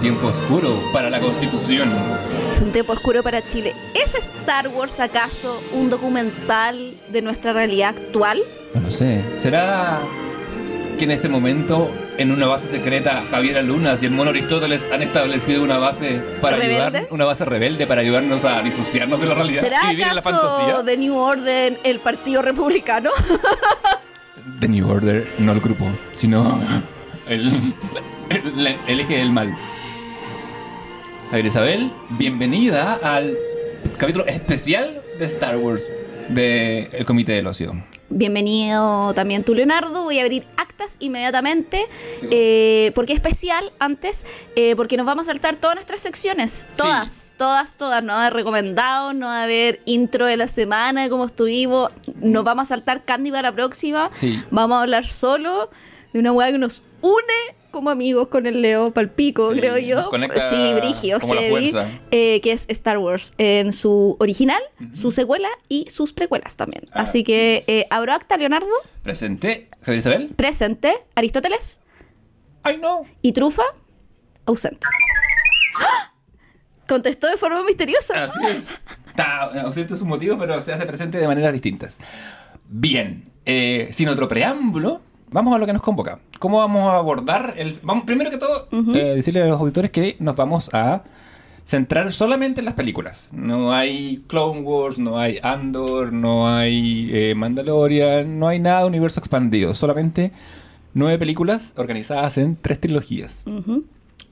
un tiempo oscuro para la Constitución. Es un tiempo oscuro para Chile. ¿Es Star Wars acaso un documental de nuestra realidad actual? No lo sé. ¿Será que en este momento, en una base secreta, Javier Lunas y el mono Aristóteles han establecido una base para ¿Rebelde? ayudar, una base rebelde para ayudarnos a disociarnos de la realidad ¿Será y vivir en la acaso fantasía? The New Order el Partido Republicano? The New Order, no el grupo, sino el, el, el eje del mal. Javier Isabel, bienvenida al capítulo especial de Star Wars del Comité del Ocio. Bienvenido también tú, Leonardo. Voy a abrir actas inmediatamente. eh, porque especial antes, eh, porque nos vamos a saltar todas nuestras secciones. Todas, todas, todas. No va a haber recomendado, no va a haber intro de la semana, de cómo estuvimos. Nos vamos a saltar Candy para la próxima. Sí. Vamos a hablar solo de una weá que nos une como amigos con el Leo Palpico, Sí, creo yo. sí, Brigio, heavy, eh, que es Star Wars en su original, su secuela y sus precuelas también. Ah, Así que eh, abro acta, Leonardo, Presente, Javier Isabel. presente, Aristóteles Ay, no. y Trufa, ausente. ¡Ah! Contestó de forma misteriosa. Así es. Está ausente sus motivos, pero se hace presente de maneras distintas. Bien, eh, sin otro preámbulo, vamos a lo que nos convoca. ¿Cómo vamos a abordar el... Vamos, primero que todo, eh, decirle a los auditores que nos vamos a centrar solamente en las películas. No hay Clone Wars, no hay Andor, no hay eh, Mandalorian, no hay nada de universo expandido. Solamente nueve películas organizadas en tres trilogías.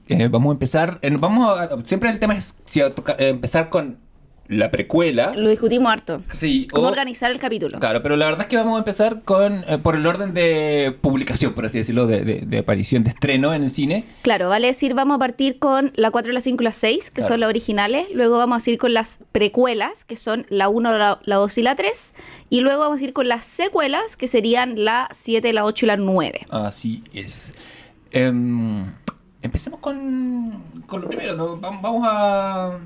Eh, vamos a empezar. vamos a, siempre el tema es si a eh, empezar con la precuela. Lo discutimos harto. Sí, ¿Cómo o- organizar el capítulo? Claro, pero la verdad es que vamos a empezar con eh, por el orden de publicación, por así decirlo, de, de- de aparición, de estreno en el cine. Claro, vale decir, vamos a partir con la 4, la 5 y la 6, que Claro. son las originales. Luego vamos a ir con las precuelas, que son la 1, la, la 2 y la 3. Y luego vamos a ir con las secuelas, que serían la 7, la 8 y la 9. Así es. Em, empecemos con, con lo primero, ¿no? Vam- Vamos a,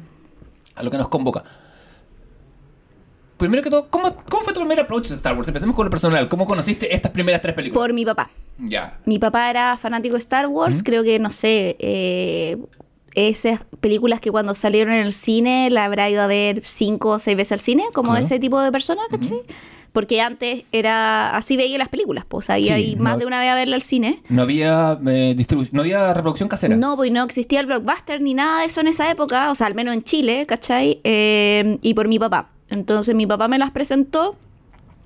a lo que nos convoca. Primero que todo, ¿cómo, ¿cómo fue tu primer approach de Star Wars? Empecemos con lo personal. ¿Cómo conociste estas primeras tres películas? Por mi papá. Ya. Mi papá era fanático de Star Wars, creo que, no sé, eh, esas películas que cuando salieron en el cine la habrá ido a ver cinco o seis veces al cine, como Claro. ese tipo de persona, ¿cachai? Porque antes era así veía las películas, pues ahí Sí, hay más no- de una vez a verla al cine. No había eh, distribu- no había reproducción casera. No, pues no existía el blockbuster ni nada de eso en esa época, o sea, al menos en Chile, ¿cachai? Eh, y por mi papá. Entonces mi papá me las presentó,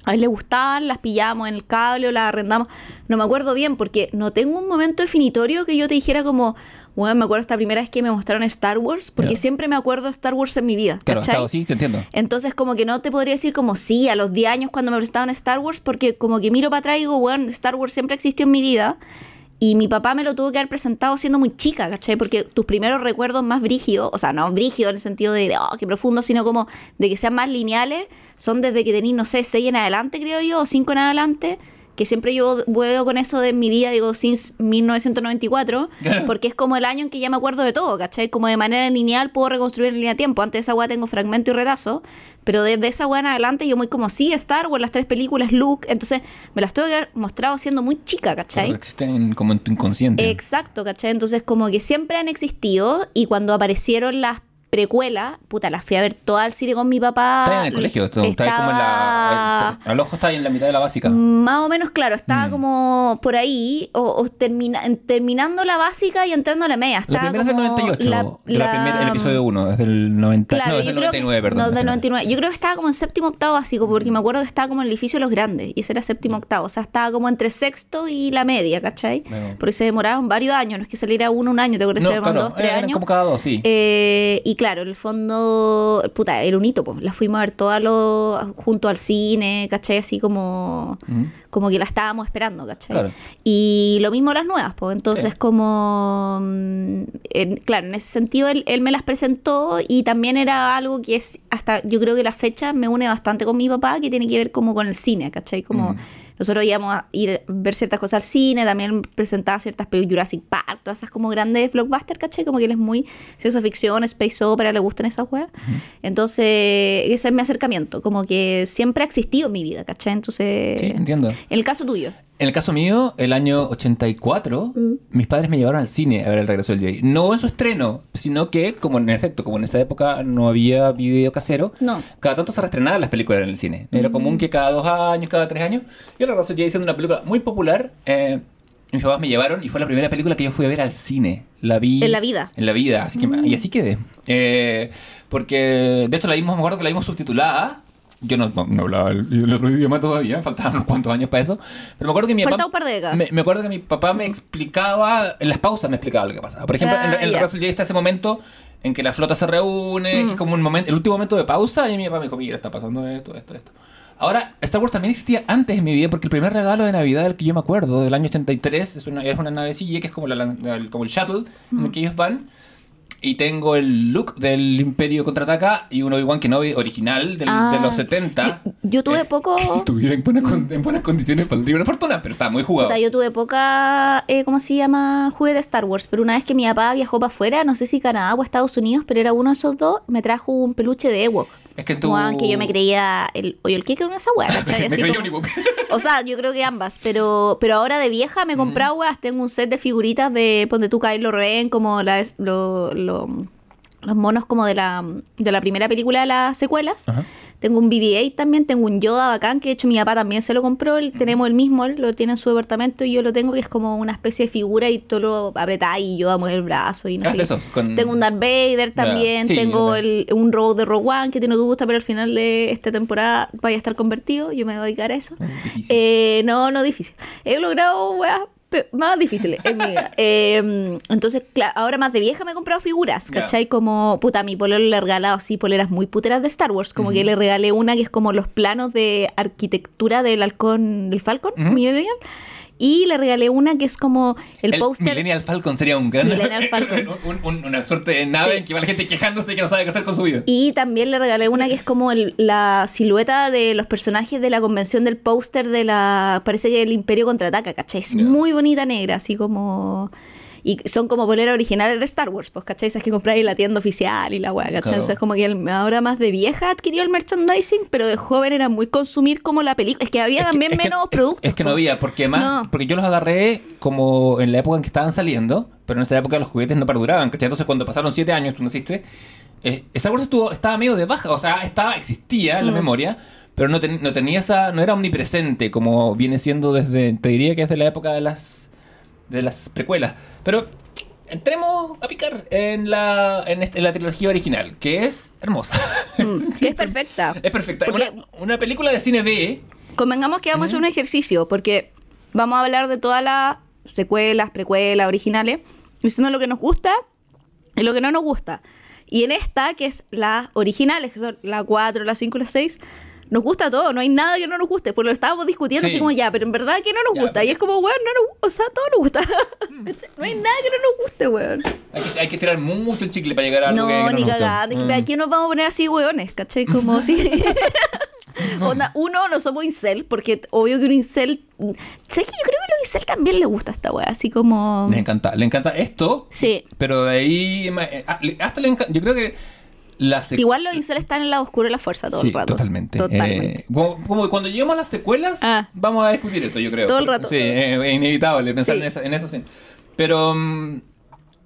a él le gustaban, las pillamos en el cable o las arrendamos. No me acuerdo bien porque no tengo un momento definitorio que yo te dijera como, bueno, me acuerdo esta primera vez que me mostraron Star Wars, porque siempre me acuerdo de Star Wars en mi vida, Claro, sí, te entiendo. Entonces, como que no te podría decir como sí, a los 10 años cuando me presentaban Star Wars, porque como que miro para atrás y digo, bueno, Star Wars siempre existió en mi vida. Y mi papá me lo tuvo que haber presentado siendo muy chica, ¿cachai? Porque tus primeros recuerdos más brígidos, o sea, no brígidos en el sentido de, oh, qué profundo, sino como de que sean más lineales, son desde que tenís, no sé, 6 en adelante, creo yo, o 5 en adelante, que siempre yo veo con eso de mi vida, digo, since 1994, Claro. porque es como el año en que ya me acuerdo de todo, ¿cachai? Como de manera lineal puedo reconstruir en línea de tiempo. Antes de esa weá tengo fragmento y retazo, pero desde esa weá en adelante yo muy como, sí, Star Wars, las tres películas, Luke, entonces me las tuve que haber mostrado siendo muy chica, ¿cachai? Claro, existen como en tu inconsciente. Exacto, ¿cachai? Entonces como que siempre han existido y cuando aparecieron las precuelas, puta, las fui a ver todas al cine con mi papá. Está en el colegio, esto, está ahí como en la. Estaba- Al ojo está ahí en la mitad de la básica. más o menos, claro, estaba Mm. como por ahí, o, o termina- en- terminando la básica y entrando a la media. La Estaba primera es del como 98, la- de la la- primera- el episodio 1, es del 90, Claro, no, es del creo 99, que, perdón. No, del espérate. 99. Yo creo que estaba como en séptimo octavo básico, porque me acuerdo que estaba como en el edificio de los grandes, y ese era séptimo octavo. O sea, estaba como entre sexto y la media, ¿cachai? Bueno. Porque se demoraron varios años, no es que saliera uno un año, te acuerdas No, que se demoraron claro, dos, tres años. como cada dos, sí. Eh, y claro, en el fondo, puta, era un hito, pues. La fuimos a ver todas lo, junto al cine, ¿cachai? Así como, como que la estábamos esperando, ¿cachai? Claro. Y lo mismo las nuevas, pues. Entonces, Sí. como. mm, en- claro, en ese sentido él, él me las presentó y también era algo que es. Hasta yo creo que la fecha me une bastante con mi papá, que tiene que ver como con el cine, ¿cachai? Como. Mm. Nosotros íbamos a ir a ver ciertas cosas al cine, también presentaba ciertas películas, Jurassic Park, todas esas como grandes blockbusters, ¿cachai? Como que él es muy ciencia ficción, space opera, le gustan esas weas. Entonces, ese es mi acercamiento, como que siempre ha existido en mi vida, ¿cachai? Entonces, Sí, entiendo. en el caso tuyo. En el caso mío, el año 84, Mm. mis padres me llevaron al cine a ver el regreso del Jedi. No en su estreno, sino que, como en efecto, como en esa época no había video casero, No. cada tanto se reestrenaban las películas en el cine. Era común que cada dos años, cada tres años. Y el regreso del Jedi siendo una película muy popular, eh, mis papás me llevaron y fue la primera película que yo fui a ver al cine. La vi... En la vida. En la vida, así que, y así quedé. Eh, porque, de hecho, la vimos, me acuerdo que la vimos subtitulada. Yo no, no, hablaba el, el otro idioma todavía, faltaban unos cuantos años para eso. Pero me acuerdo que mi Falta papá. un par de décadas. Me, me acuerdo que mi papá me explicaba, en las pausas me explicaba lo que pasaba. Por ejemplo, en, Ah, en el ya. Está ese momento en que la flota se reúne, que es Mm. como un momento, el último momento de pausa, y mi papá me dijo, mira, está pasando esto, esto, esto. Ahora, Star Wars también existía antes en mi vida, porque el primer regalo de Navidad del que yo me acuerdo, del año 83, es una, es una navecilla que es como, la, como el shuttle en el que ellos van. Y tengo el look del Imperio Contraataca y un Obi-Wan Kenobi original del- Ah, de los 70. yo- yo tuve poco- Que si estuviera en buenas, con- en buenas condiciones, valdría una fortuna, pero está muy jugado. Yo tuve poca, eh, ¿cómo se llama? Jugué de Star Wars, pero una vez que mi papá viajó para afuera, no sé si Canadá o Estados Unidos, pero era uno de esos dos, me trajo un peluche de Ewok. Es que tú... Weón, que yo me creía el hoyo el que con esa weá, ¿cachai? me creía como-. O sea, yo creo que ambas, pero pero ahora de vieja me he comprado weas, tengo un set de figuritas de Ponte tú Kylo Ren, como la, lo- lo- los monos como de la, de la primera película de las secuelas. Ajá. Tengo un BB-8 también, tengo un Yoda bacán, que de hecho mi papá también se lo compró, tenemos el mismo, lo tiene en su departamento y yo lo tengo, que es como una especie de figura y tú lo apretás y Yoda mueve el brazo y no Ah, sé qué. esos, con- Tengo un Darth Vader también, sí, tengo el, un robot de Rogue One que a ti no te gusta, pero al final de esta temporada vaya a estar convertido, yo me voy a dedicar a eso. Eh, no, no difícil. He logrado pe- más difíciles en mi vida. Eh, entonces, ahora más de vieja me he comprado figuras. ¿cachai? Como, puta, a mi pololo le he regalado así poleras muy puteras de Star Wars. Como que le regalé una que es como los planos de arquitectura del halcón, del Falcon, Ujú. Millennial. Y le regalé una que es como el, El póster. Millennial Falcon sería un gran. Millennial Falcon. un- un- una suerte de nave Sí. en que va la gente quejándose que no sabe qué hacer con su vida. Y también le regalé una que es como el- la silueta de los personajes de la convención del póster de la. Parece que el Imperio contraataca, ¿cachai? Es muy bonita negra, así como. Y son como poleras originales de Star Wars, pues, ¿cachai? Esas que compráis en la tienda oficial y la weá, ¿cachai? Claro. Entonces, como que el- ahora más de vieja adquirió el merchandising, pero de joven era muy consumir como la película. Es que había Es también que- menos productos. Es que no había, porque más. No. Porque yo los agarré como en la época en que estaban saliendo, pero en esa época los juguetes no perduraban, ¿cachai? Entonces cuando pasaron siete años, tú naciste, eh, Star Wars estuvo, estaba medio de baja, o sea, estaba, existía en la Mm. memoria, pero no, ten- no tenía esa. no era omnipresente como viene siendo desde. te diría que es de la época de las. De las precuelas. Pero. Entremos a picar en la, en, este- en la trilogía original, que es hermosa. Mm, que es perfecta. Es perfecta. Porque- Una, una película de cine B. Convengamos que vamos a hacer un ejercicio, porque vamos a hablar de todas las secuelas, precuelas, originales, diciendo lo que nos gusta y lo que no nos gusta. Y en esta, que es las originales, que son la 4, la 5 y la 6, nos gusta todo, no hay nada que no nos guste, porque lo estábamos discutiendo Sí. así como ya, pero en verdad que no nos Ya, gusta. pero- Y es como, weón, no nos, o sea, todo nos gusta. no hay nada que no nos guste, weón. Hay que, hay que tirar mucho el chicle para llegar a algo No, que, que ni que Mm. Aquí nos vamos a poner así, weones, ¿cachai? Como si. Onda, uno, no somos incel, porque obvio que un incel. ¿Sabes que yo creo que a los incel también les gusta esta wea? Así como. Le encanta, le encanta esto, Sí. pero de ahí ma- eh, ah, hasta le encanta, yo creo que la Igual los incel están en el lado oscuro de la fuerza todo Sí, el rato. totalmente. Totalmente. Eh, como, como cuando lleguemos a las secuelas, Ah. vamos a discutir eso, yo creo. Todo el rato. Sí, eh, es inevitable pensar Sí. en, eso, en eso sí. Pero mm,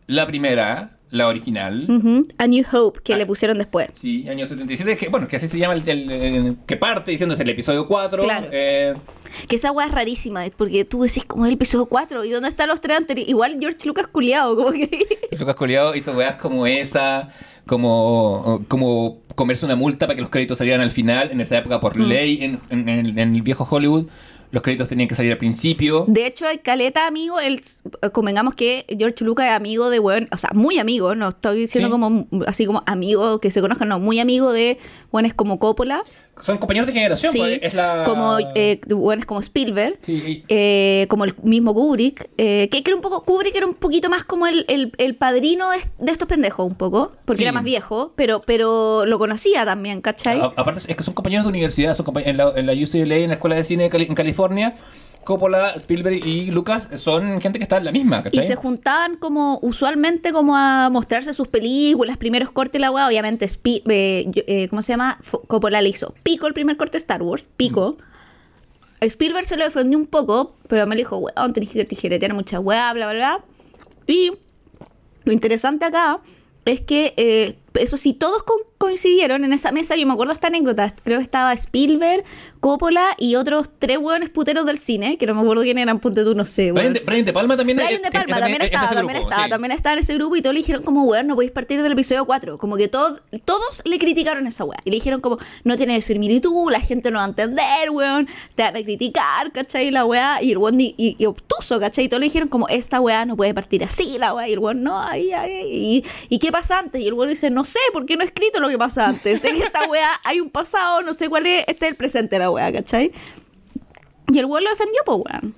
la primera, la original, Ujú. A New Hope, que Ah. le pusieron después. Sí, año 77, que bueno, que así se llama el, el- el- que parte diciéndose el episodio 4. Claro. eh, Que esa wea es rarísima, porque tú decís como el episodio 4, ¿y dónde están los tres anteriores? Igual George Lucas culiado, como que. Lucas Coleado hizo weas como esa, como, como comerse una multa para que los créditos salieran al final. En esa época, por Mm. ley, en, en- en en el viejo Hollywood, los créditos tenían que salir al principio. De hecho, hay caleta amigo, el, convengamos que George Lucas es amigo de weón, o sea, muy amigo, no estoy diciendo Sí. como así como amigo que se conozcan, no, muy amigo de weones como Coppola, Son compañeros de generación, sí, pues, es la... como eh, weones como Spielberg, Sí, eh, como el mismo Kubrick, eh, que era un poco, Kubrick era un poquito más como el, el- el padrino de, de estos pendejos, un poco, porque Sí. era más viejo, pero, pero lo conocía también, ¿cachai? A- aparte, es que son compañeros de universidad, son compa- en, la, en la UCLA, en la Escuela de Cine de Cali- en California. Coppola, Spielberg y Lucas son gente que está en la misma, ¿cachai? Y se juntaban como usualmente como a mostrarse sus películas, primeros cortes la weá, obviamente Spi- eh, eh, ¿cómo se llama? F- Coppola le hizo Pico el primer corte de Star Wars, Pico. Spielberg se lo defendió un poco, pero me dijo, weón, tenés que tijeretear mucha weá, bla, bla, bla. Y lo interesante acá es que, eh, eso sí, todos co- coincidieron en esa mesa. Yo me acuerdo esta anécdota. Creo que estaba Spielberg, Coppola y otros tres hueones puteros del cine, que no me acuerdo quién eran, ponte tú, no sé. Brian de, Brian De Palma también Brian de Palma también es- es estaba, también grupo, estaba, sí. también estaba en ese grupo y todos le dijeron como, weón, no podéis partir del episodio 4. Como que todo- todos le criticaron esa weá. Y le dijeron como, no tiene similitud, la gente no va a entender, weón, te van a criticar, ¿cachai? La weá. Y el weón y, y- y obtuso, ¿cachai? Y todos le dijeron como, esta weá no puede partir así, la weá. Y el weón, no, ay, ay. Y, ¿y qué pasa antes? Y el weón dice, no sé, ¿por qué no he escrito lo que pasa antes? Sé que esta weá hay un pasado, no sé cuál es, este es el presente de la weá, ¿cachai? Y el weón lo defendió, pues weón.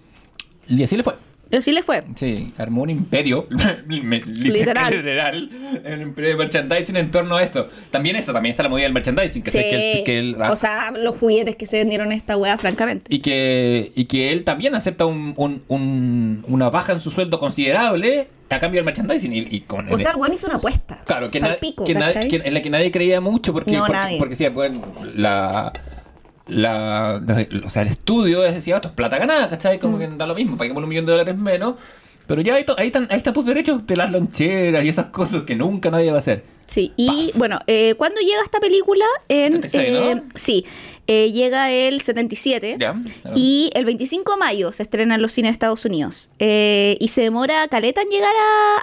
Y así le fue. Y así le fue. Sí, armó un imperio, Literal. literal, un imperio de merchandising en torno a esto. También eso, también está la movida del merchandising, que, Sí. sé que él- que él- o sea, los juguetes que se vendieron en esta weá, francamente. y que y que él también acepta un, un- un- una baja en su sueldo considerable a cambio del merchandising y, y con O sea, el hizo una apuesta. Claro, que, na- pico, en la que nadie creía mucho porque, No, porque, bueno, la, la, o sea, el estudio decía, esto es plata ganada, ¿cachai? Mm. Como que da lo mismo, paguemos un millón de dólares menos. Pero ya ahí, ahí, están, ahí están tus derechos de las loncheras y esas cosas que nunca nadie va a hacer. Sí, y bueno, eh, ¿cuándo llega esta película? En, 76, eh. Sí, eh, llega el 77. Ya. Y el 25 de mayo se estrena en los cines de Estados Unidos. Eh, y se demora caleta en llegar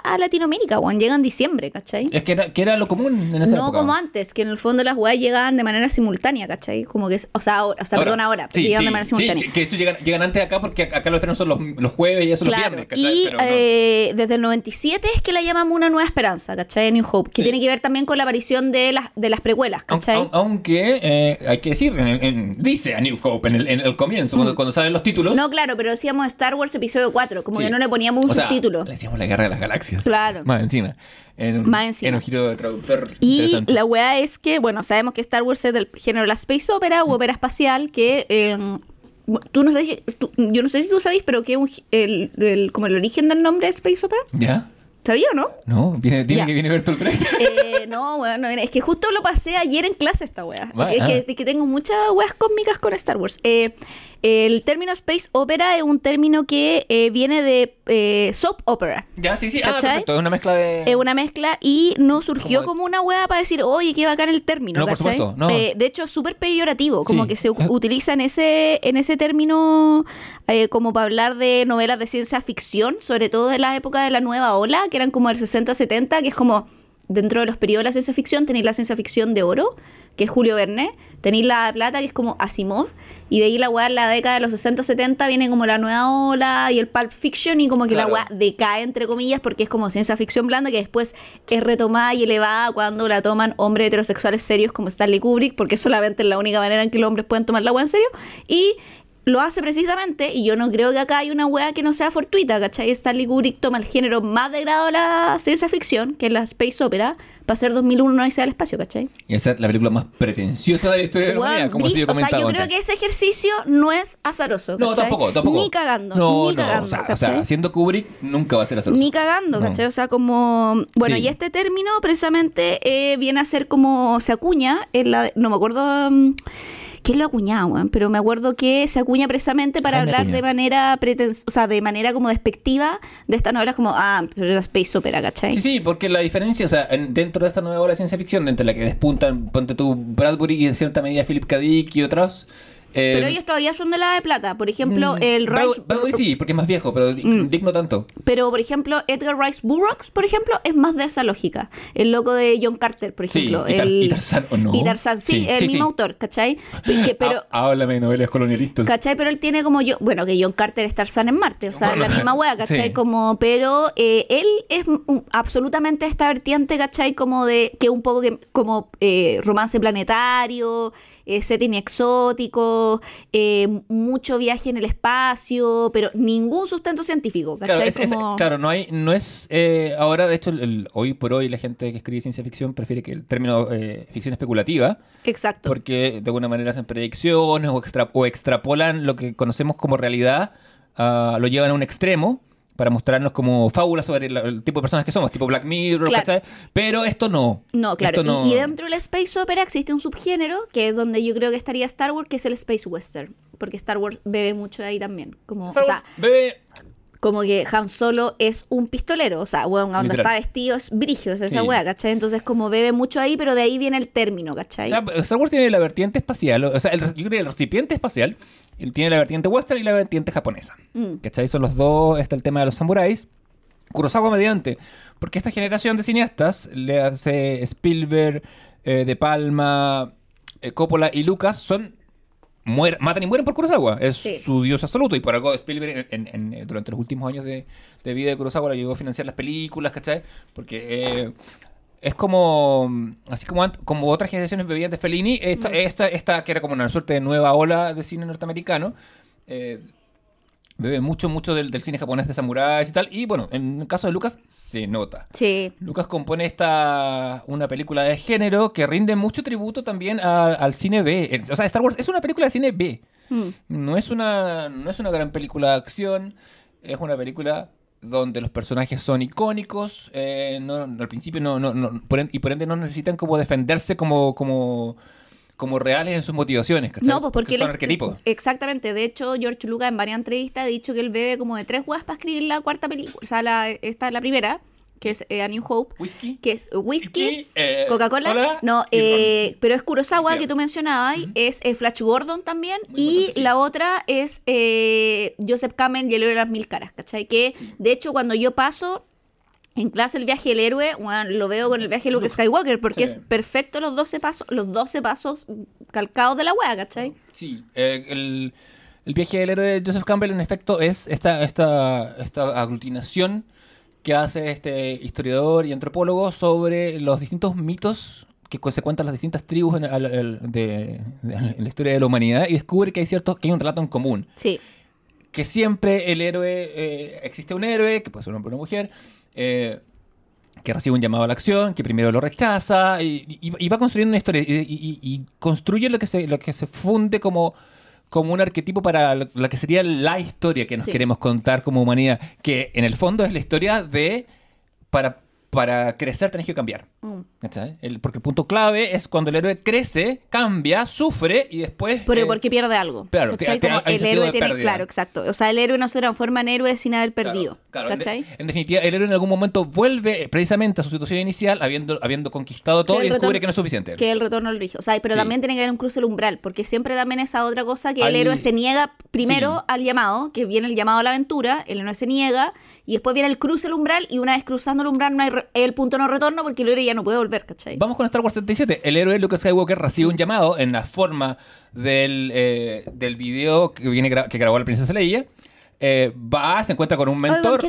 a, a Latinoamérica, weón. Llega en diciembre, ¿cachai? Es que era, que era lo común en esa No época. como antes, que en el fondo las weas llegaban de manera simultánea, ¿cachai? Como que, es- o sea, ahora, o sea, perdón, ahora, Sí, llegan sí, de manera sí, simultánea. que, que llegan, llegan antes acá porque acá los estrenos son los, los jueves y eso los Claro, viernes, ¿cachai? y Pero no. eh, desde el 97 es que la llamamos Una Nueva Esperanza, ¿cachai? New Hope, que tiene que ver también con la aparición de las, de las precuelas, ¿cachai? aun- Aunque hay que hay que decir, en en- dice a New Hope en el, en el comienzo, cuando, cuando salen los títulos. Mm. No, claro, pero decíamos Star Wars Episodio 4, como Sí. que no le poníamos un O sea, subtítulo. Le decíamos la guerra de las galaxias. Claro. Más encima. En Más encima. En un giro de traductor Y la weá es que, bueno, sabemos que Star Wars es del género de la space opera Mm. o opera espacial, que eh, tú no sé, tú- yo no sé si tú sabes, pero que un- el, el- como el origen del nombre es space opera, ¿Ya? ¿Sabía o no? No, viene, tiene que viene Bertolt Brecht. Eh, no, bueno, es que justo lo pasé ayer en clase esta wea. Es, que, ah. es que tengo muchas weas cósmicas con Star Wars. Eh, el término space opera es un término que eh, viene de eh, soap opera. ya, sí, sí. Ah, perfecto. Es una mezcla de. Es una mezcla y no surgió Como de- como una wea para decir, oye, qué bacán el término. No, por ¿cachai? supuesto, no. Eh, de hecho, es súper peyorativo, como Sí. que se u- utiliza en ese, en ese término eh, como para hablar de novelas de ciencia ficción, sobre todo de la época de la nueva ola, que eran como del 60-70, que es como dentro de los periodos de la ciencia ficción, tenéis la ciencia ficción de oro, que es Julio Verne, tenéis la de plata, que es como Asimov, y de ahí la weá en la década de los 60-70 viene como la nueva ola y el Pulp Fiction, y como que Claro. la weá decae, entre comillas, porque es como ciencia ficción blanda, que después es retomada y elevada cuando la toman hombres heterosexuales serios como Stanley Kubrick, porque solamente es la única manera en que los hombres pueden tomar la weá en serio, y lo hace precisamente, y yo no creo que acá hay una weá que no sea fortuita, ¿cachai? Stanley Kubrick toma el género más degradado de la ciencia ficción, que es la space opera, para hacer 2001 no al espacio, ¿cachai? Y esa es la película más pretenciosa de la historia de la humanidad, como se o sea, yo creo que ese ejercicio no es azaroso. No, ¿cachai? tampoco, tampoco. Ni cagando, No, ni no, cagando. o sea, o sea, siendo Kubrick nunca va a ser azaroso. Ni cagando, No. ¿cachai? O sea, como... Bueno, Sí. y este término precisamente eh, viene a ser como... Se acuña en la... No me acuerdo... mm, ¿Quién lo acuñaba, weón? Pero me acuerdo que se acuña precisamente para Jaime hablar Acuña. de manera pretens o sea, de manera como despectiva de estas novelas como, ah, pero la space opera, ¿cachai? Sí, sí, porque la diferencia, o sea, en- dentro de esta nueva ola de ciencia ficción, entre la que despuntan, ponte tú, Bradbury y en cierta medida Philip K. Dick y otros. Eh, Pero ellos todavía son de la de plata. Por ejemplo, mm, el Rice... Sí, porque es más viejo, pero Mm. Dick no tanto. Pero, por ejemplo, Edgar Rice Burroughs, por ejemplo, es más de esa lógica. El loco de John Carter, por ejemplo. el... y Tarzán, ¿o no? Y Tarzán, sí, Sí, el sí, mismo autor, ¿cachai? Que- pero, Ah, háblame de novelas colonialistas. ¿Cachai? Pero él tiene como yo, bueno, que John Carter es Tarzán en Marte, o sea, es la misma wea, ¿cachai? Como, pero eh, él es absolutamente esta vertiente, ¿cachai? Como de, que un poco que, como eh, romance planetario, eh, setting exótico, eh, mucho viaje en el espacio, pero ningún sustento científico. Claro, es- es- Como- claro, no hay, no es eh, ahora, de hecho, el- el- hoy por hoy la gente que escribe ciencia ficción prefiere que el término eh, ficción especulativa, Exacto. porque de alguna manera hacen predicciones o, extra- o extrapolan lo que conocemos como realidad, ah, lo llevan a un extremo para mostrarnos como fábulas sobre el tipo de personas que somos, tipo Black Mirror, Claro. ¿cachai? Pero esto no. No, claro. No- Y, y dentro del space opera existe un subgénero que es donde yo creo que estaría Star Wars, que es el space western. porque Star Wars bebe mucho de ahí también. Como, Star o sea, bebé, como que Han Solo es un pistolero. O sea, weón, cuando está vestido es brigio, es esa Sí. wea, ¿cachai? Entonces, como bebe mucho ahí, pero de ahí viene el término, ¿cachai? O sea, Star Wars tiene la vertiente espacial, o sea, el, yo creo que el recipiente espacial, él tiene la vertiente western y la vertiente japonesa. Mm. ¿Cachai? Son los dos, está el tema de los samuráis. Kurosawa mediante, porque esta generación de cineastas, le hace Spielberg, eh, De Palma, eh, Coppola y Lucas, son muer- matan y mueren por Kurosawa. Es Sí. su dios absoluto. Y por algo Spielberg en- en- en- durante los últimos años de, de vida de Kurosawa le ayudó a financiar las películas, ¿cachai? Porque eh, es como así como, como otras generaciones bebían de Fellini, esta, esta, esta que era como una suerte de nueva ola de cine norteamericano. eh, bebe mucho, mucho del, del cine japonés de samuráis y tal. Y bueno, en el caso de Lucas se nota. Sí. Lucas compone esta una película de género que rinde mucho tributo también a- al cine B. O sea, Star Wars es una película de cine B. Mm. No es una, no es una gran película de acción. Es una película donde los personajes son icónicos. eh, no- al principio no, no, no- por en- y por ende no necesitan como defenderse como, como, como reales en sus motivaciones. ¿cachai? No, pues porque son es- arquetipos. Exactamente. De hecho, George Lucas en varias entrevistas ha dicho que él bebe como de tres huevas para escribir la cuarta película. O sea, la, esta es la primera, que es eh, A New Hope. Whisky. Que es whisky, Whisky, eh, Coca-Cola. cola No, eh, pero es Kurosawa que tú mencionabas. Es eh, Flash Gordon también. Muy y la otra es eh, Joseph Cameron y el de las mil caras. ¿Cachai? Que de hecho, cuando yo paso. En clase el viaje del héroe, bueno, lo veo con el viaje de Luke. Skywalker, porque Sí. es perfecto los 12 pasos, los 12 pasos calcados de la wea, ¿cachai? Sí, eh, el, el viaje del héroe de Joseph Campbell en efecto es esta, esta, esta aglutinación que hace este historiador y antropólogo sobre los distintos mitos que se cuentan las distintas tribus en, al- al- de- de- en la historia de la humanidad y descubre que hay ciertos que hay un relato en común Sí. que siempre el héroe, eh, existe un héroe, que puede ser un hombre o una mujer, eh, que recibe un llamado a la acción, que primero lo rechaza, y, y- y va construyendo una historia, y, construye lo que se, lo que se funde como, como un arquetipo para lo, la que sería la historia que nos Sí. queremos contar como humanidad, que en el fondo es la historia de, para, para crecer tenés que cambiar. Mm. El- porque el punto clave es cuando el héroe crece, cambia, sufre, y después... Pero eh, porque pierde algo. claro, el héroe tiene, pérdida. claro, exacto. O sea, el héroe no se transforma en héroe sin haber perdido. Claro, claro. En, ¿Cachai? en definitiva, el héroe en algún momento vuelve eh, precisamente a su situación inicial, habiendo, habiendo conquistado todo y descubre retorno- que no es suficiente. Que el retorno al origen. O sea, pero Sí. también tiene que haber un cruce del umbral, porque siempre también esa otra cosa que Al- el héroe se niega primero Sí. al llamado, que viene el llamado a la aventura, el héroe se niega, y después viene el cruce del umbral, y una vez cruzando el umbral no hay re- el punto no retorno porque el héroe ya no puede volver, ¿cachai? Vamos con Star Wars 77. El héroe Luke Skywalker recibe un llamado en la forma del, eh, del video que, viene gra- que grabó la princesa Leia. Eh, va, se encuentra con un mentor.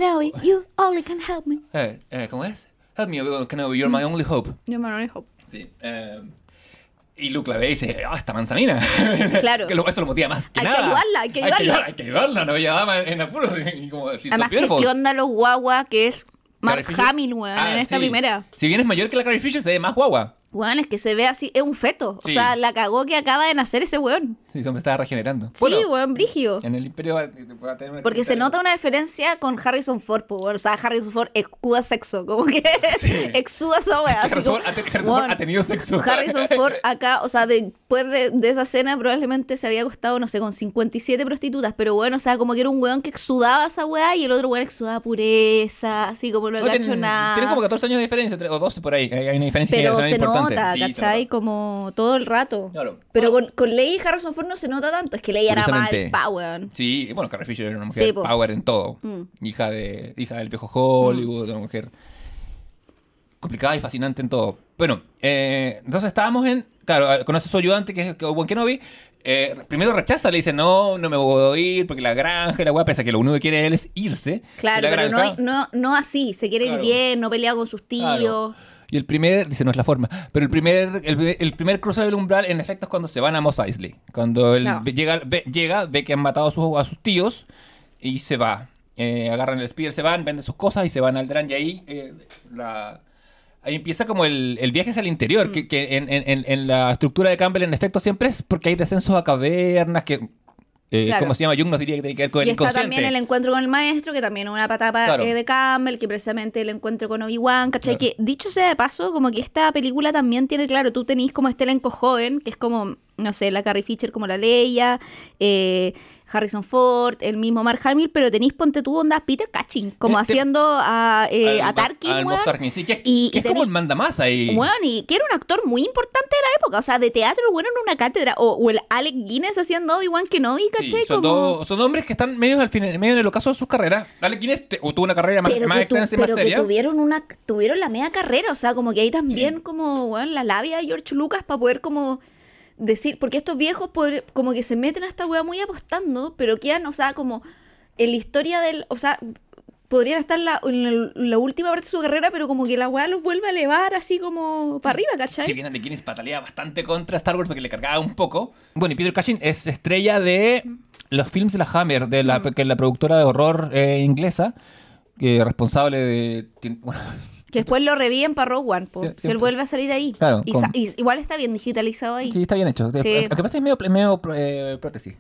You only can help me. Eh, eh, ¿Cómo es? Help me, Obi-Wan Kenobi, you're my only hope. Yo me lo dejo. Sí. eh, y Luke la ve y dice, ah, esta manzanina. Claro. que esto lo motiva más que Hay que nada. ayudarla, hay que ayudarla. Hay que ayudarla, no bella dama en apuros. Como, Además, que. ¿qué onda los guagua que es Mark Carrie Fisher. Hamill, weón, Ah, en esta sí. primera? Si bien es mayor que la Carrie Fisher, se ve más guagua. Weón, es que se ve así, es un feto. O sea, la cagó que acaba de nacer ese weón. Sí, se me estaba regenerando. Sí, weón, brigio. En el Imperio va, va a tener un Porque se nota una diferencia con Harrison Ford, po, weón. O sea, Harrison Ford exuda sexo, como que Sí. exuda esa así Harrison como- ha Harrison Ford weón, ha tenido sexo. Harrison Ford acá, o sea, después de, de esa escena probablemente se había acostado, no sé, con 57 prostitutas, pero bueno, o sea, como que era un weón que exudaba esa weá y el otro weón exudaba pureza, así como no No, cacho tienen- nada. Tienen como 14 años de diferencia, o 12 por ahí. Hay hay una diferencia Pero generacional se importante. Nota, ¿cachai? Como todo el rato. Claro. Pero Bueno. con, con Leia y Harrison Ford no se nota tanto. Es que Leia era más el weón. Sí, bueno, Carrie Fisher era una mujer Sí, power en todo. Mm. Hija de hija del viejo Hollywood, una mujer complicada y fascinante en todo. Bueno, eh, entonces estábamos en... Claro, conoce a su ayudante, que es Obi-Wan Kenobi. Eh, primero rechaza, le dice, no, no me voy a ir porque la granja y la weá, pese a que lo único que quiere él es irse. Claro, la pero no, no, no así. Se quiere Claro. ir bien, no pelea con sus tíos. Claro. Y el primer, dice, no es la forma, pero el primer, el, el primer cruce del umbral, en efecto, es cuando se van a Mos Eisley. Cuando él llega, ve, llega, ve que han matado a sus, a sus tíos y se va. Eh, agarran el speeder, se van, venden sus cosas y se van al Dran. Y ahí, eh, la, ahí empieza como el, el viaje hacia el interior, Mm. que, que en, en- en- en la estructura de Campbell, en efecto, siempre es porque hay descensos a cavernas que... Eh, Claro. ¿Cómo se llama? Jung nos diría que tiene que ver con Y el está inconsciente. también el encuentro con el maestro, que también es una patapa Claro. eh, de Campbell, que precisamente el encuentro con Obi-Wan, ¿cachai? Claro. Que dicho sea de paso, como que esta película también tiene, claro, tú tenés como este elenco joven, que es como no sé, la Carrie Fisher como la Leia, eh, Harrison Ford, el mismo Mark Hamill, pero tenéis ponte tú onda Peter Cushing, como haciendo a, eh, Al a Tarkin, al weón. Sí, que, Y- que y es como el mandamás ahí. Weón, y que era un actor muy importante de la época, o sea, de teatro, bueno, en una cátedra, o, o el Alec Guinness haciendo Obi-Wan Kenobi, Sí, ¿cachai? son, como... dos, son hombres que están medio al final, medio en el ocaso de sus carreras. Dale, ¿quién es? Te- o tuvo una carrera más, pero más que, tu- extensa y más pero que seria. tuvieron una tuvieron la media carrera, o sea, como que ahí también como weón, la labia de George Lucas para poder como decir, porque estos viejos como que se meten a esta weá muy apostando, pero quedan, o sea, como en la historia del, o sea, podrían estar en la, en la última parte de su carrera, pero como que la weá los vuelve a elevar así como para arriba, ¿cachai? Si bien Alec Guinness patalea bastante contra Star Wars, porque le cargaba un poco. Bueno, y Peter Cushing es estrella de los films de la Hammer, de la, Mm. que es la productora de horror eh, inglesa, que responsable de... bueno, Que después lo reviven para Rogue One. Sí, si él vuelve a salir ahí. Claro, y, con- sa- y igual está bien digitalizado ahí. sí, está bien hecho. Sí. Lo que pasa es medio, medio eh, prótesis.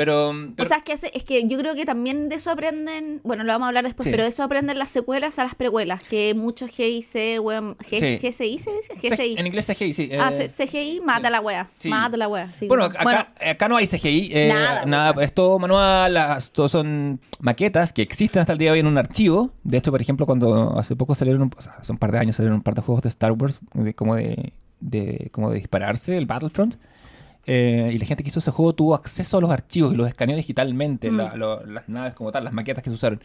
Pero, pero O sea, es que, hace- es que yo creo que también de eso aprenden, bueno, lo vamos a hablar después, Sí. pero de eso aprenden las secuelas a las precuelas, que muchos GIC, weón, G- Sí. GCI se dice, GCI. en inglés CGI, sí. ah, eh, CGI, mata la wea, mata la wea. Bueno, acá, acá no hay CGI, eh, Nada, nada, nada. es todo manual, las- todo son maquetas que existen hasta el día de hoy en un archivo. De hecho, por ejemplo, cuando hace poco salieron, un- o sea, hace un par de años salieron un par de juegos de Star Wars, de, como, de, de, como de dispararse, el Battlefront. Eh, y la gente que hizo ese juego tuvo acceso a los archivos y los escaneó digitalmente, Mm. la- lo- las naves como tal, las maquetas que se usaron.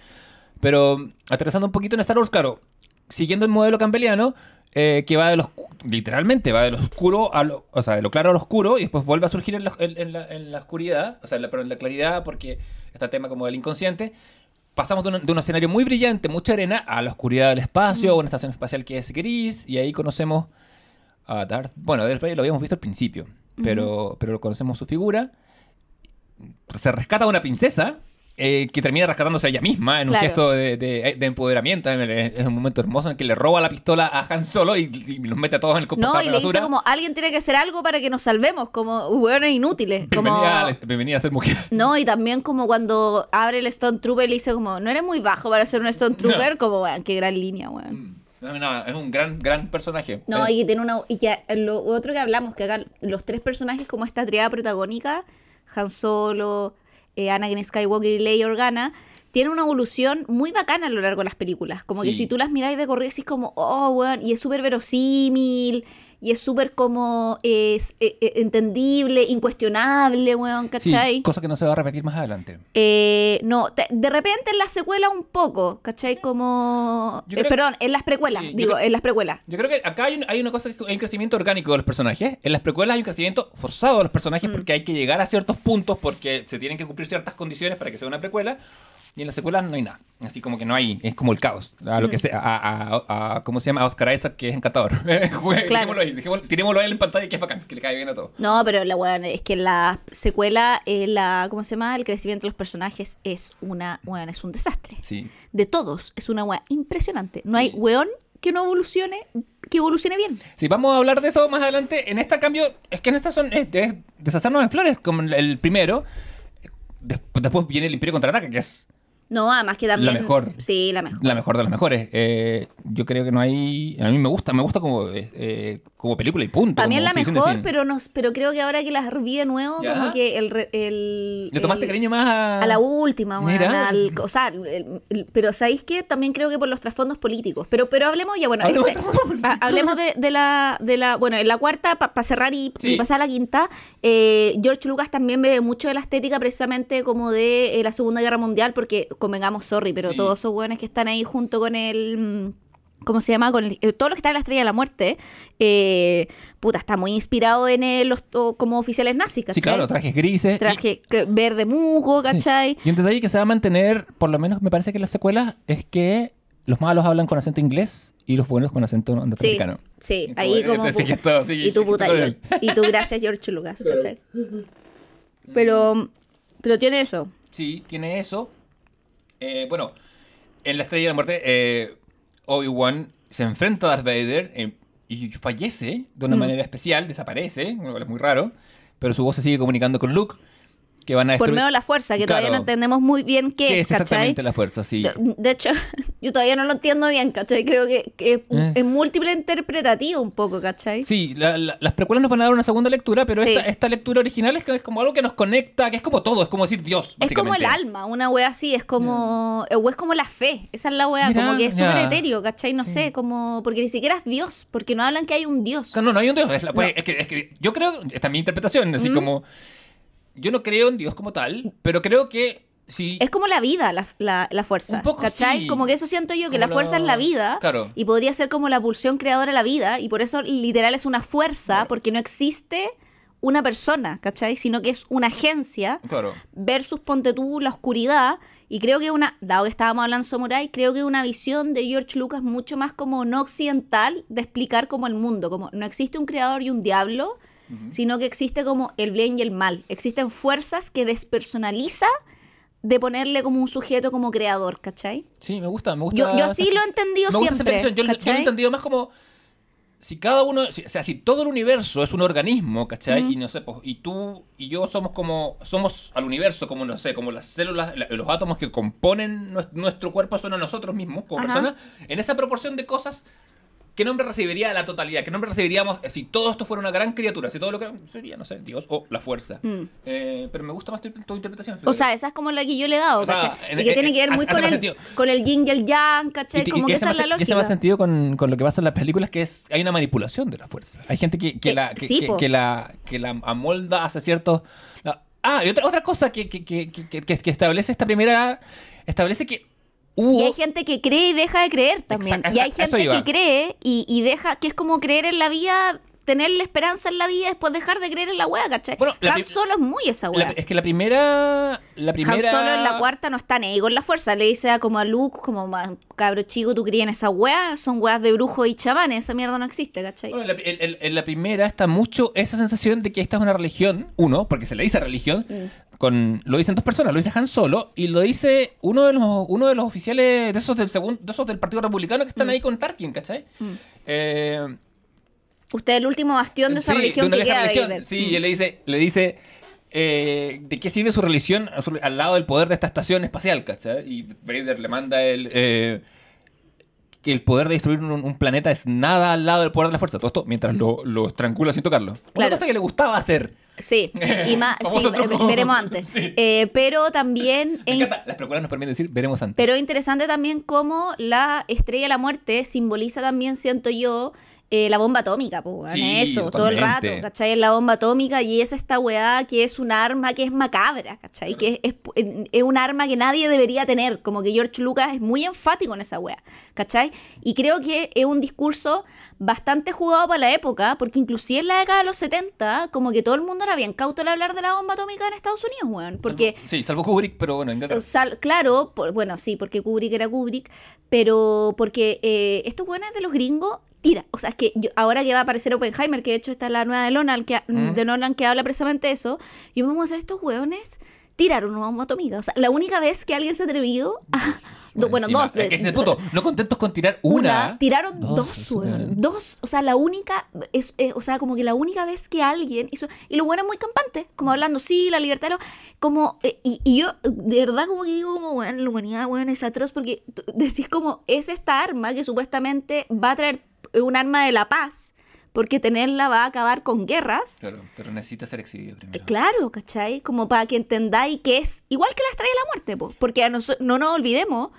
Pero aterrizando un poquito en Star Wars, claro, siguiendo el modelo campbelliano, eh, que va de lo oscu- literalmente va de lo oscuro a lo, o sea, de lo claro a lo oscuro y después vuelve a surgir en la, en- en la- en la oscuridad, o sea, la, pero en la claridad porque está el tema como del inconsciente. Pasamos de un, de un escenario muy brillante, mucha arena, a la oscuridad del espacio, a una estación espacial que es gris, y ahí conocemos a Darth. Bueno, Darth Vader lo habíamos visto al principio, pero, pero conocemos su figura. Se rescata a una princesa eh, que termina rescatándose a ella misma en un Claro. gesto de, de- de empoderamiento. Es un momento hermoso en el que le roba la pistola a Han Solo y, y los mete a todos en el No, compostador y le dice basura. como, alguien tiene que hacer algo para que nos salvemos, como hueones inútiles. Como... Bienvenida, a- bienvenida a ser mujer. No, y también como cuando abre el Stone Trooper y le dice como, no eres muy bajo para ser un Stone Trooper, como, weón, qué gran línea, weón. No, es un gran, gran personaje. No, Eh, y tiene una. Y que lo otro que hablamos, que acá los tres personajes, como esta triada protagónica, Han Solo, eh, Anakin Skywalker y Leia Organa, tienen una evolución muy bacana a lo largo de las películas. Como que si tú las miráis de corrido, decís como, oh, weón, y es súper verosímil, y es súper como es, eh, eh, entendible, incuestionable, weón, sí, ¿cachai? cosa que no se va a repetir más adelante. Eh, no, te- de repente en la secuela un poco, ¿cachai? Como... Eh, perdón, en las precuelas, Sí, digo, creo- en las precuelas. Yo creo que acá hay, un- hay una cosa, que hay un crecimiento orgánico de los personajes. En las precuelas hay un crecimiento forzado de los Mm. personajes porque hay que llegar a ciertos puntos porque se tienen que cumplir ciertas condiciones para que sea una precuela. Y en las secuelas no hay nada. Así como que no hay, es como el caos. A Mm. lo que sea, a, a- a- ¿cómo se llama? A Oscar Isaac, que es encantador. Claro. Dejémoslo ahí, dejémoslo- tirémoslo a él en pantalla que es bacán, que le cae bien a todo. No, pero la weón, es que la secuela, eh, la, ¿cómo se llama? El crecimiento de los personajes es una, weón, es un desastre. Sí. De todos, es una weón impresionante. No Sí. hay weón que no evolucione, que evolucione bien. Sí, vamos a hablar de eso más adelante. En esta cambio, es que en esta son es, es deshacernos en flores, como el- primero. Des- Después viene el Imperio Contraataca, que es No, además que también... La mejor. Sí, la mejor. la mejor de las mejores. Eh, yo creo que no hay. A mí me gusta, me gusta como, eh, eh, como película y punto. También la mejor, pero no, pero creo que ahora que las vi de nuevo, ¿Ya? como que el... el ¿Le tomaste el- cariño más a.? A la última, al- o sea, el- el- pero ¿sabéis qué? También creo que por los trasfondos políticos. Pero, pero hablemos ya, bueno, Hablemos este- de hablemos de, de la, de la, bueno, en la cuarta, para cerrar y, Sí. y pasar a la quinta, eh, George Lucas también bebe mucho de la estética precisamente como de eh, la Segunda Guerra Mundial, porque convengamos, sorry, pero Sí. todos esos buenos que están ahí junto con el... mm, ¿Cómo se llama? Con el- eh, todo lo que está en la Estrella de la Muerte, eh, puta, está muy inspirado en eh, los o- como oficiales nazis, ¿cachai? Sí, claro, trajes grises. Traje verde musgo, sí. ¿cachai? Y un detalle que se va a mantener, por lo menos me parece que en las secuelas, es que los malos hablan con acento inglés y los buenos con acento Sí, norteamericano. sí, tú, ahí eh, como... todo, sí, y tú sí, puta, sí, y, sí. y tú gracias George Lucas, ¿cachai? Pero, pero tiene eso. Sí, tiene eso. Eh, bueno, en la Estrella de la Muerte, eh, Obi-Wan se enfrenta a Darth Vader eh, y fallece de una Mm. manera especial, desaparece, lo cual es muy raro, pero su voz se sigue comunicando con Luke. Que van a por destruir. medio de la fuerza, que todavía no entendemos muy bien qué, ¿Qué es, es exactamente la fuerza? Sí. De, de hecho, yo todavía no lo entiendo bien, ¿cachai? Creo que, que es, Eh. es múltiple interpretativo un poco, ¿cachai? Sí, la- la- las precuelas nos van a dar una segunda lectura, pero Sí. esta, esta lectura original es, que es como algo que nos conecta, que es como todo, es como decir Dios. Es como el alma, una wea así, es como. O es como la fe, esa es la wea, como que es ya. súper etéreo, ¿cachai? No sé, como. Porque ni siquiera es Dios, porque no hablan que hay un Dios. No, no hay un Dios. Es, la- pues, es que, es que yo creo, esta es mi interpretación, así como. Yo no creo en Dios como tal, pero creo que si. Es como la vida, la, la, la fuerza. Un poco ¿Cachai? sí. Como que eso siento yo, que Como la la- fuerza es la vida. Claro. Y podría ser como la pulsión creadora de la vida. Y por eso literal es una fuerza, Claro. porque no existe una persona, ¿cachai? Sino que es una agencia Claro. versus ponte tú la oscuridad. Y creo que una, dado que estábamos hablando de Samurai, creo que una visión de George Lucas mucho más como no occidental de explicar como el mundo, como no existe un creador y un diablo, sino que existe como el bien y el mal. Existen fuerzas que despersonaliza de ponerle como un sujeto como creador, ¿cachai? Sí, me gusta, me gusta. Yo, yo así lo he entendido me gusta esa siempre. percepción. Yo, lo- yo lo he entendido más como. Si cada uno, si- o sea, si todo el universo es un organismo, ¿cachai? Y no sé, pues, y tú y yo somos como, somos al universo, como no sé, como las células, la- los átomos que componen nues- nuestro cuerpo son a nosotros mismos, como Ajá. personas, en esa proporción de cosas, ¿qué nombre recibiría la totalidad? ¿Qué nombre recibiríamos si todo esto fuera una gran criatura? Si todo lo que sería, no sé, Dios o la fuerza. Mm. Eh, pero me gusta más tu, tu interpretación. O sea, esa es como la que yo le he dado, O sea, y que en- tiene que ver muy hace con el, con el yin y el yang, ¿cachai? Y- como y que esa es la y hace más lógica. sentido con, con lo que pasa en las películas, que es hay una manipulación de la fuerza. Hay gente que, que Eh, la, que, sí, que- que la, que la amolda hace ciertos... la- ah, y otra, otra cosa que, que, que, que- que- que establece esta primera... Establece que hubo... Y hay gente que cree y deja de creer también. Exacto, y hay gente que cree y, y deja, que es como creer en la vida, tener la esperanza en la vida y después dejar de creer en la wea, ¿cachai? Bueno, Han Solo es muy esa la- wea. es que la primera... La primera... Han Solo en la cuarta no está ni con la fuerza. Le dice a como a Luke, como "Ma, cabro chico, tú creías en esa wea, son weas de brujos y chamanes, esa mierda no existe, ¿cachai? Bueno, en la, en- en- en la primera está mucho esa sensación de que esta es una religión, uno, porque se le dice religión, Mm. con lo dicen dos personas, lo dice Han Solo y lo dice uno de los uno de los oficiales de esos del segundo, de esos del Partido Republicano que Mm. están ahí con Tarkin, ¿cachai? Eh, Usted es el último bastión de esa sí, religión que queda religión. Vader. Sí, y él le dice, le dice eh, ¿de qué sirve su religión al lado del poder de esta estación espacial, ¿cachai? Y Vader le manda el eh, que el poder de destruir un, un planeta es nada al lado del poder de la fuerza. Todo esto mientras lo, lo estrangula sin tocarlo. Una Claro. cosa que le gustaba hacer. Sí, y más, sí, veremos antes. Sí. Eh, pero también... Me en- encanta. Las precuelas nos permiten decir, veremos antes. Pero interesante también cómo la estrella de la muerte simboliza también, siento yo, eh, la bomba atómica, pues, Sí, eso, todo el rato. ¿cachai? Es la bomba atómica y es esta weá que es un arma que es macabra, ¿cachai? Que es, es, es un arma que nadie debería tener, como que George Lucas es muy enfático en esa weá, ¿cachai? Y creo que es un discurso bastante jugado para la época, porque inclusive en la década de los 70, como que todo el mundo era bien cauto al hablar de la bomba atómica en Estados Unidos, weón, porque... Sí, salvo Kubrick, pero bueno. Sal- claro, por- bueno, sí, porque Kubrick era Kubrick, pero porque eh, estos buenos de los gringos tira. O sea, es que yo- ahora que va a aparecer Oppenheimer, que de hecho está la nueva de Nolan, que, Mm. de Nolan que habla precisamente de eso, y vamos a hacer estos hueones tiraron una bomba atómica. O sea, la única vez que alguien se ha atrevido a... do- bueno, Encima, dos. de- es no contentos con tirar una. tiraron dos, dos, weón. Dos. O sea, la única, es, eh, o sea, como que la única vez que alguien hizo, y lo bueno es muy campante, como hablando, sí, la libertad, lo- como, eh, y, y yo, de verdad, como que digo, como, weón, la humanidad, weón, es atroz, porque decís como, es esta arma que supuestamente va a traer un arma de la paz, porque tenerla va a acabar con guerras. Claro, pero necesita ser exhibido Eh, primero. Claro, ¿cachai? Como para que entendáis que es igual que la estrella de la muerte, po, porque a noso- no nos olvidemos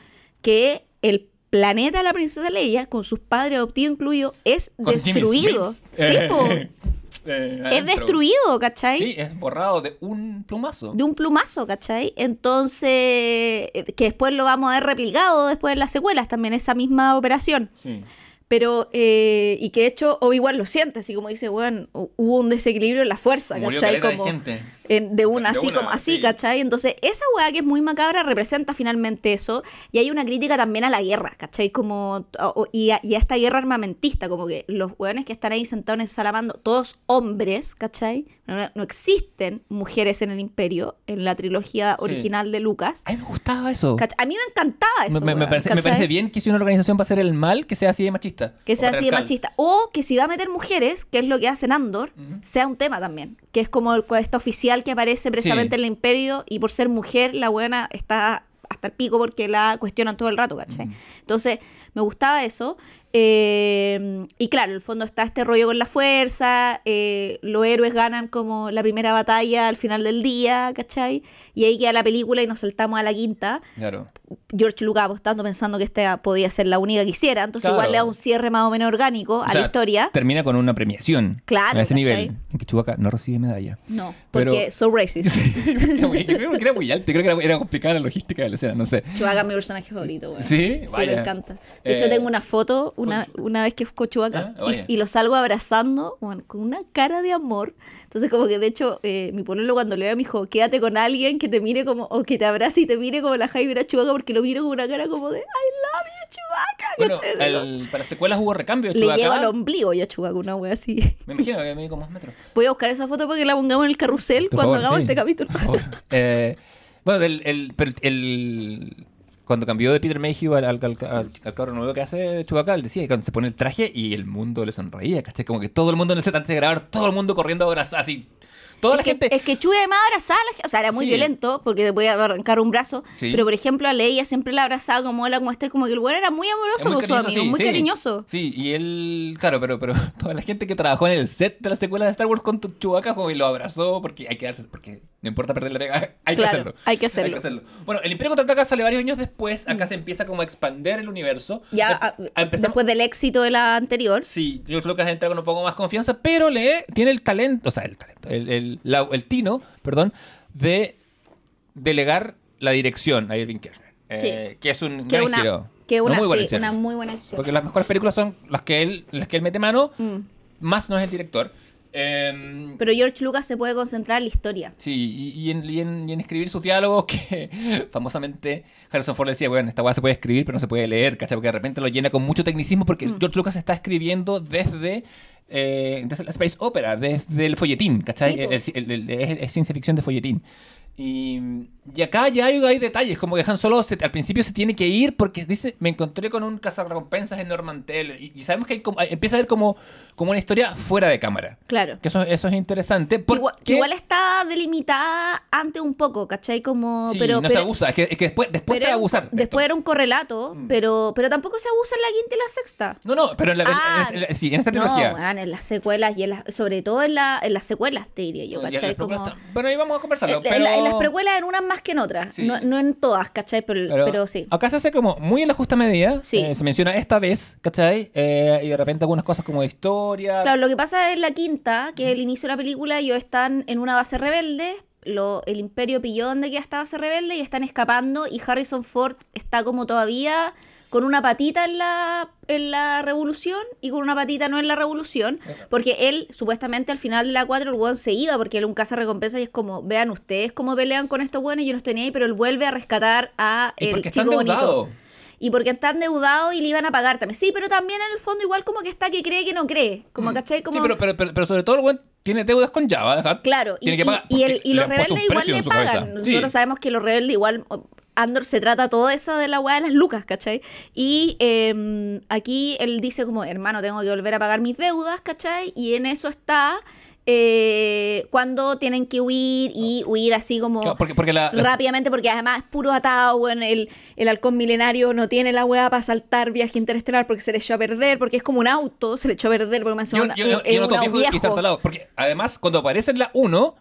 que el planeta de la princesa Leia, con sus padres adoptivos incluidos, es Con destruido. Sí, po, Eh, es destruido, ¿cachai? Sí, es borrado de un plumazo. De un plumazo, ¿cachai? Entonces, eh, que después lo vamos a ver replicado después en las secuelas, también esa misma operación. Sí. Pero, eh, y que de hecho, o igual lo siente, así como dice, bueno, hubo un desequilibrio en la fuerza, Murió ¿cachai? de gente. De una, De así una, como así, sí. ¿cachai? Entonces, esa weá que es muy macabra representa finalmente eso. Y hay una crítica también a la guerra, ¿cachai? Como, o- y, a, y a esta guerra armamentista, como que los weones que están ahí sentados en el salamando, todos hombres, ¿cachai? No, no existen mujeres en el imperio, en la trilogía Sí. original de Lucas. A mí me gustaba eso. ¿cachai? A mí me encantaba eso. Me, me- me weón, parece, me parece bien que si una organización va a hacer el mal, que sea así de machista. Que sea así de machista. O que si va a meter mujeres, que es lo que hacen Andor, sea un tema también. Que es como el- esta oficial imperial que aparece precisamente Sí. en el imperio y por ser mujer la buena está hasta el pico porque la cuestionan todo el rato, ¿cachai? Entonces me gustaba eso. Eh, y claro, en el fondo está este rollo con la fuerza, eh, los héroes ganan como la primera batalla al final del día, ¿cachai? Y ahí queda la película y nos saltamos a la quinta. Claro. George Lucas apostando pensando que esta podía ser la única que hiciera, entonces Claro. igual le da un cierre más o menos orgánico O a sea, la historia. Termina con una premiación. Claro, A ese ¿cachai? nivel. En que Chewbacca no recibe medalla. No, Pero- porque so racist. Yo creo que era muy alto. Yo creo que era, era complicada la logística de la escena. No sé. Chewbacca es mi personaje favorito, weón. ¿Sí? Sí, Vaya. me encanta. De hecho, Eh, tengo una foto una, una vez que fue con Chewbacca Ah, y, y lo salgo abrazando weón, con una cara de amor. Entonces, como que de hecho, eh, mi pololo cuando le ve a mi hijo, quédate con alguien que te mire como, o que te abrace y te mire como la Jaime a Chewbacca, porque lo miro con una cara como de I love you, Chewbacca. Bueno, para secuelas hubo recambio. Le Chewbacca. llego al ombligo yo a Chewbacca, una wea así. Me imagino que mide como dos metros. Voy a buscar esa foto para que la pongamos en el carrusel Por cuando favor, hagamos sí. este capítulo. Por favor. Eh, bueno, el, el, el- cuando cambió de Peter Mayhew al, al, nuevo que hace Chewbacca, él decía que cuando se pone el traje y el mundo le sonreía, ¿cachai? Como que todo el mundo en el set antes de grabar, todo el mundo corriendo a abrazar, así. Toda la es, que, gente... es que Chewie además abrazaba a la gente, o sea, era muy Sí. violento porque te podía arrancar un brazo, Sí. pero por ejemplo a Leia siempre la abrazaba como hola, como este, como que el güey era muy amoroso muy con amigos, sí, muy cariñoso. Sí, y él, claro, pero, pero toda la gente que trabajó en el set de la secuela de Star Wars con Chewbacca como que lo abrazó porque hay que darse, porque no importa perder la pega, hay que Claro, hacerlo. hay que hacerlo. Bueno, el Imperio Contraataca sale varios años después, acá se empieza como a expander el universo. Ya Em- a- empezamos- después del éxito de la anterior. Sí, yo creo que entra con un poco más confianza, pero le tiene el talento, o sea, el talento, el, el, la- el tino, perdón, de delegar la dirección a Irving Kirchner. Eh, Sí. que es un Que gran una, giro. que Una una, muy buena sí, una muy buena decisión. Porque las mejores películas son las que él, las que él mete mano, Mm. más no es el director. Eh, Pero George Lucas se puede concentrar en la historia. Sí, y, y en, y en- y en escribir sus diálogos que famosamente Harrison Ford decía, bueno, esta weá se puede escribir, pero no se puede leer, ¿cachai? Porque de repente lo llena con mucho tecnicismo porque Mm. George Lucas está escribiendo desde, eh, desde la Space Opera, desde el folletín, ¿cachai? Sí, po. El- el- el- es, es ciencia ficción de folletín. Y, y acá ya hay, hay detalles, como que Han Solo se- al principio se tiene que ir porque dice, me encontré con un cazarrecompensas en Normantel y, y sabemos que hay como- empieza a ver como, como una historia fuera de cámara. Claro. Que eso, eso es interesante. Que Igual, que porque- igual está delimitada antes un poco, ¿cachai? Como, Sí, pero, no se pero- abusa. Es que, es que después, después se va a abusar. de Después esto. era un correlato, pero, pero tampoco se abusa en la quinta y la sexta. No, no, pero en la, Ah, en- en- sí, en esta No, trilogía. weón, en las secuelas y en las, sobre todo en, la, en las secuelas, te diría yo, No, ¿cachai? Como, Bueno, ahí vamos a conversarlo. en, pero... en la- las precuelas en unas más que en otras, Sí. no, no en todas, ¿cachai? Pero, Pero, pero sí. Acá se hace como muy en la justa medida. Sí. Eh, se menciona esta vez, ¿cachai? Eh, y de repente algunas cosas como de historia. Claro, lo que pasa en la quinta, que es el inicio de la película, ellos están en una base rebelde, lo, el imperio pilló donde queda esta base rebelde y están escapando y Harrison Ford está como todavía con una patita en la, en la revolución y con una patita no en la revolución, porque él supuestamente al final de la 4 el weón se iba porque él un caza recompensa y es como, vean ustedes cómo pelean con estos buenos, yo los tenía ahí, pero él vuelve a rescatar a Y el porque está chico bonito. Y porque está endeudado y le iban a pagar también. Sí, pero también en el fondo igual como que está que cree que no cree. Como, ¿cachai? Como... Mm. Sí, pero, pero, pero, pero sobre todo el buen tiene deudas con Java. ¿verdad? Claro, y, Tiene que pagar y- y el- y los rebeldes igual le pagan. cabeza. Sí. Nosotros sabemos que los rebeldes igual. Andor se trata todo eso de la weá de las lucas, ¿cachai? Y eh, aquí él dice como, hermano, tengo que volver a pagar mis deudas, ¿cachai? Y en eso está eh, cuando tienen que huir y huir así como Claro, porque, porque la, la- rápidamente, porque además es puro atado, bueno, el, el halcón milenario no tiene la weá para saltar viaje interestelar porque se le echó a perder, porque es como un auto, se le echó a perder porque me hace yo, una- yo, yo, un- es yo noto un viejo y viejo. destartalado, Porque además, cuando aparece en la 1,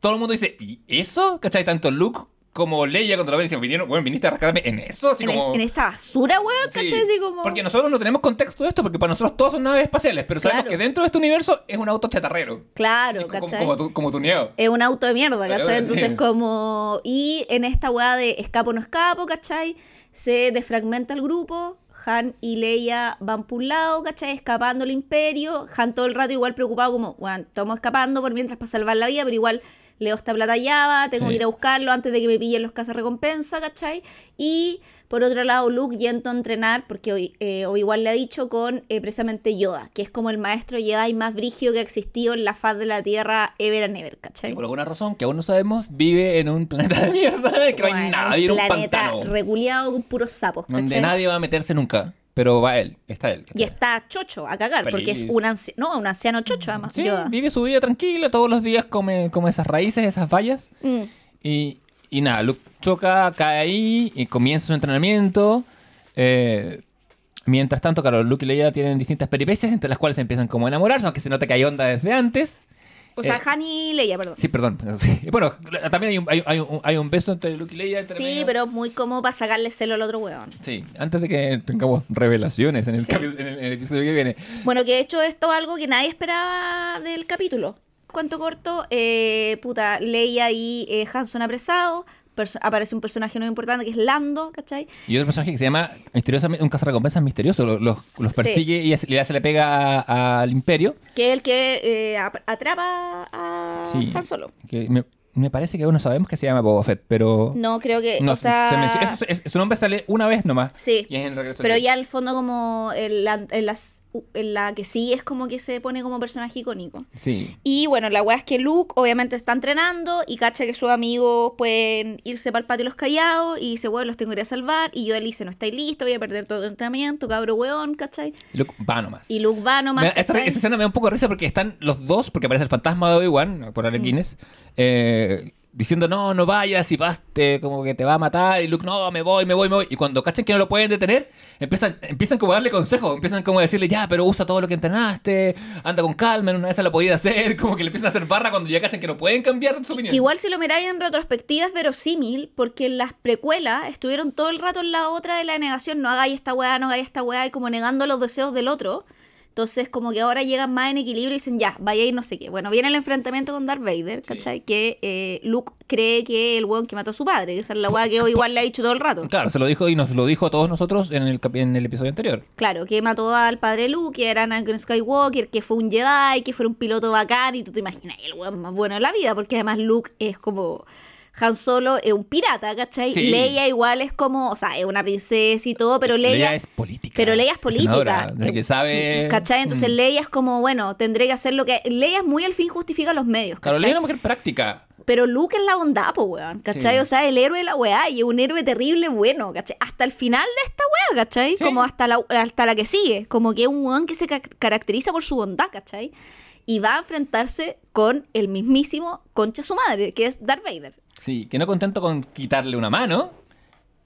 todo el mundo dice, ¿y eso? ¿Cachai? Tanto Luke como Leia lo ven dicen, vinieron, bueno, viniste a rescatarme en eso, así en, como... en esta basura, weón, Sí, ¿cachai? Así como... Porque nosotros no tenemos contexto de esto, porque para nosotros todos son naves espaciales, pero sabemos Claro. que dentro de este universo es un auto chatarrero. Claro, como, ¿cachai? como, tu, como tuneado. es un auto de mierda, Claro, ¿cachai? sí. Entonces como... Y en esta weá de escapo no escapo, ¿cachai? Se desfragmenta el grupo, Han y Leia van por un lado, ¿cachai? Escapando el imperio, Han todo el rato igual preocupado como, bueno, estamos escapando por mientras para salvar la vida, pero igual Leo está plata Java, tengo Sí. que ir a buscarlo antes de que me pillen los cazas recompensa, ¿cachai? Y por otro lado, Luke yendo a entrenar, porque hoy, eh, igual le ha dicho con eh, precisamente Yoda, que es como el maestro Jedi más brígido que ha existido en la faz de la Tierra ever and ever, ¿cachai? Que por alguna razón que aún no sabemos, vive en un planeta de mierda, que no hay Bueno, nada, vive en un planeta pantano. reculeado con puros sapos, Donde ¿cachai? nadie va a meterse nunca. Pero va él, está él. Y está chocho a cagar, porque es un anciano, no, un anciano chocho además. Sí, Yoda. vive su vida tranquila, todos los días come, come esas raíces, esas vallas. Mm. Y, y nada, Luke choca, cae ahí y comienza su entrenamiento. Eh, mientras tanto, claro, Luke y Leia tienen distintas peripecias, entre las cuales se empiezan como a enamorarse, aunque se nota que hay onda desde antes. O sea, Eh, Han y Leia, perdón. Sí, perdón. Bueno, también hay un, hay, hay un, hay un beso entre Luke y Leia. entre Sí, medio. pero muy como para sacarle celo al otro weón. Sí, antes de que tengamos revelaciones en el, Sí. en el- en el episodio que viene. Bueno, que de hecho esto es algo que nadie esperaba del capítulo. Cuento corto, eh, puta, Leia y eh, Han son apresados. Aparece un personaje muy importante que es Lando, ¿cachai? Y otro personaje que se llama misteriosamente un cazarrecompensas misterioso. Los, los, los persigue y hace- le, se le pega al imperio. Que es el que eh, ap- atrapa a Sí. Han Solo. Que me, me parece que aún no sabemos que se llama Boba Fett, pero... No, creo que, no, o sea... se menciona- es- su nombre sale una vez nomás. Sí. Y es en Pero ya al fondo como en la, en las- la que sí es como que se pone como personaje icónico. Sí. Y bueno, la weá es que Luke obviamente está entrenando y cacha que sus amigos pueden irse para el patio los callados y dice, bueno, los tengo que ir a salvar. Y yo le dice, no estáis listos, voy a perder todo el entrenamiento, cabro weón, ¿cachai? Y Luke va nomás. Y Luke va nomás, Me esta- esa escena me da un poco de risa porque están los dos, porque aparece el fantasma de Obi-Wan, por Alec Mm. Guinness, eh, diciendo, no, no vayas, si vas, te, como que te va a matar. Y Luke, no, me voy, me voy, me voy. Y cuando cachan que no lo pueden detener, empiezan, empiezan como a darle consejos, empiezan como a decirle, ya, pero usa todo lo que entrenaste, anda con calma, en una vez lo podía hacer, como que le empiezan a hacer barra cuando ya cachan que no pueden cambiar su Que opinión. igual si lo miráis en retrospectiva es verosímil, porque en las precuelas estuvieron todo el rato en la otra de la negación, no hagáis esta weá, no hagáis esta weá, y como negando los deseos del otro. Entonces, como que ahora llegan más en equilibrio y dicen, ya, vaya a ir no sé qué. Bueno, viene el enfrentamiento con Darth Vader, ¿cachai? Que eh, Luke cree que el weón que mató a su padre, que esa es la weá que hoy igual le ha dicho todo el rato. Claro, se lo dijo y nos lo dijo a todos nosotros en el, en el episodio anterior. Claro, que mató al padre Luke, que era Anakin Skywalker, que fue un Jedi, que fue un piloto bacán, y tú te imaginas el weón más bueno de la vida, porque además Luke es como Han Solo, es un pirata, ¿cachai? Sí. Leia igual es como, o sea, es una princesa y todo, pero Leia... es política. pero Leia es senadora, política. de que sabe... ¿Cachai? Entonces Mm. Leia es como, bueno, tendré que hacer lo que... Leia es muy al fin justifica los medios, Claro, ¿cachai? Leia es una mujer práctica. Pero Luke es la bondad, po, weón, ¿cachai? Sí. O sea, el héroe de la weá y es un héroe terrible bueno, ¿cachai? Hasta el final de esta weá, ¿cachai? Sí. Como hasta la, hasta la que sigue. Como que es un weón que se ca- caracteriza por su bondad, ¿cachai? Y va a enfrentarse con el mismísimo concha su madre, que es Darth Vader. Sí, que no contento con quitarle una mano,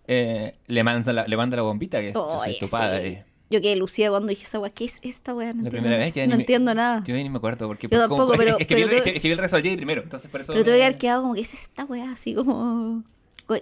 eh, le, manda la, le manda la bombita, que es yo soy Oye, tu sí. padre. Yo quedé lucida cuando dije esa weá. ¿Qué es esta weá? No La entiendo, primera vez que no ni entiendo nada. Yo ni me acuerdo, porque Yo tampoco, es- pero- es, que vi, pero el- tú- es que- es que vi el resto del Jedi primero, entonces por eso... Pero tuve que haber quedado como, ¿qué es esta weá? Así como...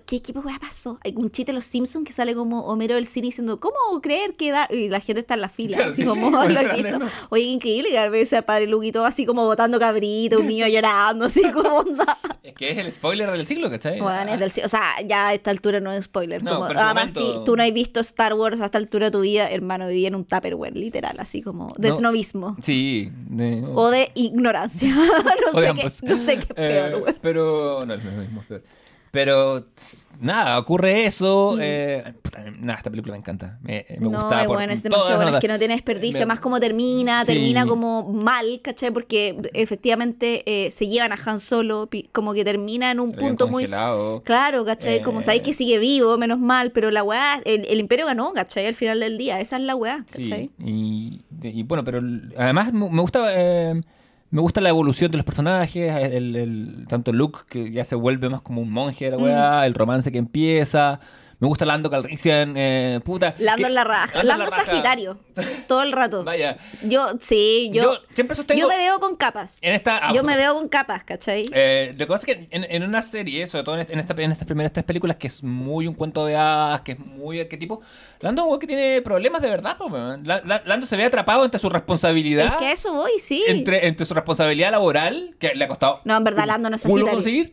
¿Qué equipo weá pasó? Hay un chiste de los Simpsons que sale como Homero del cine diciendo, ¿cómo creer que da? Y la gente está en la fila. Claro, así sí, sí, como, muy lo he visto. ¿no? Oye, qué increíble que a veces al padre Luke y todo así como botando cabrito, un niño llorando, así como onda. Es que es el spoiler del siglo, ¿cachai? Bueno, es del o sea, ya a esta altura no es spoiler. No, como- además, momento- si tú no has visto Star Wars a esta altura de tu vida, hermano, vivía en un Tupperware, literal, así como de No. snobismo. Sí. de- O de ignorancia. no, o de sé qué, no sé qué es peor, Eh. Pero... No, es lo mismo, peor. Pero... tss, Nada, ocurre eso. Mm. eh, puta, nada, esta película me encanta. Me, me no, gusta es por bueno, es demasiado bueno, es que no tiene desperdicio. Me- Además, como termina, Sí. termina como mal, ¿cachai? Porque efectivamente eh, se llevan a Han Solo, como que termina en un Se punto muy. Claro, ¿cachai? Como Eh. sabéis que sigue vivo, menos mal, pero la weá, el, el imperio ganó, ¿cachai? Al final del día, esa es la weá, ¿cachai? Sí, y, y bueno, pero además me me gusta eh, me gusta la evolución de los personajes, el, el- tanto Luke que ya se vuelve más como un monje de la weá, el romance que empieza, me gusta Lando Calrissian, eh, puta. Lando que- en la raja. Lando la raja. Sagitario. Todo el rato. Vaya, Yo, sí, yo. Yo siempre sostengo- yo me veo con capas. en esta... ah, yo me veo con capas, ¿cachai? Eh, lo que pasa es que en, en una serie, sobre todo en, en esta, en estas primeras tres películas, que es muy un cuento de hadas, que es muy arquetipo, Lando es un que tiene problemas de verdad, po, weón. La- la- Lando se ve atrapado entre su responsabilidad. es que a eso voy, sí. entre, entre su responsabilidad laboral, que le ha costado No, en verdad, Lando no es Sagitario. conseguir,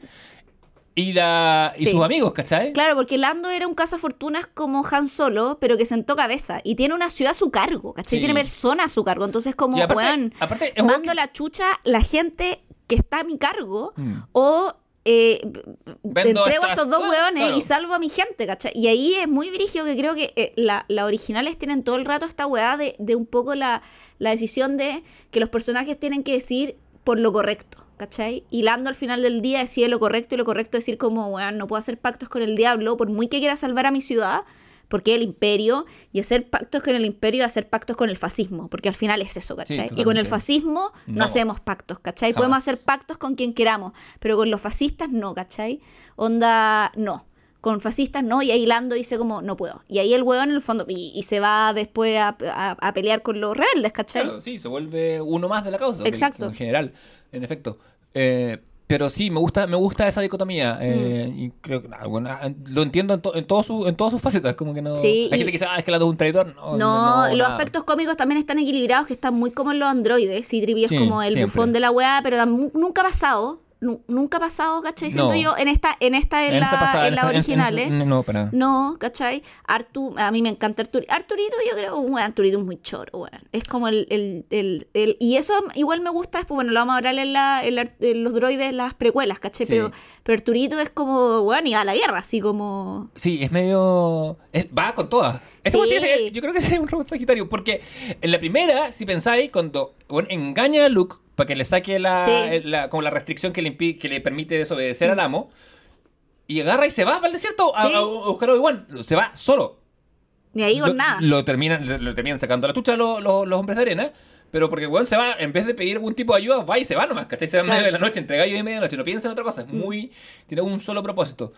y, la, y Sí. sus amigos, ¿cachai? Claro, porque Lando era un cazafortunas como Han Solo, pero que sentó cabeza. Y tiene una ciudad a su cargo, ¿cachai? Sí. Tiene personas a su cargo. Entonces, como, Y aparte- weón, aparte es mando que- la chucha la gente que está a mi cargo, Mm. o eh, te entrego a estos dos weones claro. y salvo a mi gente, ¿cachai? Y ahí es muy virigio que creo que eh, la- las originales tienen todo el rato esta weá de, de un poco la, la decisión de que los personajes tienen que decir por lo correcto, ¿cachai? Y Lando al final del día decide lo correcto y lo correcto es decir como, weón, no puedo hacer pactos con el diablo por muy que quiera salvar a mi ciudad, porque el imperio, y hacer pactos con el imperio es hacer pactos con el fascismo, porque al final es eso, ¿cachai? y con el fascismo no, No. hacemos pactos, ¿cachai? Jamás. Podemos hacer pactos con quien queramos, pero con los fascistas no, ¿cachai? Onda, no. Con fascistas no, y ahí Lando dice como, no puedo. Y ahí el hueón en el fondo, y, y se va después a, a- a pelear con los rebeldes, ¿cachai? Claro, sí, se vuelve uno más de la causa. Exacto. En general, en efecto. Eh, pero sí, me gusta, me gusta esa dicotomía. eh, Mm. Y creo que ah, bueno, ah, lo entiendo en, to- en, todo su- en todas sus facetas. Como que no. Sí, Hay y- gente que dice, ah, es que Lando es un traidor. No, No, los nada. aspectos cómicos también están equilibrados, que están muy como en los androides. Y Trivi es Sí, como el siempre. bufón de la weá, pero nunca ha pasado. Nu- nunca ha pasado, ¿cachai? Siento No. yo en esta, en esta, en, En la, esta pasada, en en- originales. en- no, para nada. No, ¿cachai? Artu, a mí me encanta Arturito. Arturito, yo creo, bueno, Arturito es muy choro, weón. Es como el, el, el, el- Y eso igual me gusta después, bueno, lo vamos a hablar en, la, en, la- en los droides, las precuelas, ¿cachai? Sí. Pero, pero Arturito es como, weón, y a la guerra, así como. Sí, es medio. es- va con todas. Sí. yo creo que sería un robot sagitario. Porque en la primera, si pensáis, cuando bueno, engaña a Luke para que le saque la, Sí. el- la- como la restricción que le, que le permite desobedecer al amo, y agarra y se va para el desierto a, Sí. a- a buscar a Obi-Wan. Se va solo. Ni ahí con lo, nada. Lo terminan, lo, lo terminan sacando a la chucha los, los, los hombres de arena. Pero porque weón se va, en vez de pedir algún tipo de ayuda, va y se va nomás, ¿cachai? Se va en Claro. medio de la noche, entre gallo y medianoche, no piensa en otra cosa, es muy. tiene un solo propósito.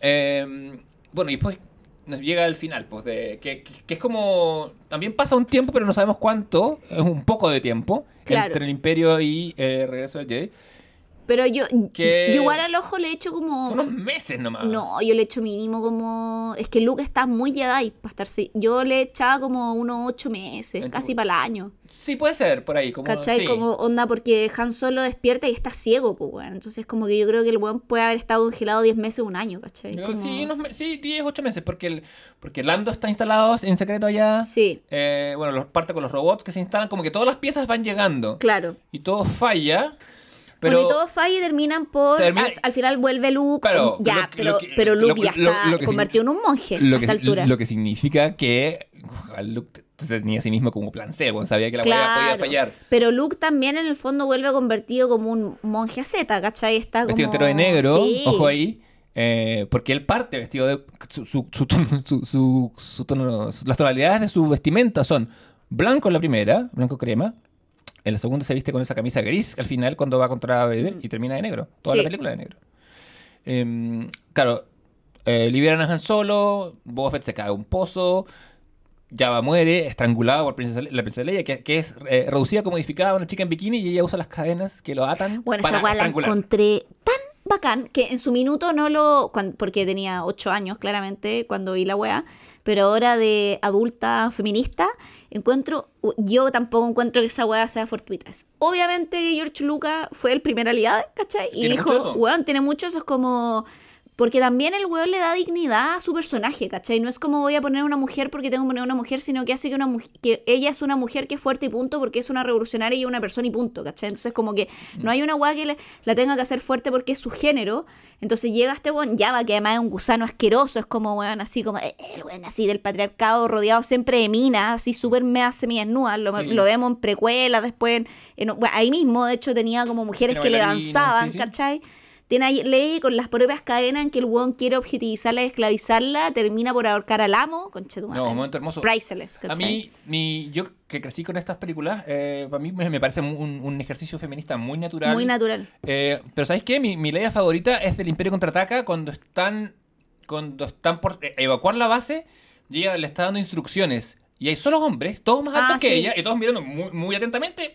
Eh, bueno, y después nos llega al final, pues, de que, que- que es como. También pasa un tiempo, pero no sabemos cuánto, es un poco de tiempo, Claro. entre el Imperio y eh, Regreso del Jedi. Pero yo, Que- yo igual al ojo le echo como. Unos meses nomás. No, yo le echo mínimo como. Es que Luke está muy Jedi para estarse. Yo le echaba como unos ocho meses, En casi para el año. Sí, puede ser, por ahí. Como, ¿Cachai? sí. Como onda, porque Han Solo despierta y está ciego, pues, weón. Entonces, como que yo creo que el weón puede haber estado congelado 10 meses, un año, ¿cachai? Como- Sí, unos me- sí, 10, 8 meses, porque, el, porque Lando está instalado en secreto allá. Sí, Eh, bueno, los, parte con los robots que se instalan, como que todas las piezas van llegando. claro. Y todo falla. Pero Bueno, y todo falla y terminan por. Termina- al, al final vuelve Luke. Claro, ya, pero, que- pero Luke ya está convertido en un monje lo a que, esta altura. lo que significa que Luke se tenía a sí mismo como plan C, sabía que la hueá podía Claro. fallar. Pero Luke también en el fondo vuelve convertido como un monje Z, ¿cachai? Está Vestido como... entero de negro, Sí. ojo ahí. eh, porque él parte vestido de. Su, su, tono- las tonalidades de su vestimenta son blanco en la primera, blanco crema. En la segunda se viste con esa camisa gris al final cuando va contra Vader y termina de negro. Toda Sí. la película de negro. Em, claro, eh, liberan a Han Solo, Boba Fett se cae a un pozo, Java muere, estrangulado por princesa la princesa Leia, que, que es eh, reducida como modificada a una chica en bikini y ella usa las cadenas que lo atan Bueno, para esa la encontré tan bacán que en su minuto no lo... cuan- porque tenía ocho años, claramente, cuando vi la weá. Pero ahora de adulta feminista, encuentro... Yo tampoco encuentro que esa weá sea fortuita. Obviamente George Lucas fue el primer aliado, ¿cachai? Y dijo, weón, tiene mucho eso, es como... Porque también el weón le da dignidad a su personaje, ¿cachai? No es como voy a poner una mujer porque tengo que poner una mujer, sino que hace que, una mu- que ella es una mujer que es fuerte y punto, porque es una revolucionaria y una persona y punto, ¿cachai? Entonces como que no hay una weá que le- la tenga que hacer fuerte porque es su género. Entonces llega este weón Java, que además es un gusano asqueroso, es como weón así como eh, el weón así del patriarcado rodeado siempre de minas, así súper mea semidesnudas. Lo, Sí. lo vemos en precuelas, después en, en- bueno, ahí mismo, de hecho, tenía como mujeres que le danzaban, sí, sí. ¿cachai? Tiene ahí ley con las propias cadenas en que el weón quiere objetivizarla y esclavizarla, termina por ahorcar al amo, conchetumare. No, un momento hermoso. Priceless, A ¿cachai? mí, mi, yo que crecí con estas películas, eh, para mí me, parece un, un ejercicio feminista muy natural. Muy natural. Eh, pero ¿sabéis qué? Mi, mi Leia favorita es del Imperio Contraataca cuando están, cuando están por eh, evacuar la base y ella le está dando instrucciones. Y hay solo hombres, todos más altos Ah, que sí. ella, y todos mirando muy, muy atentamente.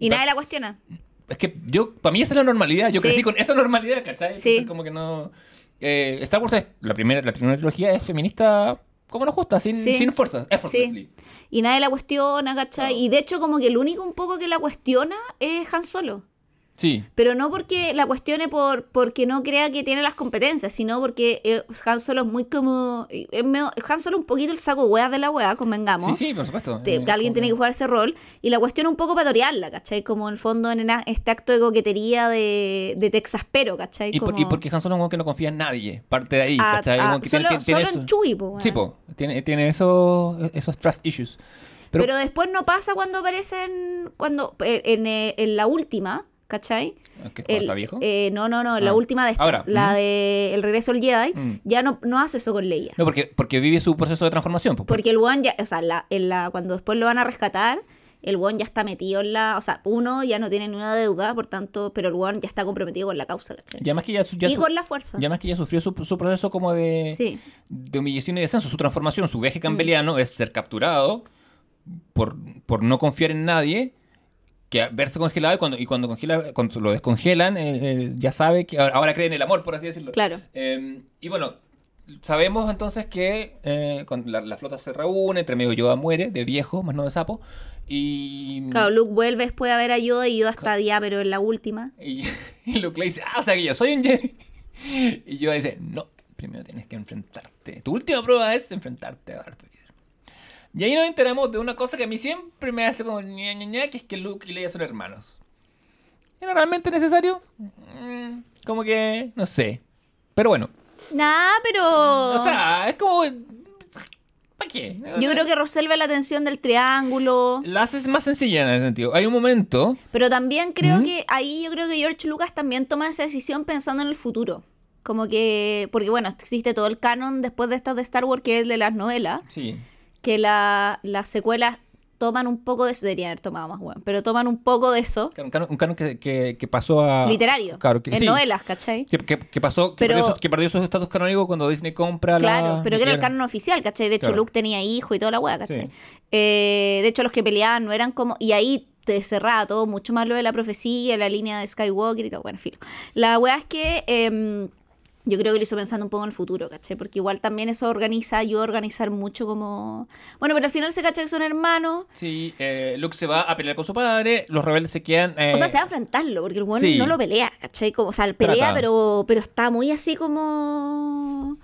Y nadie la cuestiona. Es que yo, para mí esa es la normalidad. Yo Sí. crecí con esa normalidad, ¿cachai? Sí. Entonces, como que no. Eh, Star Wars es, la primera, la primera trilogía es feminista como nos gusta, sin, Sí. sin fuerza, effortlessly. Y nadie la cuestiona, ¿cachai? No. Y de hecho, como que el único un poco que la cuestiona es Han Solo. Sí. Pero no porque la cuestione por porque no crea que tiene las competencias, sino porque eh, Han Solo es muy como. Es medio- Han Solo un poquito el saco hueá de la hueá, convengamos. Sí, sí, por supuesto. Te- Eh, que alguien como tiene que jugar ese rol y la cuestión un poco para torearla, ¿cachai? Como en el fondo en este acto de coquetería de, de Texaspero, ¿cachai? Y, por- Como- y porque Han Solo es un que no confía en nadie. Parte de ahí, Ah, ¿cachai? ah, Como que solo, tiene, tiene solo en eso- Chewie, po, Sí, po. Tiene, tiene eso, esos trust issues. Pero, Pero, después no pasa cuando aparecen, cuando en, en, eh, en la última, ¿cachai? ¿Qué, cuando está viejo? eh, no, no, no, la Ah. última de esta, Ahora. la Mm. de El regreso del Jedi, Mm. ya no, no hace eso con Leia. No, porque, porque vive su proceso de transformación. pues, Porque el one ya, o sea, la, en la, cuando después lo van a rescatar, el one ya está metido en la, o sea, uno ya no tiene ni una deuda, por tanto, pero el one ya está comprometido con la causa, ¿cachai? Ya más que ya, ya y su- con la fuerza. ya más que ya sufrió su, su proceso como de, Sí. de humillación y descenso, su transformación, su viaje campbelliano es ser capturado por, por no confiar en nadie, que verse congelado y cuando, y cuando, congela, cuando lo descongelan, eh, eh, ya sabe que ahora, ahora cree en el amor, por así decirlo. Claro. Eh, y bueno, sabemos entonces que eh, cuando la, la flota se reúne, entre medio Yoda muere, de viejo, más no de sapo, y... Claro, Luke vuelve después a ver a Yoda y Yoda está ya, pero en la última. Y, y Luke le dice, ah, o sea que yo soy un Jedi. Y Yoda dice, no, primero tienes que enfrentarte. Tu última prueba es enfrentarte a Darth. Y ahí nos enteramos de una cosa que a mí siempre me hace como ña, ña, ña, que es que Luke y Leia son hermanos. ¿Era realmente necesario? Mm, como que, no sé. Pero bueno, Nah, pero... o sea, es como... ¿Para qué? Yo creo que resuelve la tensión del triángulo. La haces más sencilla en ese sentido. Hay un momento... Pero también creo Ujú. que ahí yo creo que George Lucas también toma esa decisión pensando en el futuro. Como que, porque bueno, existe todo el canon después de estas de Star Wars que es el de las novelas, Sí. Que la, las secuelas toman un poco de eso, deberían haber tomado más, bueno, pero toman un poco de eso, Un canon, un canon que, que- que pasó a... literario, Claro, que, en sí. novelas, ¿cachai? Que, que- pasó, que, Pero- perdió su, que perdió su estatus canónico cuando Disney compra Claro, la... pero que era el canon oficial, ¿cachai? De hecho, Claro. Luke tenía hijo y toda la weá, ¿cachai? Sí. Eh, de hecho, los que peleaban no eran como... Y ahí te cerraba todo mucho más lo de la profecía, la línea de Skywalker y todo. Bueno, filo. La weá es que... em, yo creo que lo hizo pensando un poco en el futuro, ¿cachai? Porque igual también eso organiza, ayuda a organizar mucho como... Bueno, pero al final se cacha que son hermanos. Sí, eh, Luke se va a pelear con su padre, los rebeldes se quedan... eh, O sea, se va a enfrentarlo, porque el bueno sí. no lo pelea, ¿cachai? Como, o sea, pelea, Trata. pero, pero está muy así como.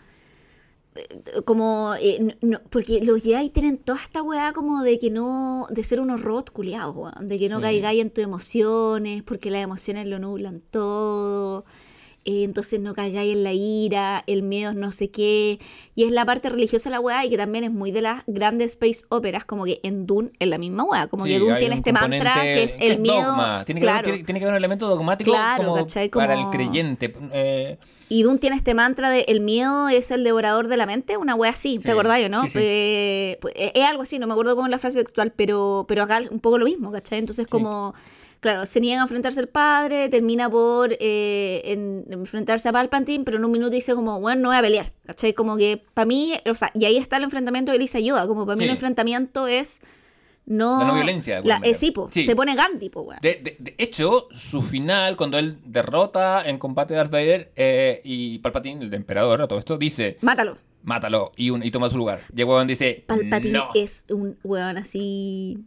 eh, Como. eh, no- no- porque los Jedi tienen toda esta weá como de que no. de ser unos robots culiados, weón. De que no Sí. caigáis en tus emociones, porque las emociones lo nublan todo. Eh, entonces no caigáis en la ira, el miedo es no sé qué. Y es la parte religiosa de la weá y que también es muy de las grandes space operas, como que en Dune es la misma weá. Como sí, que Dune tiene este mantra que es el miedo. dogma. Tiene que, claro. haber, tiene, tiene que haber un elemento dogmático Claro, como ¿cachai? para el creyente. eh, Y Dune tiene este mantra de el miedo es el devorador de la mente, una wea así, Sí, ¿te acordás yo, no? sí, sí. Eh, pues, es algo así, no me acuerdo cómo es la frase textual, pero, pero acá un poco lo mismo, ¿cachai? Entonces como, claro, se niegan a enfrentarse al padre, termina por eh, en- enfrentarse a Palpatine, pero en un minuto dice como, bueno, no voy a pelear, ¿cachai? Como que para mí, o sea, y ahí está el enfrentamiento que Lisa Yoda, como para mí Sí. el enfrentamiento es no... La no violencia, de La, eh, sí, po, Sí. se pone Gandhi, po, weón. De, de- de hecho, su final, cuando él derrota en combate a Darth Vader eh, y Palpatine, el de emperador, todo esto, dice, Mátalo. mátalo y, un- y toma su lugar. Y el huevón dice, Palpatine no. es un weón así...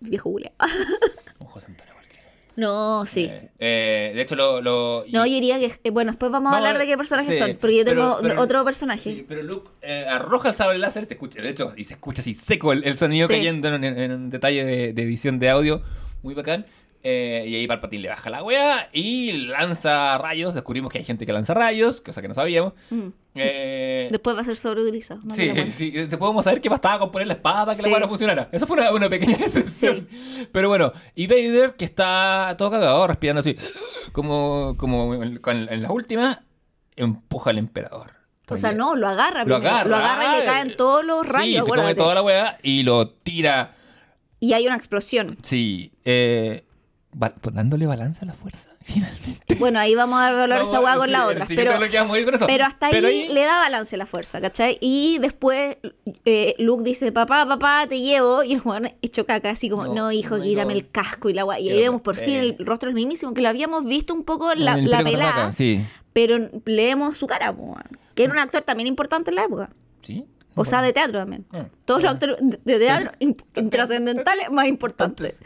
Viejo Julia. Un José Antonio cualquiera. No, sí. Eh, eh, de hecho, lo... lo- y- No, yo diría que. eh, bueno, después vamos, a hablar de qué personajes sí, son. Porque yo tengo pero- pero- otro personaje. Sí, pero Luke eh, arroja el sable láser, se escucha, de hecho, y se escucha así seco el, el sonido Sí. cayendo en, un detalle de, de edición de audio muy bacán. Y ahí Palpatine le baja la wea y lanza rayos. Descubrimos que hay gente que lanza rayos, cosa que no sabíamos. Mm. Eh, Después va a ser sobreutilizado. no Sí, sí, te podemos saber qué bastaba con poner la espada para que Sí. la weá no funcionara. Eso fue una, una pequeña excepción. Pero bueno, y Vader, que está todo cagado, respirando así, como, como en, en la última, empuja al emperador. O sea, no, lo agarra lo primero. agarra. Lo agarra y le caen todos los Sí, rayos. se come toda la weá y lo tira. Y hay una explosión. Sí, eh, dándole balance a la fuerza, finalmente. Bueno, ahí vamos a hablar de esa hueá con Sí, la otra. Pero, hasta ahí, Pero ahí- le da balance la fuerza, ¿cachai? Y después eh, Luke dice, papá, papá, te llevo. Y el weón hecho caca, así como, No, no, hijo, no, quítame no. el casco y la guay. Y ahí vemos por fin el rostro del mismísimo, que lo habíamos visto un poco la, la pelada. Sí. pero leemos su cara, po, que era un actor también importante en la época. ¿Sí? O sea, de teatro también. Ah. Todos los actores de teatro imp- trascendentales más importantes.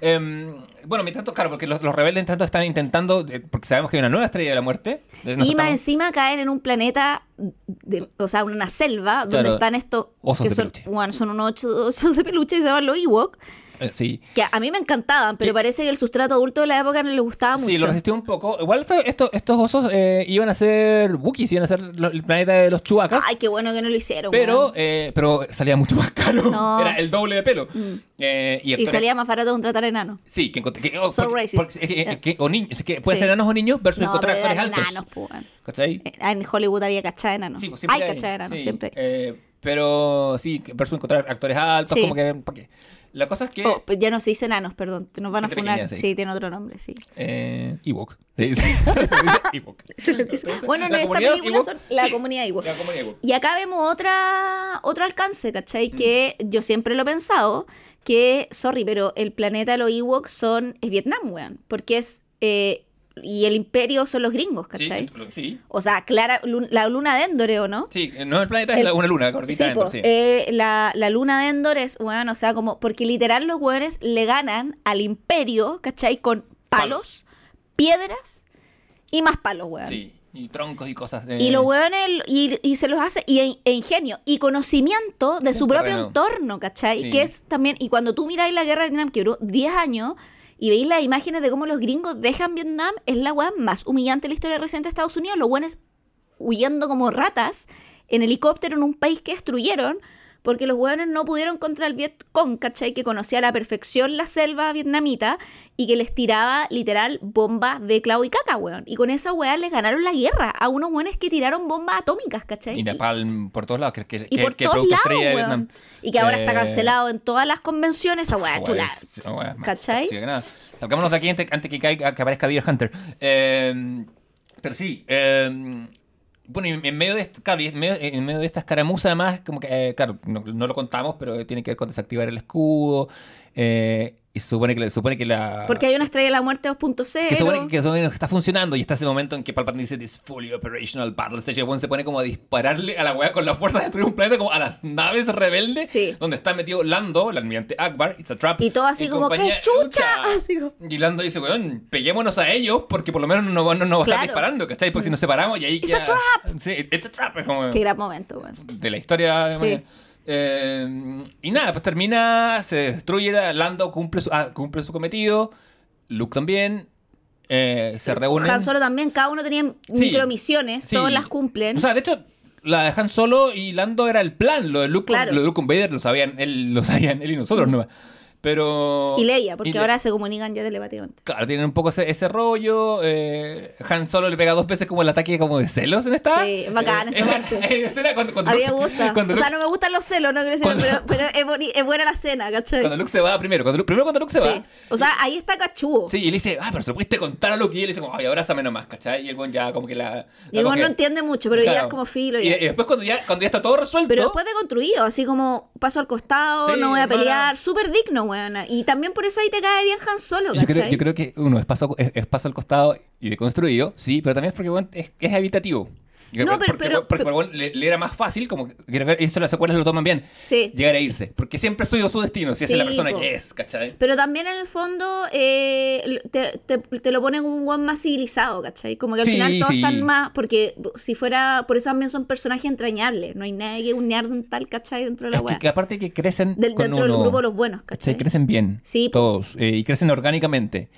Em, bueno, mientras tanto, claro, porque los, los rebeldes tanto están intentando, eh, porque sabemos que hay una nueva estrella de la muerte. Y más estamos- encima caen en un planeta, de- o sea, una selva, donde están estos Osos que de son, peluche. bueno, son unos ocho osos de peluche y se llaman los Ewok. Eh, sí. Que a mí me encantaban, pero parece que el sustrato adulto de la época no les gustaba mucho. Sí, lo resistió un poco. Igual esto- esto- estos osos eh, iban a ser Wookiees, iban a ser lo- el planeta de los chubacas. Ay, qué bueno que no lo hicieron. pero, eh, pero salía mucho más caro. No. Era el doble de pelo. Eh, y, Y salía más barato contratar enanos. Sí, que encontré. Que, oh, So porque- racist. porque- es que- o niños, que puede Sí. ser enanos o niños versus No, encontrar actores altos. enanos, pues. ¿Cachai? Eh, En Hollywood había cachada de enanos. Sí, pues siempre hay cachada de enanos, sí. siempre. Eh, pero sí, versus encontrar actores altos, Sí. como que. ¿para qué? La cosa es que. Oh, pues ya no se dice enanos, perdón. Nos van a funar. Sí, tiene otro nombre, sí. Eh, Ewok. Sí, sí. Se dice Ewok. Bueno, en La esta comunidad película Ewok, son la sí, comunidad Ewok. La comunidad Ewok. Y acá vemos otra, otro alcance, Mm. ¿cachai? Que yo siempre lo he pensado, que, sorry, pero el planeta de los Ewoks son, es Vietnam, weón. Porque es, eh, y el imperio son los gringos, ¿cachai? sí, sí. O sea, Clara, la luna de Endor, ¿o no? Sí, no el planeta es la- una luna, gordita Sí, po, sí. eh, la, la luna de Endor es, weón, o sea, como, porque literal los weones le ganan al imperio, ¿cachai? Con palos, piedras y más palos, weón. Sí, y troncos y cosas. eh, Y los hueones, y, y se los hace, y e, ingenio, y conocimiento de su propio terreno. entorno, ¿cachai? Sí. Que es también, y cuando tú miráis la guerra de Vietnam, que duró 10 años, y veis las imágenes de cómo los gringos dejan Vietnam, es la weá más humillante de la historia reciente de Estados Unidos, los buenos huyendo como ratas en helicóptero en un país que destruyeron, porque los hueones no pudieron contra el Vietcong, ¿cachai? Que conocía a la perfección la selva vietnamita y que les tiraba literal bombas de clavo y caca, weón. Y con esa weá les ganaron la guerra a unos hueones que tiraron bombas atómicas, ¿cachai? Y Napalm por todos lados, que, que, Y que- por que todos producto lados, estrella de. Vietnam. Y que ahora está Eh, cancelado en todas las convenciones, esa la- es- es más ¿Cachai? Salgámonos de aquí antes, antes que, caiga- que aparezca Deer Hunter. Eh, pero sí, eh, bueno, en medio de esto, claro, en medio, en medio de esta escaramuza, además, como que, eh, claro, no lo contamos, pero tiene que ver con desactivar el escudo. Eh, y supone que, supone que la. Porque hay una estrella de la muerte 2.0. Que supone que, que está funcionando y está ese momento en que Palpatine dice This fully operational battle station. Weón se pone como a dispararle a la weá con la fuerza de destruir un planeta como a las naves rebeldes Sí. donde está metido Lando, el almirante Akbar, It's a Trap. Y todo así y como, ¡qué chucha! Y Lando dice, weón, peguémonos a ellos porque por lo menos no nos no, estar Claro. disparando, ¿cachai? Porque si nos separamos y ahí It's a queda- Sí, it's a trap. Es como Qué gran momento, weón. de la historia. de Sí. manera- Eh, y nada, pues termina, se destruye, la- Lando cumple su, ah, cumple su cometido, Luke también, eh, se reúnen. Han Solo también, cada uno tenía micromisiones, Sí. todos las cumplen. O sea, de hecho, la de Han Solo y Lando era el plan, lo de Luke, Claro. lo de Luke con Vader lo sabían él, lo sabían él y nosotros, ¿no? Pero... y Leia, porque y ahora se comunican ya telepáticamente. Claro, tienen un poco ese, ese rollo. eh, Han Solo le pega dos veces como el ataque como de celos en esta. Sí, bacán esa Eh, parte. eh, escena cuando, cuando A mí me gusta. cuando o sea, no me gustan los celos, no quiero decir, Cuando- pero, pero es, boni- es buena la cena, ¿cachai? Cuando Luke se va primero. Cuando Luke- primero cuando Luke se Sí. va. O sea, ahí está cachudo. Sí, y le dice, ah, pero se lo pudiste contar a Luke. Y él dice, como, ay, abrázame nomás, ¿cachai? Y el buen ya como que la. y uno coge. no entiende mucho, pero ya Claro. es como filo. Y, ya. y después cuando ya, cuando ya está todo resuelto. Pero después de construido, así como paso al costado, Sí, no voy a pelear, súper digno, Y también por eso ahí te cae bien Han Solo, Yo creo, yo creo que uno es paso, es, es paso al costado y deconstruido, sí, pero también es porque bueno, es, es habitativo. No, pero- porque, pero- porque, bueno, le, le era más fácil, como que esto las secuelas lo toman bien, Sí. llegar a irse. Porque siempre soy su destino, si esa es la Sí, persona po. que es, ¿cachai? Pero también en el fondo eh, te, te- te lo ponen un one más civilizado, ¿cachai? Como que al Sí, final todos sí. están más, porque si fuera, por eso también son personajes entrañables, no hay nadie que un tal, ¿cachai? Dentro de la Es que, aparte que crecen Del, con dentro del grupo de los buenos, ¿cachai? ¿cachai? Crecen bien, Sí, todos, eh, y crecen orgánicamente.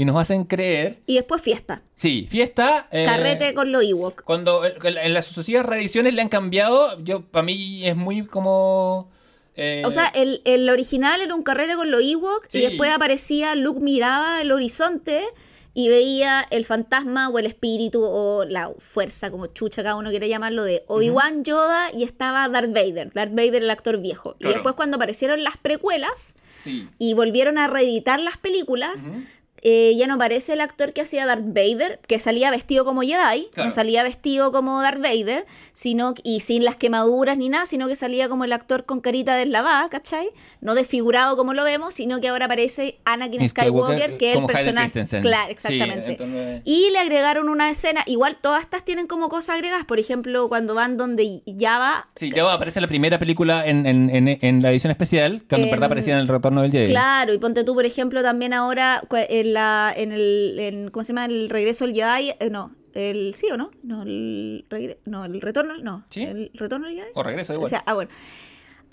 Y nos hacen creer, Y después fiesta, sí, fiesta... eh, carrete con los Ewok. Cuando en las sucesivas reediciones le han cambiado, yo para mí es muy como... eh, O sea, el, el original era un carrete con los Ewok Sí. y después aparecía, Luke miraba el horizonte y veía el fantasma o el espíritu o la fuerza, como chucha cada uno quiere llamarlo, de Obi-Wan, Yoda y estaba Darth Vader, Darth Vader el actor viejo. Claro. Y después cuando aparecieron las precuelas sí. y volvieron a reeditar las películas. Eh, ya no aparece el actor que hacía Darth Vader, que salía vestido como Jedi, Claro. no salía vestido como Darth Vader, sino y sin las quemaduras ni nada, sino que salía como el actor con carita deslavada, ¿cachai? No desfigurado como lo vemos, sino que ahora aparece Anakin Skywalker, Skywalker, que es el Hayden personaje. Claro, Sí, exactamente. entonces- Y le agregaron una escena, igual todas estas tienen como cosas agregadas, por ejemplo, cuando van donde Java Sí, ya va, aparece en la primera película en, en, en, en la edición especial, cuando en verdad aparecía en el retorno del Jedi. Claro, y ponte tú, por ejemplo, también ahora cu- en la en el en, ¿cómo se llama? El regreso del Jedi, eh, no, el sí o no? No, el regre- no, el retorno, no, ¿Sí? el retorno del Jedi. O regreso, igual. O sea, ah, bueno.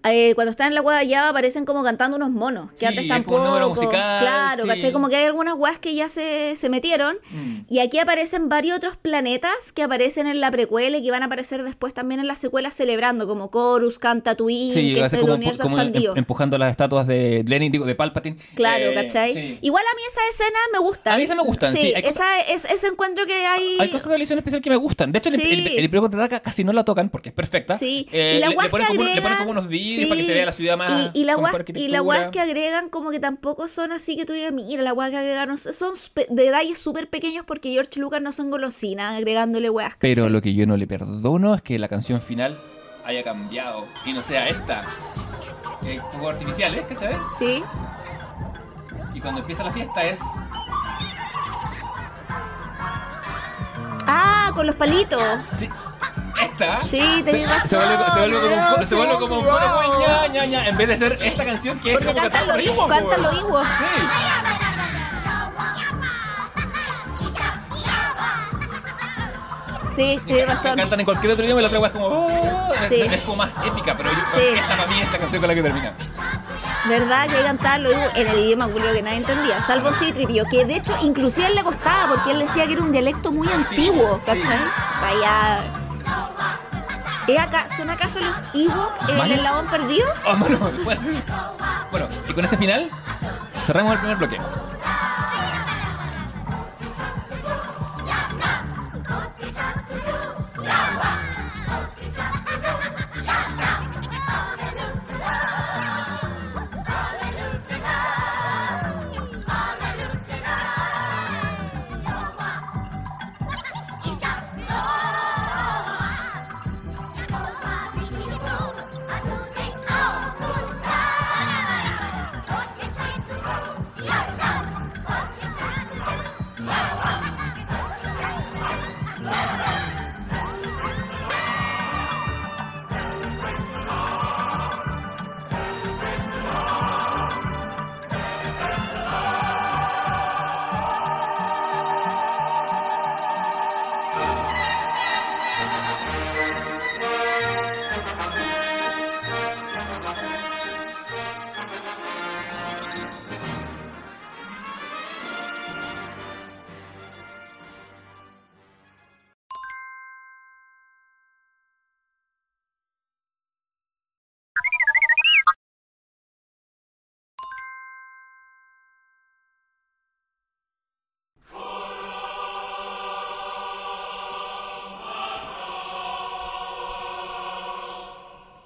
Eh, cuando están en la hueá ya aparecen como cantando unos monos, que Sí, antes tampoco. musical, claro, sí. ¿cachai? Como que hay algunas weas que ya se, se metieron. Mm. Y aquí aparecen varios otros planetas que aparecen en la precuela y que van a aparecer después también en la secuela celebrando, como Chorus, Cantatouille, Sí, que es el como, universo como em- expandido. empujando las estatuas de Lenin, digo, de Palpatine. Claro, Eh, ¿cachai? Igual a mí esa escena me gusta. A mí esa me gustan, sí, esa, es, ese encuentro que hay... Hay cosas de la edición especial que me gustan. De hecho, el- el, el, Contraataca casi no la tocan porque es perfecta. Sí, Eh, y la le, guas le ponen que como, le ponen como unos sí, para que se vea la ciudad más. Y, y la con mejor guas, y guas que agregan como que tampoco son así que tú digas, mira, la guas que agregaron son detalles súper pequeños porque George Lucas no son golosinas agregándole. ¿cachai? Pero lo que yo no le perdono es que la canción final haya cambiado y no sea esta. Eh, fuegos artificiales, ¿cachai? Sí, Y cuando empieza la fiesta es. ah, con los palitos. Sí, esta. Sí, tenés razón. se vuelve, se vuelve como un, se vuelve como un coro muy ña, ña, ña, en vez de ser esta canción que es Porque como cantan cantar los Ewoks, cantan los Ewoks. Sí. Sí, tienes razón. Cantan en cualquier otro idioma y la otra es como. "Oh", es- Sí. Es, como más épica, pero yo, Sí. esta para mí es la canción con la que termina. ¿Verdad? Que cantar lo en el idioma culio que nadie entendía, salvo Citripio, que de hecho inclusive él le costaba porque él decía que era un dialecto muy antiguo, ¿cachai? O sea, ya... ¿Es acá, ¿Son acaso los Ewoks el labón perdido? Oh, mano, pues- Bueno, y con este final cerramos el primer bloque.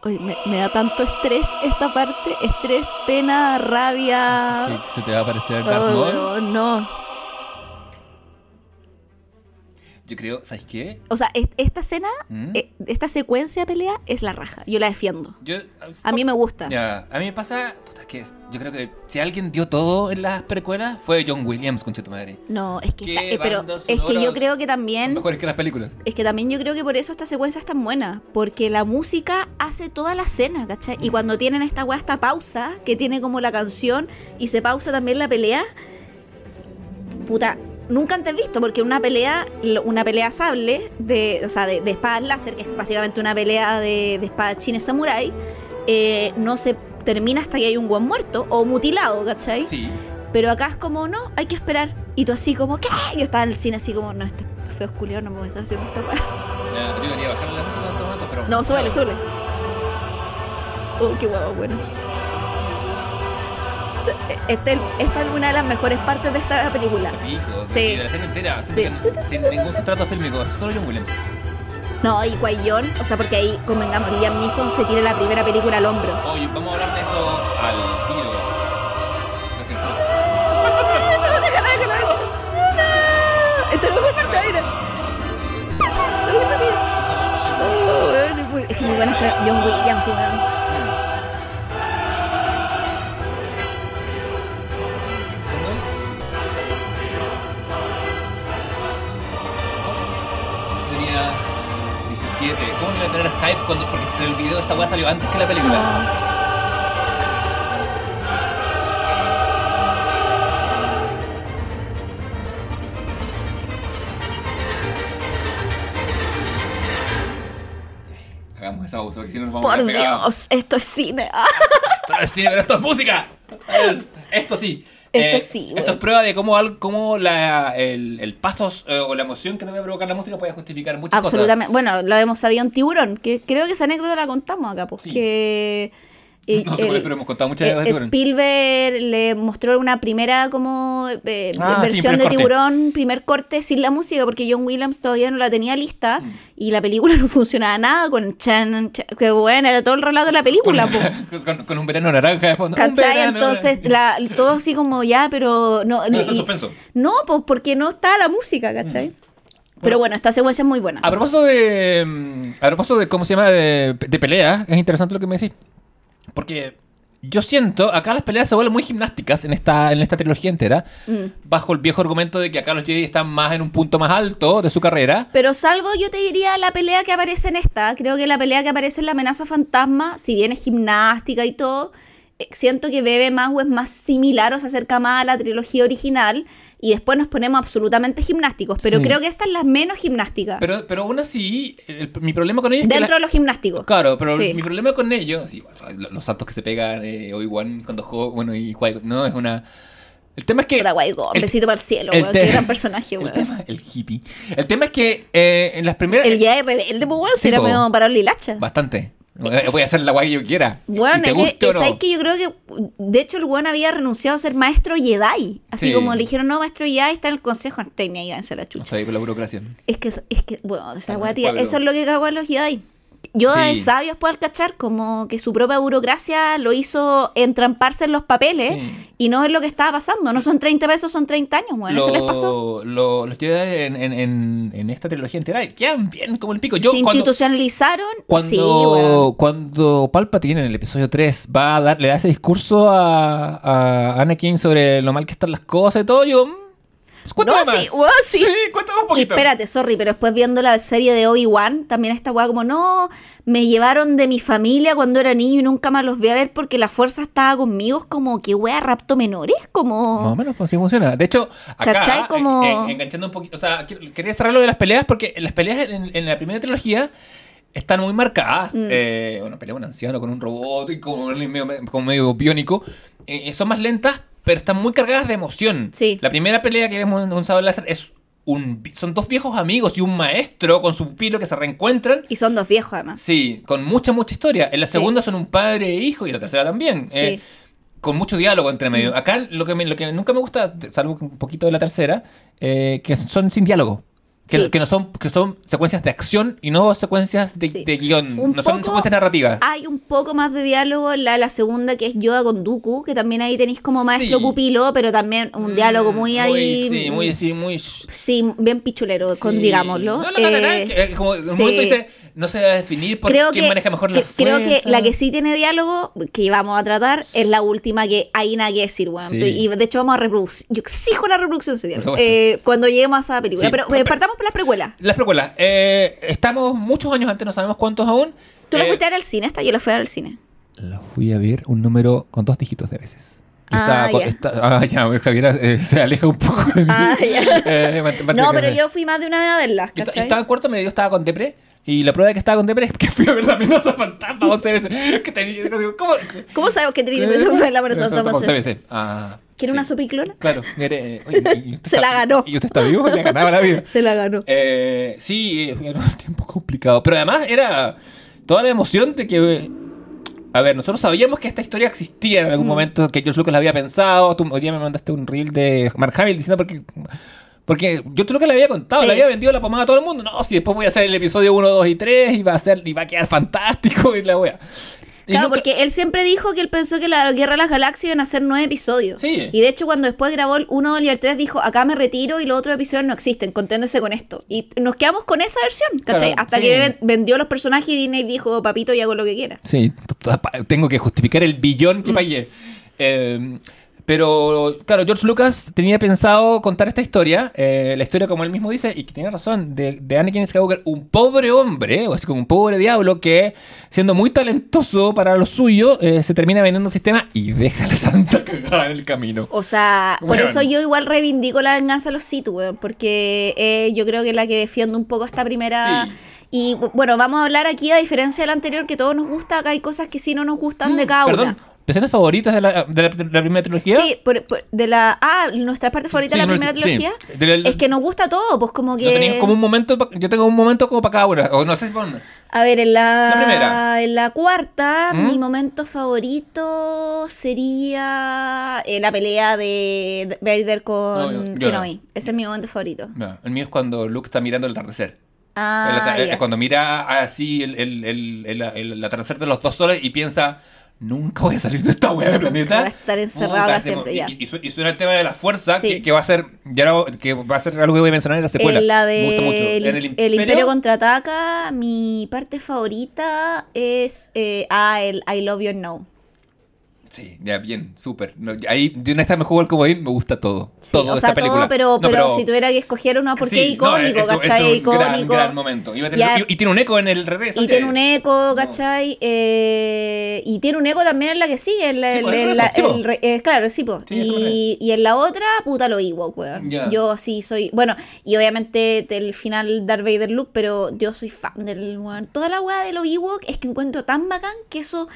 Oye, me, me da tanto estrés esta parte, estrés, pena, rabia... Se te va a aparecer Darth Oh, Maul. no. Yo creo, ¿sabes qué? O sea, es- esta escena, ¿Mm? eh, esta secuencia de pelea es la raja. Yo la defiendo. Yo, A mí me gusta. Ya, a mí me pasa, puta, es que yo creo que si alguien dio todo en las precuelas fue John Williams, con tu madre. No, es que, ¿Qué está- eh, pero bandas es que yo sonoras creo que Son también mejores que las películas. es que también yo creo que por eso esta secuencia es tan buena, porque la música hace toda la escena, ¿cachai? Y cuando tienen esta weá, esta pausa, que tiene como la canción y se pausa también la pelea, puta, nunca antes visto, porque una pelea, una pelea sable, de, o sea, de, de espadas láser, que es básicamente una pelea de, de espadachines samurái, eh, no se termina hasta que hay un buen muerto o mutilado, ¿cachai? Sí. Pero acá es como, no, hay que esperar. Y tú así como, ¿qué? Yo estaba en el cine así como, no, este feo culiao no me está haciendo esta. Ya, yo debería bajarle la música pero. No, súbele, súbele. Oh, qué guapo, bueno. Este, esta es una de las mejores partes de esta película. Hijo, Sí. de la serie entera, Sí. sin ningún sustrato fílmico, solo John Williams. No, y Guayón, o sea, porque ahí, convengamos, Liam Neeson se tira la primera película al hombro. Oye, vamos a hablar de eso al tiro. Esto es mejor parte, weón, es que muy buena esta John Williams, weón. 17. ¿Cómo no iba a tener hype cuando, porque el video de esta weá salió antes que la película? No. Hagamos pausa, porque si no nos vamos a Por. Dios, esto es cine. Ah. Esto es cine, pero esto es música. Eh, Esto sí. Esto Eh, sí, Esto es prueba de cómo, cómo la, el, el paso eh, o la emoción que debe provocar la música puede justificar muchas Absolutamente. Bueno, lo hemos sabido en Tiburón, que creo que esa anécdota la contamos acá, pues Sí. que eh, No sé el- cuál es, pero hemos contado muchas eh. Spielberg le mostró una primera como eh, Ah, versión de corte. Tiburón, primer corte sin la música, porque John Williams todavía no la tenía lista Mm. y la película no funcionaba nada con chan, chan que bueno, era todo el relato de la película, con, con- con un verano naranja de fondo. ¿Cachai? Entonces, la, todo así como ya, pero no. No, y- suspenso. no, pues porque no está la música, ¿cachai? Pero bueno, esta secuencia es muy buena. A propósito de. mm, A propósito de cómo se llama de, de pelea, es interesante lo que me decís. Porque yo siento, acá las peleas se vuelven muy gimnásticas en esta, en esta trilogía entera. Mm. Bajo el viejo argumento de que acá los Jedi están más en un punto más alto de su carrera. Pero salvo, yo te diría, la pelea que aparece en esta. Creo que la pelea que aparece en la amenaza fantasma, si bien es gimnástica y todo, siento que bebe más o es más similar o se acerca más a la trilogía original. Y después nos ponemos absolutamente gimnásticos. Pero Sí. creo que esta es la menos gimnástica. Pero, pero aún así, el- mi problema con ellos es que. Dentro la- de los gimnásticos. Claro, pero Sí. mi problema con ellos, sí, bueno, lo- los saltos que se pegan eh, Obi-Wan cuando juego, bueno, y no, es una... El tema es que... Puta, Qui-Gon, el- besito para el cielo, el weón, qué gran personaje, el weón. tema, el hippie. El tema es que eh, en las primeras... El Jedi rebelde, pues, weón, Sí, será po. medio para Lilacha. Bastante. Eh, Voy a hacer la guay que yo quiera. Bueno, y te es guste que, o no. ¿sabes que Yo creo que, de hecho, el weón había renunciado a ser maestro Jedi. Así Sí. como le dijeron, no, maestro Jedi está en el consejo. No tenía iba a ser la No chucha. sé, con la burocracia. Es que, es que, bueno, esa el tía, eso es lo que cagó a los Jedi. Yo Sí. de sabios puedo cachar como que su propia burocracia lo hizo entramparse en los papeles Sí. y no es lo que estaba pasando. No son 30 pesos, son 30 años, bueno, eso les pasó. Lo- lo- los en, en, en, en esta trilogía entera quedan bien como el pico. Yo Se cuando, institucionalizaron, cuando, sí, weón. cuando Palpatine en el episodio 3 va a dar, le da ese discurso a, a Anakin sobre lo mal que están las cosas y todo, yo... pues cuéntame No, más. sí, weón, sí. cuéntame un Y poquito. espérate, sorry, pero después viendo la serie de Obi-Wan, también esta weá como, no, me llevaron de mi familia cuando era niño y nunca más los vi a ver porque la fuerza estaba conmigo. Es como, ¿qué weá, rapto menores? Como... Más o menos, pues así funciona. De hecho, acá, ¿Cachai? Como- en- en- enganchando un poquito, o sea, quería cerrar lo de las peleas porque las peleas en, en la primera trilogía están muy marcadas. Mm. Eh, bueno, pelea un anciano con un robot y con medio, como medio biónico. Eh, son más lentas, pero están muy cargadas de emoción. Sí. La primera pelea que vemos en un sable láser es un, son dos viejos amigos y un maestro con su pupilo que se reencuentran. Y son dos viejos además. Sí, con mucha, mucha historia. En la Sí. segunda son un padre e hijo y la tercera también. Sí. Eh, con mucho diálogo entre Mm. medio. Acá lo que, me- lo que nunca me gusta, salvo un poquito de la tercera, eh, que son sin diálogo. Que, Sí. que no son, que son secuencias de acción y no secuencias de, Sí. de guion. Un no son secuencias narrativas. Hay un poco más de diálogo en la, la segunda que es Yoda con Dooku, que también ahí tenéis como maestro Sí. pupilo, pero también un diálogo muy ahí... Sí, muy, sí, muy. Sí, bien pichulero, con, digámoslo. No, no, no, no, no, Eh, como en un momento dice, no se va a definir por creo quién que, maneja mejor la creo que la que sí tiene diálogo, que vamos a tratar, es la última que hay nada que decir, weón. Sí. Y de hecho vamos a reproducir. Yo exijo la reproducción de ese diálogo. eh, cuando lleguemos a esa película. Sí, pero, pero- partamos por las precuelas. Las precuelas. Eh, estamos muchos años antes, no sabemos cuántos aún. ¿Tú la Eh, fuiste a ver al cine? Esta yo la fui a ver al cine. La fui a ver un número con dos dígitos de veces. Ah, estaba- ya. está- ah, ya, Javiera eh, se aleja un poco de mí. Ah, ya. Eh, No, pero yo fui más de una vez a verlas, estaba en cuarto medio, estaba con Depre. Y la prueba de que estaba con Depre es que fui a ver la amenaza fantasma 11 veces. Que tenía, yo digo, ¿Cómo? ¿Cómo sabes que te dije que fue la amenaza fantasma? 11 veces. Ah, ¿Quiere sí. una sopiclona? Claro. mire, eh, oye, Se la ganó. ¿Y usted está vivo? Le ganaba la vida. Se la ganó. Eh, sí, eh, era un tiempo complicado. Pero además era toda la emoción de que. A ver, nosotros sabíamos que esta historia existía en algún Mm. momento, que George Lucas la había pensado. Tú, hoy día me mandaste un reel de Mark Hamill diciendo porque. Porque yo creo que le había contado, Sí. le había vendido la pomada a todo el mundo. No, si después voy a hacer el episodio 1, 2 y 3 y va a ser, y va a quedar fantástico y la wea. Claro, nunca- porque él siempre dijo que él pensó que la Guerra de las Galaxias iban a ser nueve episodios. Sí. Y de hecho, cuando después grabó el 1 y el 3, dijo: Acá me retiro y los otros episodios no existen, conténdense con esto. Y nos quedamos con esa versión, ¿cachai? Claro, Hasta sí. que ven- vendió los personajes y Disney dijo: Papito, y hago lo que quiera. Sí, tengo que justificar el billón Mm. que pagué. Eh, pero, claro, George Lucas tenía pensado contar esta historia, eh, la historia como él mismo dice, y que tiene razón, de, de Anakin Skywalker, un pobre hombre, o así como un pobre diablo que, siendo muy talentoso para lo suyo, eh, se termina vendiendo un sistema y deja la santa cagada en el camino. O sea, por eso yo igual reivindico la venganza de los Sith, porque eh, yo creo que es la que defiende un poco esta primera. Sí. Y bueno, vamos a hablar aquí, a diferencia del anterior, que todos nos gusta, acá hay cosas que sí no nos gustan de cada Mm, Perdón, una. ¿Escenas favoritas de la, de la, de la primera trilogía? Sí, por- por- de la. Ah, nuestra parte favorita Sí, de la no, primera sí, trilogía. de la- Es que nos gusta todo, pues como ¿No que. como un momento, yo tengo un momento como para cada una, o no sé si pon- A ver, en la, La primera. En la cuarta, ¿Mm? mi momento favorito sería eh, la pelea de Vader con No, yo- Kenobi. Ese es mi momento favorito. No, el mío es cuando Luke está mirando el atardecer. El Ah, ata- eh, ya. Cuando mira así el, el, el, el- el- el atardecer de los dos soles y piensa, nunca voy a salir de esta wea de planeta. voy a estar encerrado Puta, siempre, y, ya. y su- y suena el tema de la fuerza, Sí. que, que va a ser ya no- que va a ser algo que voy a mencionar en la secuela. En la Me gusta mucho. de En el, el Imperio contraataca, mi parte favorita es eh, ah, el I Love You No. Sí, ya bien, súper. No, ahí de una vez me juego el comodín, me gusta todo. Sí, todo o sea, esta película. todo, pero, No, pero, si tuviera que escoger uno, porque sí, es icónico, no, eso- ¿cachai? es un icónico. gran momento. Tener- y, y tiene un eco en el regreso. Y tiene un eco, ¿cachai? Eh, y tiene un eco también en la que sigue. En la, Sí, el la- el re- eh, claro, sí, po. Me y, y en la otra, puta lo Ewok, weón. Yo sí soy. Bueno, y obviamente del final Darth Vader Luke, pero yo soy fan del weón. Toda la weá de los Ewok es que encuentro tan bacán que eso.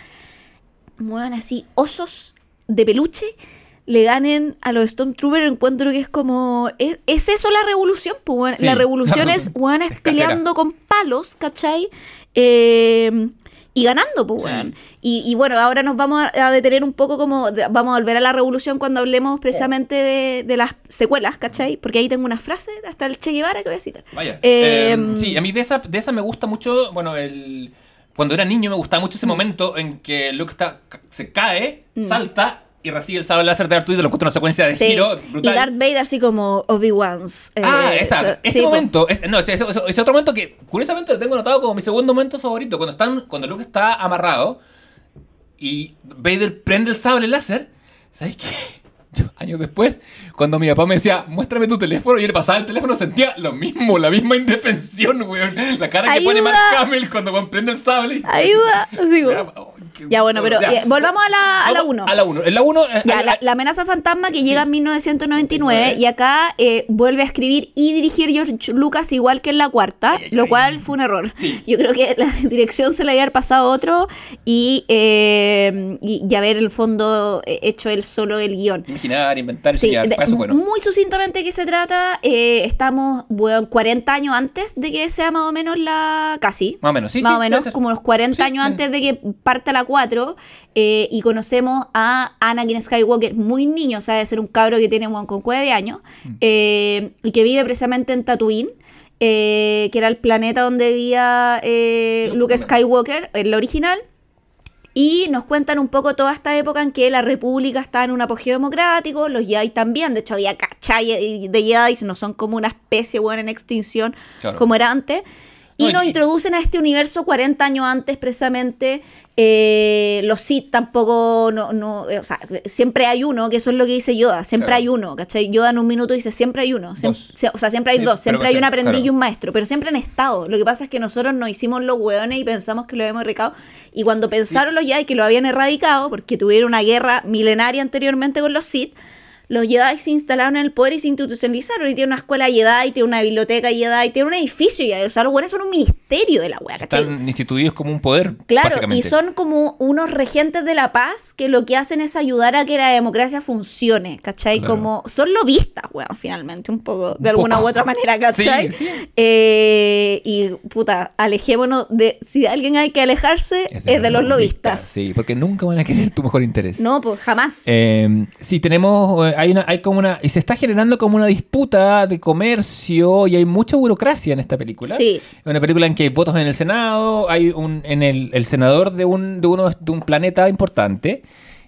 Weón, así, osos de peluche. Le ganen a los Stormtroopers, encuentro que es como. Es, es eso la revolución, pues. Sí, La revolución es, casera. peleando con palos, ¿cachai? Eh, y ganando, pues, Sí. weón. Y, y bueno, ahora nos vamos a, a detener un poco como, de- vamos a volver a la revolución cuando hablemos precisamente de, de las secuelas, ¿cachai? Porque ahí tengo una frase, hasta el Che Guevara que voy a citar. Vaya. Eh, Eh, sí, a mí de esa, de esa me gusta mucho, bueno, el... Cuando era niño me gustaba mucho ese momento en que Luke está, se cae, Mm. salta y recibe el sable láser de Arturo y lo encuentra una secuencia de Sí. giro Y brutal. Darth Vader así como Obi-Wan's. eh, Ah, exacto. sí, Ese momento, es- no, ese, ese- ese otro momento que curiosamente lo tengo anotado como mi segundo momento favorito. Cuando están, cuando Luke está amarrado y Vader prende el sable láser. ¿Sabes qué? Años después, cuando mi papá me decía, muéstrame tu teléfono, y le pasaba el teléfono, sentía lo mismo, la misma indefensión, weón. La cara que pone. Mark Hamill cuando prende el sable. y- Ayuda. Así Ya, bueno, pero, ya. eh, volvamos a la- a la Vamos uno. A la 1. En la 1. Ya, la, la amenaza fantasma que llega en 1999 y acá eh, vuelve a escribir y dirigir George Lucas igual que en la cuarta, Ay, lo ay. cual fue un error. Sí. Yo creo que la dirección se le había pasado a otro y, eh, y, y haber el fondo eh, hecho él solo el guion. Imaginar, inventar, Sí, de- para eso, bueno. muy sucintamente que se trata, eh, estamos bueno, 40 años antes de que sea más o menos la... casi. Más o menos, sí, Más sí, o menos, como unos 40 Sí, años antes de que parta la 4 eh, y conocemos a Anakin Skywalker muy niño, o sea, de ser un cabro que tiene un con de años Mm. eh, y que vive precisamente en Tatooine. eh, que era el planeta donde vivía eh, Luke Skywalker. El original, y nos cuentan un poco toda esta época en que la República está en un apogeo democrático, los Jedi también, de hecho había cachai de Jedi, no son como una especie buena en extinción Claro. como era antes. Y No, y- nos introducen a este universo 40 años antes, precisamente. eh, los Sith tampoco, no, no, eh, o sea, siempre hay uno, que eso es lo que dice Yoda, siempre Claro. hay uno, ¿cachai? Yoda en un minuto dice, siempre hay uno, o sea, siempre hay Sí, dos, siempre hay un aprendiz claro. y un maestro, pero siempre han estado. Lo que pasa es que nosotros nos hicimos los hueones y pensamos que lo habíamos erradicado. Y cuando pensaron los Jedi que lo habían erradicado, porque tuvieron una guerra milenaria anteriormente con los Sith, los Jedi se instalaron en el poder y se institucionalizaron. Y tiene una escuela Jedi, tiene una biblioteca Jedi, tiene un edificio Jedi. O sea, los buenos son un ministerio de la wea, ¿cachai? Están instituidos como un poder. Claro, y son como unos regentes de la paz que lo que hacen es ayudar a que la democracia funcione, ¿cachai? Claro. Como son lobistas, weón, finalmente, un poco, de Un alguna poco. u otra manera, ¿cachai? Sí. Eh, y puta, alejémonos de, si de alguien hay que alejarse, es de, los lobistas. Sí, porque nunca van a querer tu mejor interés. No, pues jamás. Eh, sí, tenemos, eh, hay una, hay como una, y se está generando como una disputa de comercio y hay mucha burocracia en esta película. Sí. Una película en que hay votos en el Senado, hay un, en el, el senador de un, de uno, de un planeta importante,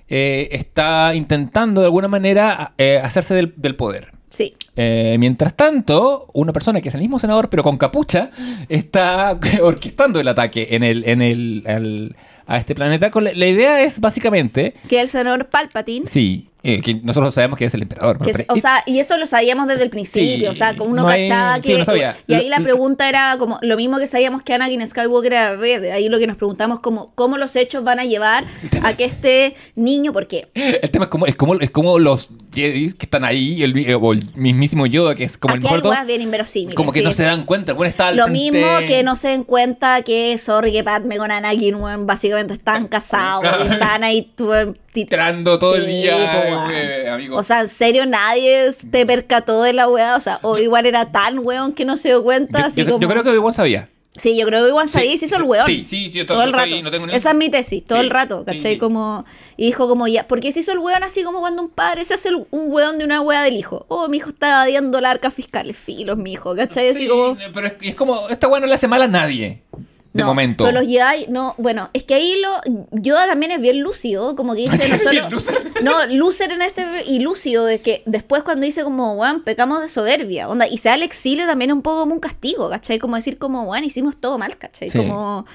eh, está intentando de alguna manera eh, hacerse del, del poder. Sí. Eh, mientras tanto, una persona que es el mismo senador, pero con capucha, está orquestando el ataque en el, en el, a este planeta. Con la, la idea es básicamente, Que el senador Palpatine. sí, eh, que nosotros sabemos que es el emperador. que es- o sea, y esto lo sabíamos desde el principio, Sí, o sea, como uno no hay- cachaba sí, que... uno sabía. Y ahí la pregunta era como, lo mismo que sabíamos que Anakin Skywalker era Vader, ahí lo que nos preguntamos como, ¿cómo los hechos van a llevar a que este niño, porque el tema es como, es como, es como los, Jedi que están ahí, el, el mismísimo Yoda, que es como Aquí el mejor. weas bien inverosímiles. Como que sí. no se dan cuenta. Weón está al Lo frente- mismo que no se den cuenta que, sorry, que Padme con Anakin, weón, básicamente están casados, están ahí, Entrando todo el Sí, día, weón. eh, amigo. O sea, en serio, nadie se percató de la weá. O sea, o igual era tan weón que no se dio cuenta. yo, así yo- como... yo creo que igual sabía. Sí, yo creo que igual sabía y se hizo el sí, weón. sí, sí, sí, yo todo el rato. no tengo ni- Esa es mi tesis, todo Sí, el rato, sí, ¿cachai? sí. Como, y dijo como ya, porque se hizo el weón así como cuando un padre se hace el- un weón de una weá del hijo. Oh, mi hijo está evadiendo la arca fiscal, filos, mi hijo, ¿cachai? Así Sí, como... Pero es, es como, esta weá no le hace mal a nadie. De no, momento. Pero los Jedi, no, bueno, es que ahí lo, Yoda también es bien lúcido, como que dice, no solo, no, loser en este y lúcido, de que después cuando dice como, weón, pecamos de soberbia, onda, y se da el exilio también es un poco como un castigo, ¿cachai? Como decir como, weón, hicimos todo mal, ¿cachai? Sí. Como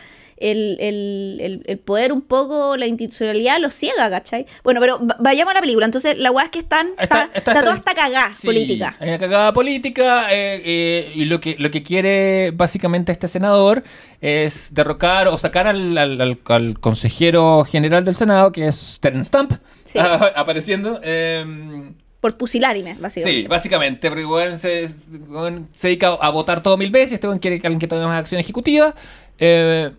el, el, el, el poder un poco, la institucionalidad lo ciega, ¿cachai? Bueno, pero va- vayamos a la película, entonces la weá es que están, está, Está- está, está- toda esta cagada Sí, política. Hay una cagada política eh, eh, y lo que, lo que quiere básicamente este senador es derrocar o sacar al, al- al- al consejero general del Senado, que es Terence Stamp, Sí. apareciendo. eh, Por pusilánime, básicamente. Sí, básicamente, porque se, se dedica a votar todo mil veces, este weón quiere que alguien que tome más acción ejecutiva. eh,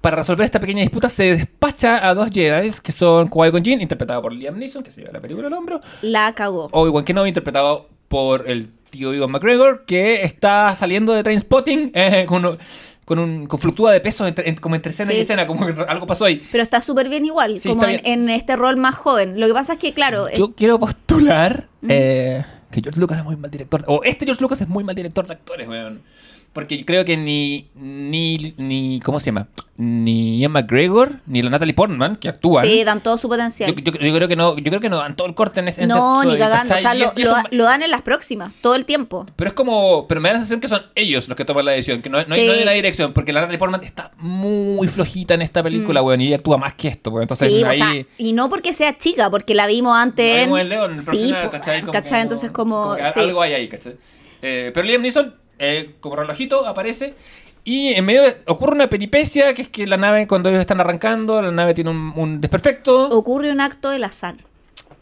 para resolver esta pequeña disputa se despacha a dos Jedi, que son Qui-Gon Jinn, interpretado por Liam Neeson, que se lleva la película al hombro, La cagó. Obi-Wan Kenobi, interpretado por el tío Iwan McGregor, que está saliendo de Trainspotting eh, con, con un con fluctúa de peso entre- en- como entre escena y Sí. escena, como que algo pasó ahí. Pero está súper bien igual, Sí, como en, bien. en este rol más joven. Lo que pasa es que, claro, Yo quiero postular eh, que George Lucas es muy mal director. O este George Lucas es muy mal director de actores, weón. Porque creo que ni, ni, ni, ¿cómo se llama? Ni Ian McGregor, ni la Natalie Portman, que actúan. sí, dan todo su yo, potencial. yo- yo creo que no, yo creo que no dan todo el corte en este no, este ni cagando. O sea, lo, lo lo dan en las próximas, todo el tiempo. Pero es como, pero me da la sensación que son ellos los que toman la decisión, que no, no hay, Sí. no hay una dirección, porque la Natalie Portman está muy flojita en esta película, weón, y ella actúa más que esto, weón. Entonces Mm. sí, ahí... o sea, y no porque sea chica, porque la vimos antes La en... vimos en León, el sí, po, ¿cachai? Como ¿cachai? Entonces como... sí. Algo hay ahí, ¿cachai? Eh, pero Liam Neeson, eh, como relojito, aparece y en medio de- ocurre una peripecia, que es que la nave, cuando ellos están arrancando, la nave tiene un, un desperfecto. Ocurre un acto del azar.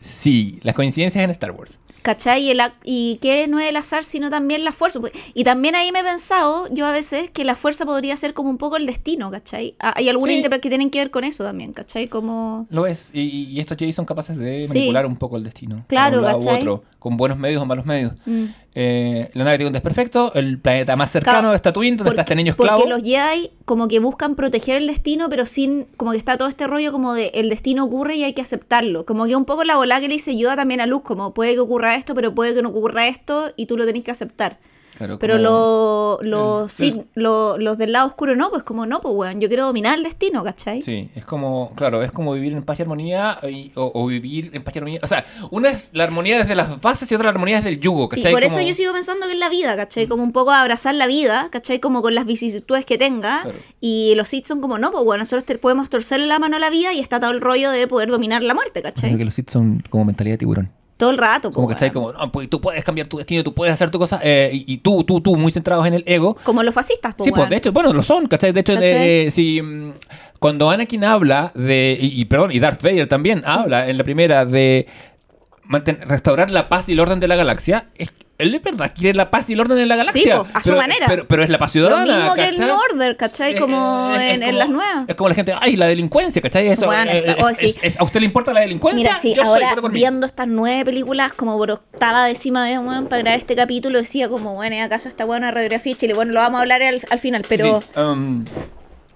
Sí, las coincidencias en Star Wars. ¿Cachai? Y, el y que no es el azar, sino también la fuerza. Pues, Y también ahí me he pensado, yo a veces, que la fuerza podría ser como un poco el destino, ¿cachai? Ah, Hay algunas Sí. que tienen que ver con eso también, ¿cachai? Como... Lo es. Y, y estos Jedi son capaces de Sí. manipular un poco el destino. Claro, un lado u otro, con buenos medios o malos medios. Mm. Eh, la nave tiene un desperfecto, el planeta más cercano Claro, es Tatooine, donde está este niño porque esclavo. los Jedi como que buscan proteger el destino, pero sin, como que está todo este rollo como de el destino ocurre y hay que aceptarlo. Como que un poco la bola que le dice Yoda también a Luz, como puede que ocurra esto, pero puede que no ocurra esto y tú lo tenés que aceptar. Claro, Pero lo- los, el- Sith- lo- los del lado oscuro no, pues como no, pues weón, yo quiero dominar el destino, ¿cachai? Sí, es como, claro, es como vivir en paz y armonía y- o, o vivir en paz y armonía. O sea, una es la armonía desde las bases y otra la armonía desde el yugo, Y ¿cachai? por eso yo sigo pensando que es la vida, ¿cachai? Como un poco abrazar la vida, ¿cachai? Como con las vicisitudes que tenga. Claro. Y los Sith son como, no, pues bueno, nosotros te podemos torcerle la mano a la vida y está todo el rollo de poder dominar la muerte, ¿cachai? Creo que los Sith son como mentalidad de tiburón. Todo el rato, Como, ¿cachai? weón. Como, no, pues tú puedes cambiar tu destino, tú puedes hacer tu cosa, eh, y, y tú, tú, tú, muy centrados en el ego. Como los fascistas, pues, Sí, pues de hecho, bueno, lo son, ¿cachai? De hecho, ¿Cachai? eh, si, mm, cuando Anakin habla de, y, y perdón, y Darth Vader también habla en la primera de restaurar la paz y el orden de la galaxia, es, él de verdad quiere la paz y el orden en la galaxia. po, a su pero, manera. Pero, pero es la paz ciudadana, Lo mismo que el ¿cachai? Northern, ¿cachai? Es- Como es- es en- en como- las nuevas. Es como la gente, ay, la delincuencia, ¿cachai? Eso, Bueno, eh, está- es- oh, sí. ¿A usted le importa la delincuencia? Mira, sí, Yo ahora vote por mí. viendo estas nueve películas como por octava décima vez, weón, para grabar este capítulo, decía como, bueno, ¿y ¿acaso está buena radiografía Chile? Bueno, lo vamos a hablar al, al final, pero... Sí, um,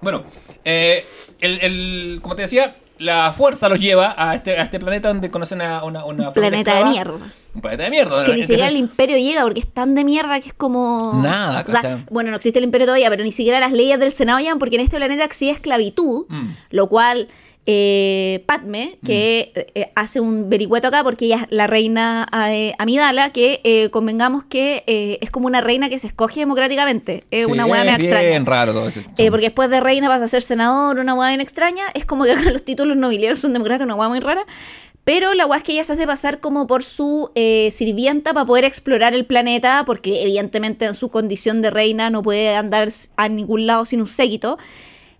bueno, eh, el, el- como te decía, la fuerza los lleva a este, a este planeta donde conocen a una, una planeta de mierda. Un planeta de mierda. Que ni siquiera el imperio llega porque es tan de mierda que es como. Nada, o bueno, no existe el imperio todavía, pero ni siquiera las leyes del Senado llegan porque en este planeta existe esclavitud, Mm. lo cual. eh, Padme, que eh, eh, hace un vericueto acá porque ella es la reina eh, Amidala, que eh, convengamos que es como una reina que se escoge democráticamente. Es sí, una hueá es extraña. bien raro todo eso. Porque después de reina vas a ser senador, una hueá bien extraña. Es como que acá los títulos nobiliarios son democratas, una hueá muy rara. Pero la ella se hace pasar como por su eh, sirvienta para poder explorar el planeta, porque evidentemente en su condición de reina no puede andar a ningún lado sin un séquito.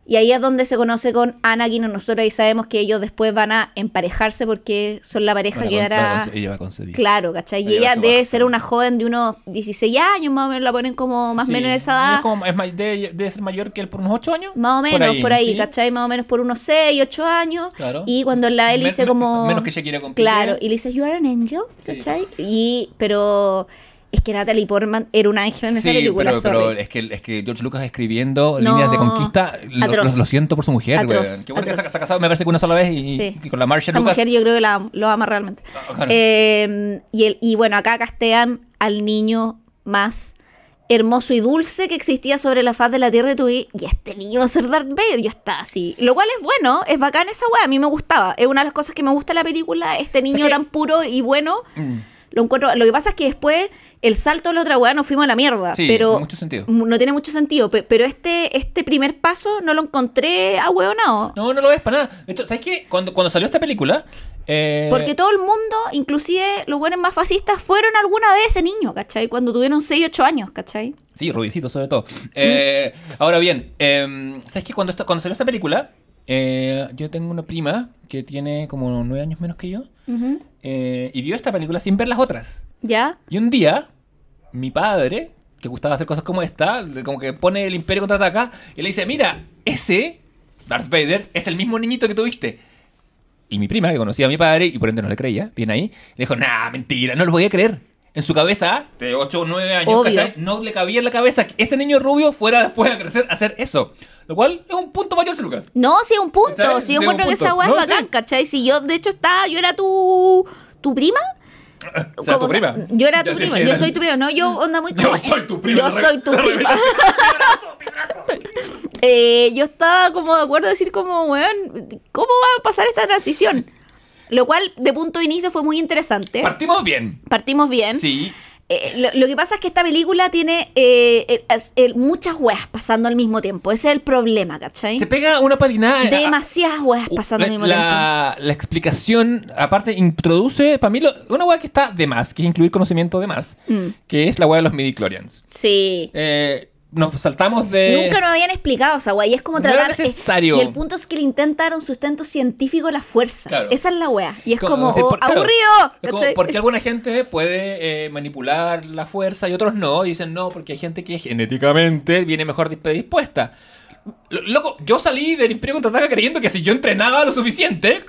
Y ahí es donde se conoce con Anakin. Nosotros ahí sabemos que ellos después van a emparejarse porque son la pareja Bueno, que dará. ella va a concebir. Claro, ¿cachai? Y Ella debe baja. ser una joven de unos 16 años, más o menos la ponen como más o Sí, menos de esa edad. Es como, es debe, debe ser mayor que él por unos 8 años. Más o menos, por ahí, ¿sí? ¿cachai? Más o menos por unos 6, 8 años. Claro. Y cuando la él dice como... menos que ella quiera competir. Claro, y le dice, you are an angel, Sí. ¿cachai? Y, pero es que Natalie Portman era un ángel en esa Sí, película, pero, es, que, es que George Lucas escribiendo No, líneas de conquista, lo, atroz. lo- lo siento por su mujer, Atroz. Qué bueno que se, atroz. ha- se ha casado, me parece que una sola vez y, Sí. y con la Marcia Esa Lucas. mujer yo creo que la, lo ama realmente. Ah, claro. Eh, y, el, y bueno, acá castean al niño más hermoso y dulce que existía sobre la faz de la Tierra y tú y este niño va a ser Darth Vader. Yo estaba así. Lo cual es bueno, es bacán esa weá. A mí me gustaba. Es una de las cosas que me gusta de la película. Este niño que- tan puro y bueno. Mm. Lo encuentro. Lo que pasa es que después el salto de la otra weá nos fuimos a la mierda. Sí, pero mucho sentido. m- No tiene mucho sentido. pe- Pero este, este primer paso no lo encontré a hueonado. No, no lo ves para nada. De hecho, ¿sabes qué? Cuando, cuando salió esta película. eh, Porque todo el mundo, inclusive los buenos más fascistas, fueron alguna vez ese niño, ¿cachai? Cuando tuvieron 6, 8 años, ¿cachai? Sí, rubiecito sobre todo. Eh, ahora bien, eh, ¿sabes qué? Cuando, cuando salió esta película, eh, yo tengo una prima que tiene como nueve años menos que yo. eh, y vio esta película sin ver las otras. ¿Ya? Y un día, mi padre, que gustaba hacer cosas como esta, como que pone el Imperio contraataca, y le dice, mira, ese, Darth Vader, es el mismo niñito que tuviste. Y mi prima, que conocía a mi padre, y por ende no le creía, bien ahí, le dijo, nah, mentira, no lo podía creer. En su cabeza, de 8 o 9 años. ¿cachai? no le cabía en la cabeza que ese niño rubio fuera después a crecer a hacer eso. Lo cual es un punto George Lucas. No, sí, un punto. ¿Sabes? Sí, yo Sí, encuentro que esa weá No, es bacán, sí. ¿cachai? Si yo, de hecho, estaba, yo era tu, tu prima. O sea, tu ¿Cómo se- prima. Yo era tu prima, sí, yo era- soy tu prima. No, yo onda muy Yo soy tu prima. Yo soy tu prima. revelación. Mi brazo, mi brazo. Eh, yo estaba como de acuerdo a decir como, weón, ¿cómo va a pasar esta transición? Lo cual, de punto de inicio, fue muy interesante. Partimos bien. Partimos bien. Sí. Eh, lo, lo que pasa es que esta película tiene eh, eh, eh, muchas weas pasando al mismo tiempo. Ese es el problema, ¿cachai? Se pega una patinada. Demasiadas weas pasando al mismo tiempo. la, la explicación, aparte, introduce, para mí, lo- una weá que está de más, que es incluir conocimiento de más, Mm. que es la weá de los midi-chlorians. Sí. Eh, nos saltamos de... Nunca nos habían explicado esa wea. Y es como No tratar. necesario. y el punto es que le intenta dar un sustento científico a la fuerza. Claro. Esa es la wea. Y es Co- como, oh, claro, aburrido. es como, ¿cachai? porque alguna gente puede eh, manipular la fuerza y otros no. Y dicen no, porque hay gente que genéticamente viene mejor predispuesta. Lo- Loco, yo salí del Imperio Contraataca creyendo que si yo entrenaba lo suficiente,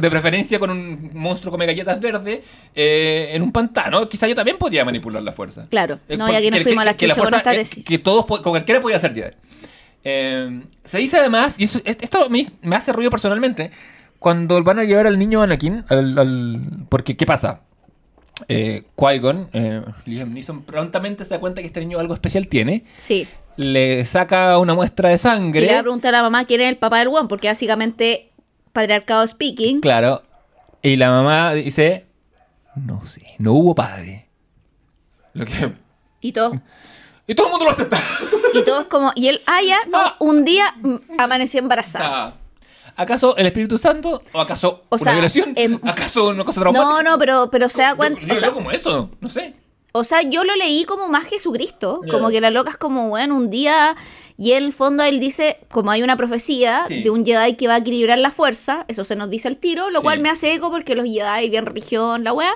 de preferencia con un monstruo come galletas verdes, eh, en un pantano, quizá yo también podía manipular la fuerza. Claro. Eh, No, por- y aquí nos que- fuimos a la que- con eh, tesis. que todos, con cualquiera podía ser Jedi. Eh, se dice además, y eso- esto me, me hace ruido personalmente, cuando van a llevar al niño Anakin, al, al- porque ¿qué pasa? Eh, Qui-Gon, eh, Liam Neeson, prontamente se da cuenta que este niño algo especial tiene, Sí. le saca una muestra de Y le va a sangre, preguntar a la mamá quién es el papá del weón, porque básicamente, patriarcado speaking. claro, y la mamá dice, no sé, no hubo padre. Lo que... Y todo. Y todo el mundo lo acepta. Y todo es como. Y él, ah, ya, no, Ah. un día mm, amaneció embarazada. Ah, ¿Acaso el Espíritu Santo? ¿O acaso O una sea, violación? em, ¿Acaso una cosa traumática? No, no, pero, pero se da cuenta. Yo, o, sea, como eso, no sé. o sea, yo lo leí como más Jesucristo. Como que la loca es como, bueno, un día. Y en el fondo él dice, como hay una profecía Sí. de un Jedi que va a equilibrar la fuerza, eso se nos dice al tiro, lo Sí. cual me hace eco porque los Jedi, bien religión, la weá.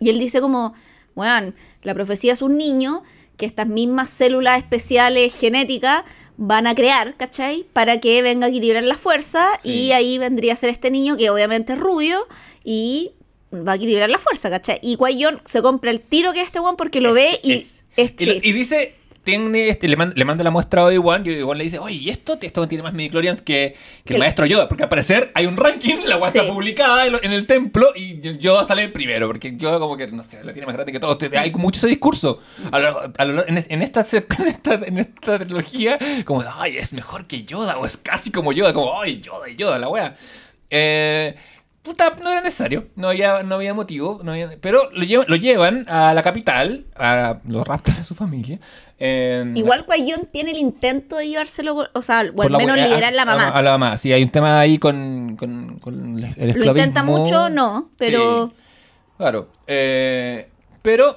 Y él dice como, weón, la profecía es un niño que estas mismas células especiales genéticas van a crear, ¿cachai? Para que venga a equilibrar la fuerza Sí. y ahí vendría a ser este niño que obviamente es rubio y va a equilibrar la fuerza, ¿cachai? Y Guayón se compra el tiro que es este weón porque lo ve y... Es- es- y, lo- sí. y dice, tiene este, le, manda, le manda la muestra a Obi-Wan y Obi-Wan le dice, oye, ¿y esto? Esto tiene más midichlorians que, que el maestro Yoda. Porque al parecer hay un ranking, la guay Sí. está publicada en, el templo y Yoda sale primero. Porque Yoda como que, no sé, la tiene más grande que todos. Te- Hay mucho ese discurso. A lo- a lo- en, en esta, en, esta, en esta trilogía, como, de, ay, es mejor que Yoda o es casi como Yoda. Como, ay, Yoda y Yoda, la wea. Eh... Puta, no era necesario, no había, no había motivo, no había- pero lo llevan, lo llevan a la capital, a los raptos de su familia. En- Igual Guayón tiene el intento de llevárselo, o sea, o al la menos we- a- la a- mamá. A, la mamá, sí, hay un tema ahí con, con, con el el Lo intenta esclavismo. mucho, no, pero... Sí, claro, eh, pero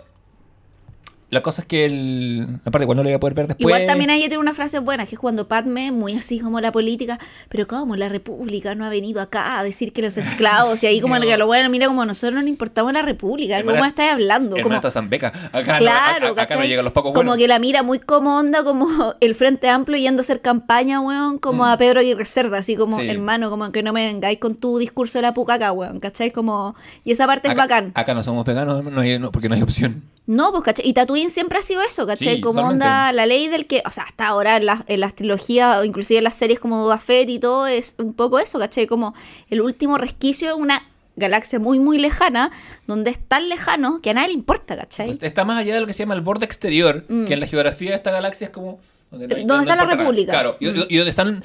la cosa es que el. Aparte, igual no lo voy a poder ver después. Igual también ahí tiene una frase buena, que es cuando Padme, muy así como la política, pero como la república no ha venido acá a decir que los esclavos, y ahí como el que lo bueno, mira, como nosotros no le importamos la república, ¿cómo estás hablando? Como, Hermana Zambeca. Acá, claro, no, acá, acá no llegan los pocos Como que la mira muy como onda, como el Frente Amplio yendo a hacer campaña, weón, como a Pedro Aguirre Cerda, así como, Mm. Sí. hermano, como que no me vengáis con tu discurso de la pucaca, weón, ¿cachai? Como, y esa parte es acá, bacán. acá no somos veganos, no hay- no, porque no hay opción. No, pues, ¿cachai? Y Siempre ha sido eso, ¿cachai? Sí, como totalmente. onda, la ley del que, o sea, hasta ahora en, las- en las trilogías, o inclusive en las series como Boba Fett y todo, es un poco eso, ¿cachai? Como el último resquicio de una galaxia muy, muy lejana, donde es tan lejano que a nadie le importa, ¿cachai? Pues está más allá de lo que se llama el borde exterior, Mm. que en la geografía de esta galaxia es como... Donde, ¿Dónde está la nada. República? Claro, y, Mm. y donde están...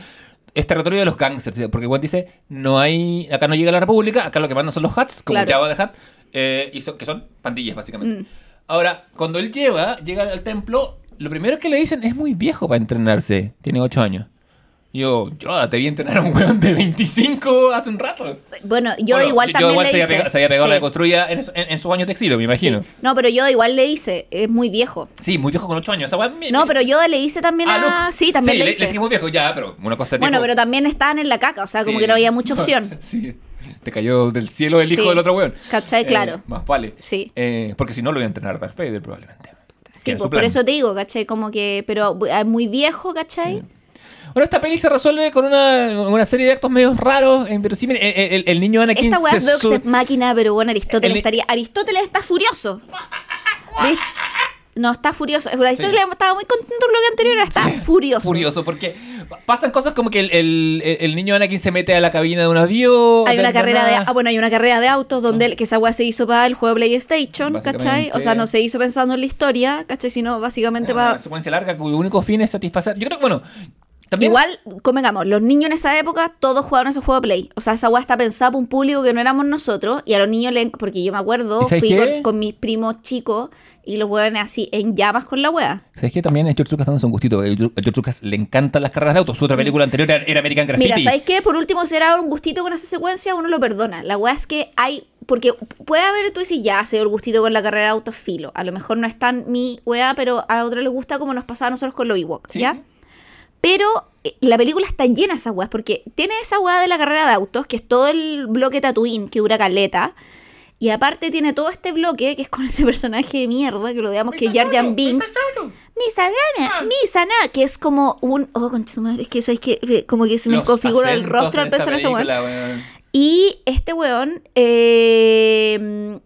Es territorio de los gangsters, porque Juan dice, no hay, acá no llega la República, acá lo que mandan son los Hats, como Claro. Java de Hat, eh, y que son pandillas, básicamente. Mm. Ahora, cuando él lleva, llega al templo, lo primero que le dicen es muy viejo para entrenarse, tiene 8 años. Yo, yo te vi entrenar a un weón de 25 hace un rato. Bueno, yo Bueno, igual también igual le se, hice. había pegado, se había pegado Sí, la de construida en, en- en sus años de exilio, me imagino. sí. No, pero yo igual le hice, es muy viejo. Sí, muy viejo con 8 años. Esa weá me- No, me- pero yo le hice también Ah, a... Sí, también le le, hice. le dije muy viejo, ya, pero una cosa bueno, pero también estaban en la caca, o sea, como que no había mucha opción. sí. Te cayó del cielo el hijo Sí. del otro weón. ¿Cachai? Eh, Claro. más vale. Sí. Eh, porque si no lo voy a entrenar Darth Vader probablemente. Sí, pues, por eso te digo, ¿cachai? Como que, pero es muy viejo, ¿cachai? Bueno, esta peli se resuelve con una, una serie de actos medios raros, inverosímil. El, el- el- el niño Anakin Esta weá es Máquina, pero bueno, Aristóteles El- estaría. Aristóteles está furioso. ¿Viste? No, está furioso. Aristóteles estaba muy contento con lo que anterior, está furioso. Furioso, porque pasan cosas como que el, el- el- niño Anakin se mete a la cabina de un avión. Hay una carrera de, ah, bueno, hay una carrera de autos donde el- que esa weá se hizo para el juego PlayStation, ¿cachai? O sea, no se hizo pensando en la historia, ¿cachai? Sino básicamente Una para. secuencia larga cuyo único fin es satisfacer. Yo creo que, bueno, también. Igual, convengamos, los niños en esa época todos jugaban ese juego de Play. O sea, esa weá está pensada para un público que no éramos nosotros. Y a los niños le. Porque yo me acuerdo, ¿Y sabes fui con, con mis primos chicos y los weones así en llamas con la weá. ¿Sabes que también a George Lucas dándose un gustito? George Lucas le encantan las carreras de autos. Su otra película anterior era, era American Graffiti. Mm. Mira, ¿sabéis qué? Por último, si era un gustito con esa secuencia, uno lo perdona. La weá es que hay. Porque puede haber, tú decís, ya, se dio el gustito con la carrera de autos filo. A lo mejor no es tan mi weá, pero a otro le gusta como nos pasaba a nosotros con los Ewok, ¿ya? sí. Pero eh, la película está llena de esas weas, porque tiene esa wea de la carrera de autos, que es todo el bloque Tatooine, que dura caleta. Y aparte tiene todo este bloque, que es con ese personaje de mierda, que lo digamos que es Jar Jar Binks. Misana, Misana, que es como un... Oh, madre, es que, ¿sabes qué? Como que se me Los configura el rostro al ese weón. película, weón. Y este weón, eh,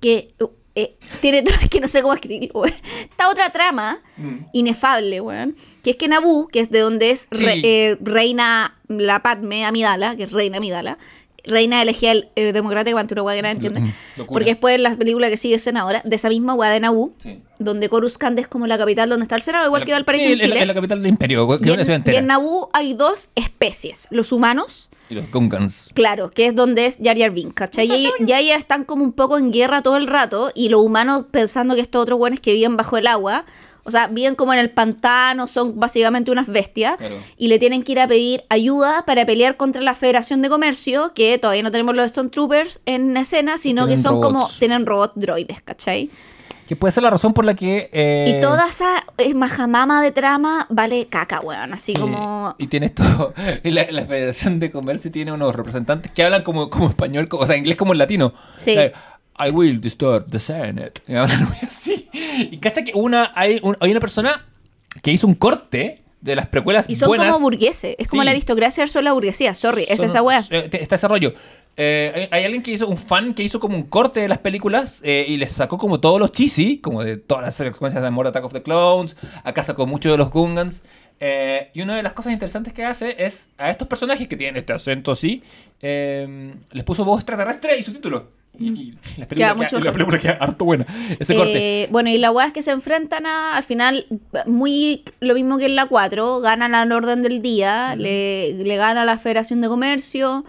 que eh, tiene todo, que no sé cómo escribirlo, weón. Está otra trama Mm. inefable, weón. Que es que Naboo, que es de donde es Sí. re- eh, reina la Padme Amidala, que es reina Amidala, reina elegida el, el democrático ante una weá que nadie entiende. Mm, locura. Porque después en la película que sigue senadora, de esa misma weá de Sí. donde Coruscant es como la capital donde está el Senado, igual que Valparaíso Sí, en Chile. En la capital del imperio, que y, es una en, y entera. en Naboo hay dos especies, los humanos Y los Gungans. Claro, que es donde es Jar Jar Binks, ¿cachai? Y, ahí- están como un poco en guerra todo el rato y los humanos pensando que estos otros buenos que viven bajo el agua, o sea, viven como en el pantano, son básicamente unas bestias Claro. y le tienen que ir a pedir ayuda para pelear contra la Federación de Comercio, que todavía no tenemos los Stone Troopers en escena, sino que son como, robots. tienen robot droides, ¿cachai? Que puede ser la razón por la que. eh, Y toda esa eh, majamama de trama vale caca, weón, así Sí, como... Y tiene esto. y La, la Federación de Comercio tiene unos representantes que hablan como, como español, o sea, inglés como el latino. Sí. Like, I will disturb the Senate. Y hablan muy así. Y cacha que una, hay, un- hay una persona que hizo un corte de las precuelas Y son buenas. como burgueses, es como Sí. la aristocracia versus la burguesía, sorry, es Son- esa weá. eh, Está ese rollo. Eh, hay, hay alguien que hizo, un fan que hizo como un corte de las películas eh, y les sacó como todos los cheesy, como de todas las secuencias de Amor Attack of the Clones. Acá sacó mucho de los Gungans. Eh, y una de las cosas interesantes que hace es a estos personajes que tienen este acento así, les puso voz extraterrestre y subtítulos. Y, y la, película Queda queda, la película queda harto buena. Ese corte. Eh, bueno, y la weá es que se enfrentan a, al final, muy lo mismo que en la 4, ganan al orden del día, le, le gana a la Federación de Comercio,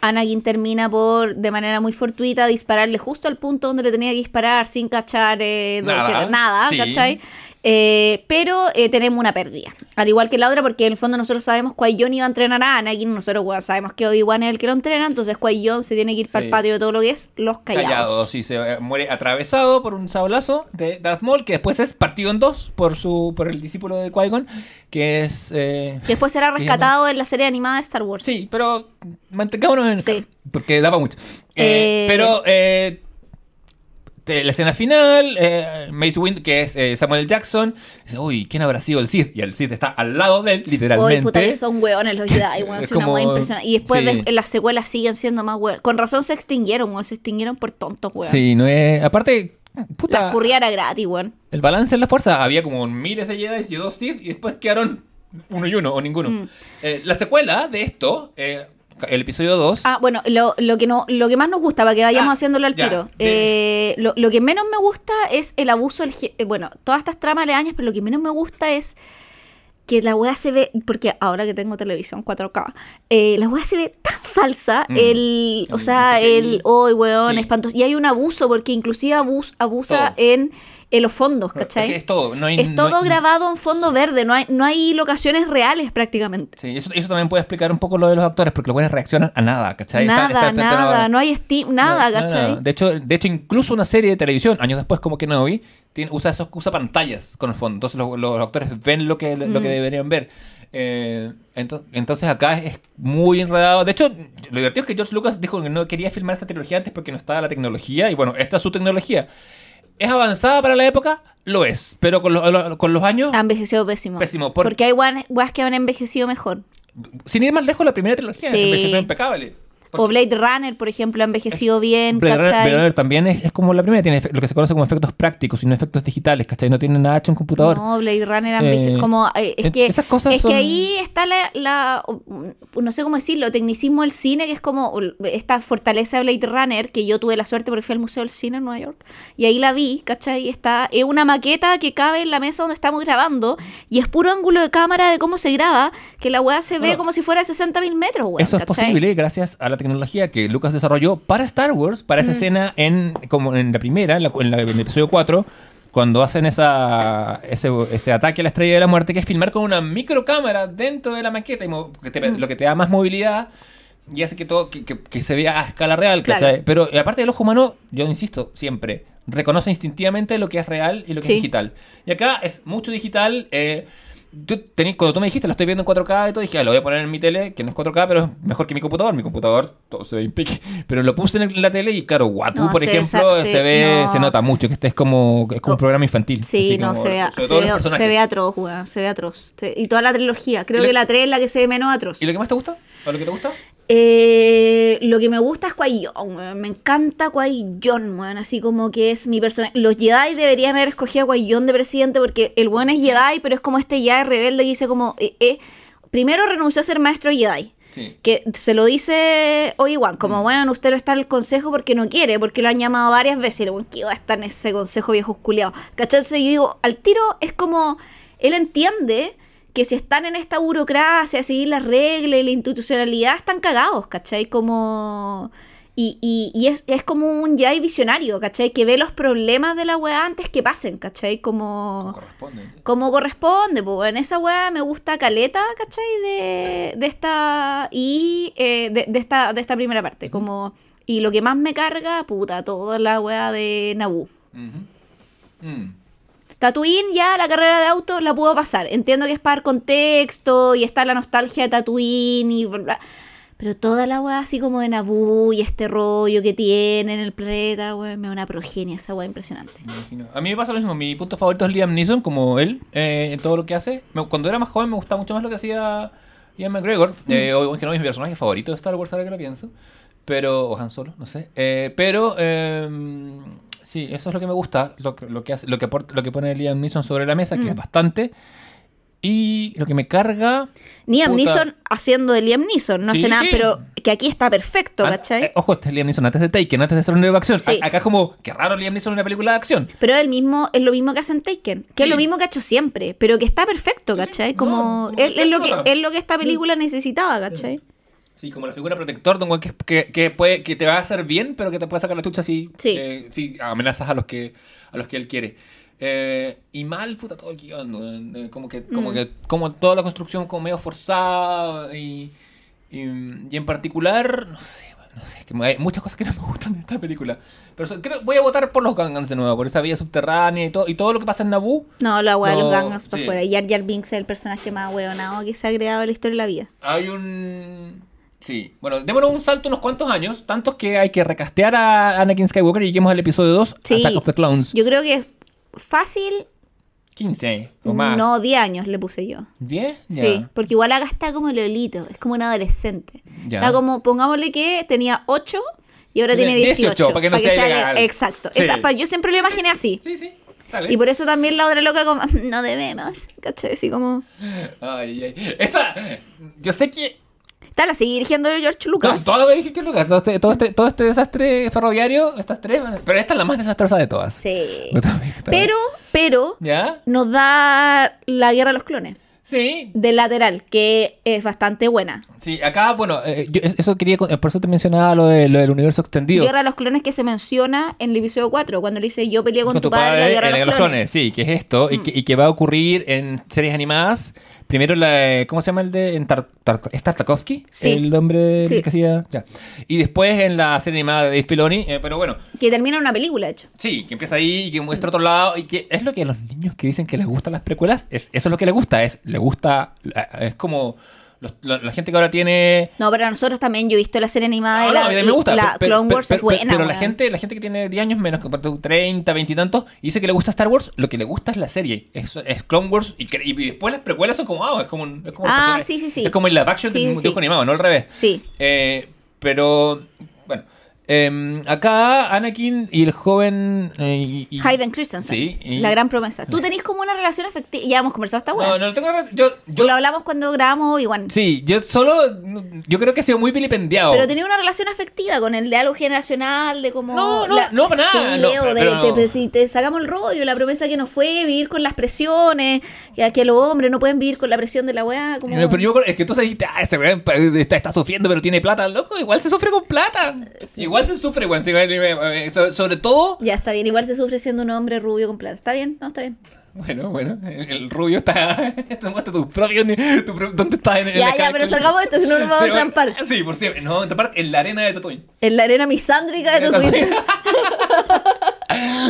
Anakin termina por, de manera muy fortuita, dispararle justo al punto donde le tenía que disparar sin cachar eh, Nada, que- nada sí. ¿cachai? Eh, pero eh, tenemos una pérdida. Al igual que la otra, porque en el fondo nosotros sabemos que Jon iba a entrenar a Anakin, nosotros bueno, sabemos que Obi-Wan es el que lo entrena, entonces Qui-Gon se tiene que ir para el patio de todo lo que es los callados. Callado, sí, se eh, muere atravesado por un sablazo de Darth Maul, que después es partido en dos por su por el discípulo de Qui-Gon, que es... eh, después será ¿Qué rescatado en la serie animada de Star Wars. Sí, pero mantengámonos en Sí. porque daba mucho. Pero la escena final, eh, Mace Windu, que es eh, Samuel Jackson, dice, uy, ¿quién habrá sido el Sith? Y el Sith está al lado de él, literalmente. Uy, puta, que son hueones los Jedi, weón. Es una como- impresionante. Y después sí. de- las secuelas siguen siendo más weón. Con razón se extinguieron, weón. Se extinguieron por tontos, weón. Sí, no es... Aparte, La puta, escurría era gratis, weón. el balance en la fuerza, había como miles de Jedi y dos Sith, y después quedaron uno y uno, o ninguno. Mm. Eh, la secuela de esto, eh, el episodio 2... Ah, bueno, lo, lo que no, lo que más nos gusta, para que vayamos Ah, haciéndolo al ya, tiro. eh, lo, lo que menos me gusta es el abuso ge- eh, Bueno, todas estas tramas aledañas, pero lo que menos me gusta es que la weá se ve, porque ahora que tengo televisión 4K, eh, la weá se ve tan falsa, Mm. el, o El sea, el, hoy weón, Sí. espantoso, y hay un abuso, porque inclusive abus- abusa Todo. en, en los fondos, es, ¿cachai? que es todo, no hay... Es no todo hay- grabado en fondo verde, no hay, no hay locaciones reales prácticamente. Sí, eso, eso también puede explicar un poco lo de los actores, porque los buenos reaccionan a nada, ¿cachai? Nada, está nada, no hay steam, nada, No, ¿cachai? De hecho, de hecho, incluso una serie de televisión, años después, como que no vi, tiene, usa esos, usa pantallas con el fondo. Entonces los, los actores ven lo que, lo que Mm. deberían ver. Eh, ento- entonces acá es muy enredado. De hecho, lo divertido es que George Lucas dijo que no quería filmar esta trilogía antes porque no estaba la tecnología. Y bueno, esta es su tecnología. ¿Es avanzada para la época? Lo es. Pero con, lo- lo- con los años, Ha envejecido pésimo. Pésimo, por- Porque hay guas que han envejecido mejor. sin ir más lejos, la primera trilogía Sí. envejeció impecable. O Blade Runner, por ejemplo, ha envejecido bien, Blade Runner. Blade Runner también es, es como la primera, tiene lo que se conoce como efectos prácticos y no efectos digitales, ¿cachai? No tiene nada hecho en computador. No, Blade Runner Eh, como eh, es que esas cosas es son- que ahí está la, la- no sé cómo decirlo, tecnicismo del cine que es como esta fortaleza de Blade Runner que yo tuve la suerte porque fui al Museo del Cine en Nueva York y ahí la vi, ¿cachai? Está es una maqueta que cabe en la mesa donde estamos grabando y es puro ángulo de cámara de cómo se graba que la weá se ve Bueno, como si fuera de 60 mil metros, weón, Eso es ¿cachai? posible gracias a la tecnología que Lucas desarrolló para Star Wars, para esa Mm. escena en como en la primera, en, la- en la- en el episodio 4, cuando hacen esa, ese, ese ataque a la estrella de la muerte, que es filmar con una microcámara dentro de la maqueta, y que te- Mm. lo que te da más movilidad y hace que todo que, que- que se vea a escala real. Claro. Pero eh, aparte del ojo humano, yo insisto, siempre reconoce instintivamente lo que es real y lo que Sí. es digital. Y acá es mucho digital. eh, yo tení- cuando tú me dijiste, lo estoy viendo en 4K y todo, dije, ah, lo voy a poner en mi tele, que no es 4K, pero es mejor que mi computador. Mi computador, todo se ve impeque. Pero lo puse en la tele y, claro, Watu, No, por ejemplo, se, se- ve, no. se nota mucho, que este es como, es como un Oh. programa infantil. Sí, no, como- se ve, se, ve, personajes. se ve atroz, weón, se ve atroz. Y toda la trilogía, creo ¿Y lo- que la 3 es la que se ve menos atroz. ¿Y lo que más te gusta? ¿O lo que te gusta? Eh, lo que me gusta es weón. me encanta weón, así como que es mi personaje. Los Jedi deberían haber escogido a de presidente porque el weón es Jedi, pero es como este Jedi rebelde y dice como, eh, eh, primero renunció a ser maestro Jedi. Sí. Que se lo dice Obi-Wan, como, bueno, usted no está en el consejo porque no quiere, porque lo han llamado varias veces. Y weón, ¿qué va a estar en ese consejo viejo culiado? ¿Cachai? Entonces yo digo, al tiro es como, él entiende que si están en esta burocracia, seguir las reglas y la institucionalidad, están cagados, ¿cachai? Como... Y, y, y es, es como un Jedi visionario, ¿cachai? Que ve los problemas de la weá antes que pasen, ¿cachai? Como Corresponde. como corresponde, pues en esa weá me gusta caleta, ¿cachai? De, de esta y eh, de, de esta de esta primera parte, como y lo que más me carga, puta, toda la weá de Naboo. Mm. Tatooine ya la carrera de auto la puedo pasar. Entiendo que es para dar contexto y está la nostalgia de Tatooine y bla, bla. Pero toda la weá así como de Naboo y este rollo que tiene en el planeta, weón, me da una progenia esa weá impresionante. Me. A mí me pasa lo mismo. Mi punto favorito es Liam Neeson, como él, eh, en todo lo que hace. Me- cuando era más joven me gustaba mucho más lo que hacía Ian McGregor. Eh, o- que no es mi personaje favorito de Star Wars, ahora que lo pienso. Pero, o Han Solo, no sé. Eh, pero, eh, sí, eso es lo que me gusta. Lo, que- lo, que, hace, lo, que, aporta- lo que pone Liam Neeson sobre la mesa, que Mm. es bastante. Y lo que me carga. Liam puta, Neeson haciendo de Liam Neeson, no Sí, hace nada, sí. pero que aquí está perfecto, ¿cachai? eh, ojo, este es Liam Neeson antes de Taken, antes de ser un nuevo de acción. Sí. A- acá es como, qué raro Liam Neeson en una película de acción. Pero es el mismo, es lo mismo que hace en Taken, que es lo mismo que ha hecho siempre, pero que está perfecto, ¿cachai? Como es, es lo que es lo que esta película necesitaba, ¿cachai? Sí, como la figura protector de un que, que, que puede, que te va a hacer bien, pero que te puede sacar la chucha si, Sí. eh, si amenazas a los que, a los que él quiere. Eh, y mal, puta, todo el guion. Eh, Como que, como Mm. que, como toda la construcción como medio forzada y, y, y en particular, no sé, no sé, que hay muchas cosas que no me gustan de esta película. Pero so- creo, voy a votar por los Gangans de nuevo, por esa vía subterránea y todo, y todo lo que pasa en Naboo. No, la weá de los No, Gangers para sí. afuera. Y Jar Jar Binks es el personaje más weonado que se ha creado en la historia de la vida. Hay un... Sí, bueno, démonos un salto unos cuantos años, tantos que hay que recastear a Anakin Skywalker y lleguemos al episodio 2, Sí. Attack of the Clones. Yo creo que es fácil, 15 o más. no 10 años le puse yo. ¿10? Sí, porque igual acá está como Lolito, es como un adolescente. Ya. Está como, pongámosle que tenía 8 y ahora Tiene tiene 18. 18, para que no sea le- ilegal. Exacto. Sí. Esa- yo siempre lo imaginé así. Sí, sí. Dale. Y por eso también la otra loca como, no debemos, ¿cachai? Así como... Ay, ay. Esa... Yo sé que... Está, la sigue dirigiendo George No, Lucas. todo lo que dije que Lucas, todo este, todo, este, todo este desastre ferroviario, estas tres, pero esta es la más desastrosa de todas. Sí. Pero... Pero, ¿Ya? nos da la guerra de los clones. Sí, De lateral, que es bastante buena. sí, acá, bueno, eh, yo eso quería, con- por eso te mencionaba lo, de, lo del universo extendido. Guerra de los clones que se menciona en el episodio 4, cuando le dice yo peleé con, tu padre, la guerra de los clones. Sí, que es esto, y, que, y que va a ocurrir en series animadas. Primero la, ¿cómo se llama el de? En Tar- Tar- ¿Es Tartakovsky? Sí. El nombre del Sí. que hacía, ya. Y después en la serie animada de Dave Filoni, eh, pero bueno, Que termina en una película, de hecho. Sí, que empieza ahí y que muestra otro lado y que es lo que a los niños que dicen que les gustan las precuelas, es, eso es lo que les gusta, es le gusta, eh, es como los- la, la gente que ahora tiene... No, pero nosotros también, yo he visto la serie animada No, de no, la, a mí me gusta, la pero- Clone Wars pero- es buena, pero la gente, la gente que tiene 10 años menos, que por ejemplo, 30, 20 y tantos, y dice que le gusta Star Wars, lo que le gusta es la serie, es, es Clone Wars y, y después las precuelas son como, ah, es como, un- es como Ah, sí, sí, sí. Es como el live action Sí, de un sí, dibujo animado, no al revés. Sí. Eh, pero, bueno, em, acá Anakin y el joven... eh, y- Hayden Christensen, Sí, y- la gran promesa. Tú tenés como una relación afectiva, ya hemos conversado esta No, weá. no lo tengo. Yo, yo, Lo hablamos cuando grabamos igual. sí, yo solo. Yo creo que he sido muy vilipendiado. Pero tenía una relación afectiva con el de algo generacional, de como... No, no, no, para nada, Sí, no, Leo, pero- de, pero- te- si te sacamos el rollo, la promesa que nos fue vivir con las presiones, que, que los hombres no pueden vivir con la presión de la weá, como... No, Pero yo es que tú dijiste, ah, ese pa- está, está sufriendo, pero tiene plata, loco. Igual se sufre con plata. Igual se sufre, weón. sí, eh, sobre, todo. Ya está bien, igual se sufre siendo un hombre rubio con plata. ¿Está bien? No, está bien. Bueno, bueno, el, rubio está. Muestra tu propio. Tu, ¿Dónde está en, en Ya, ya, pero salgamos de esto, que no nos vamos Sí, a trampar. Sí, por cierto. Nos vamos a trampar en la arena de Tatooine. En la arena misándrica de Twitter.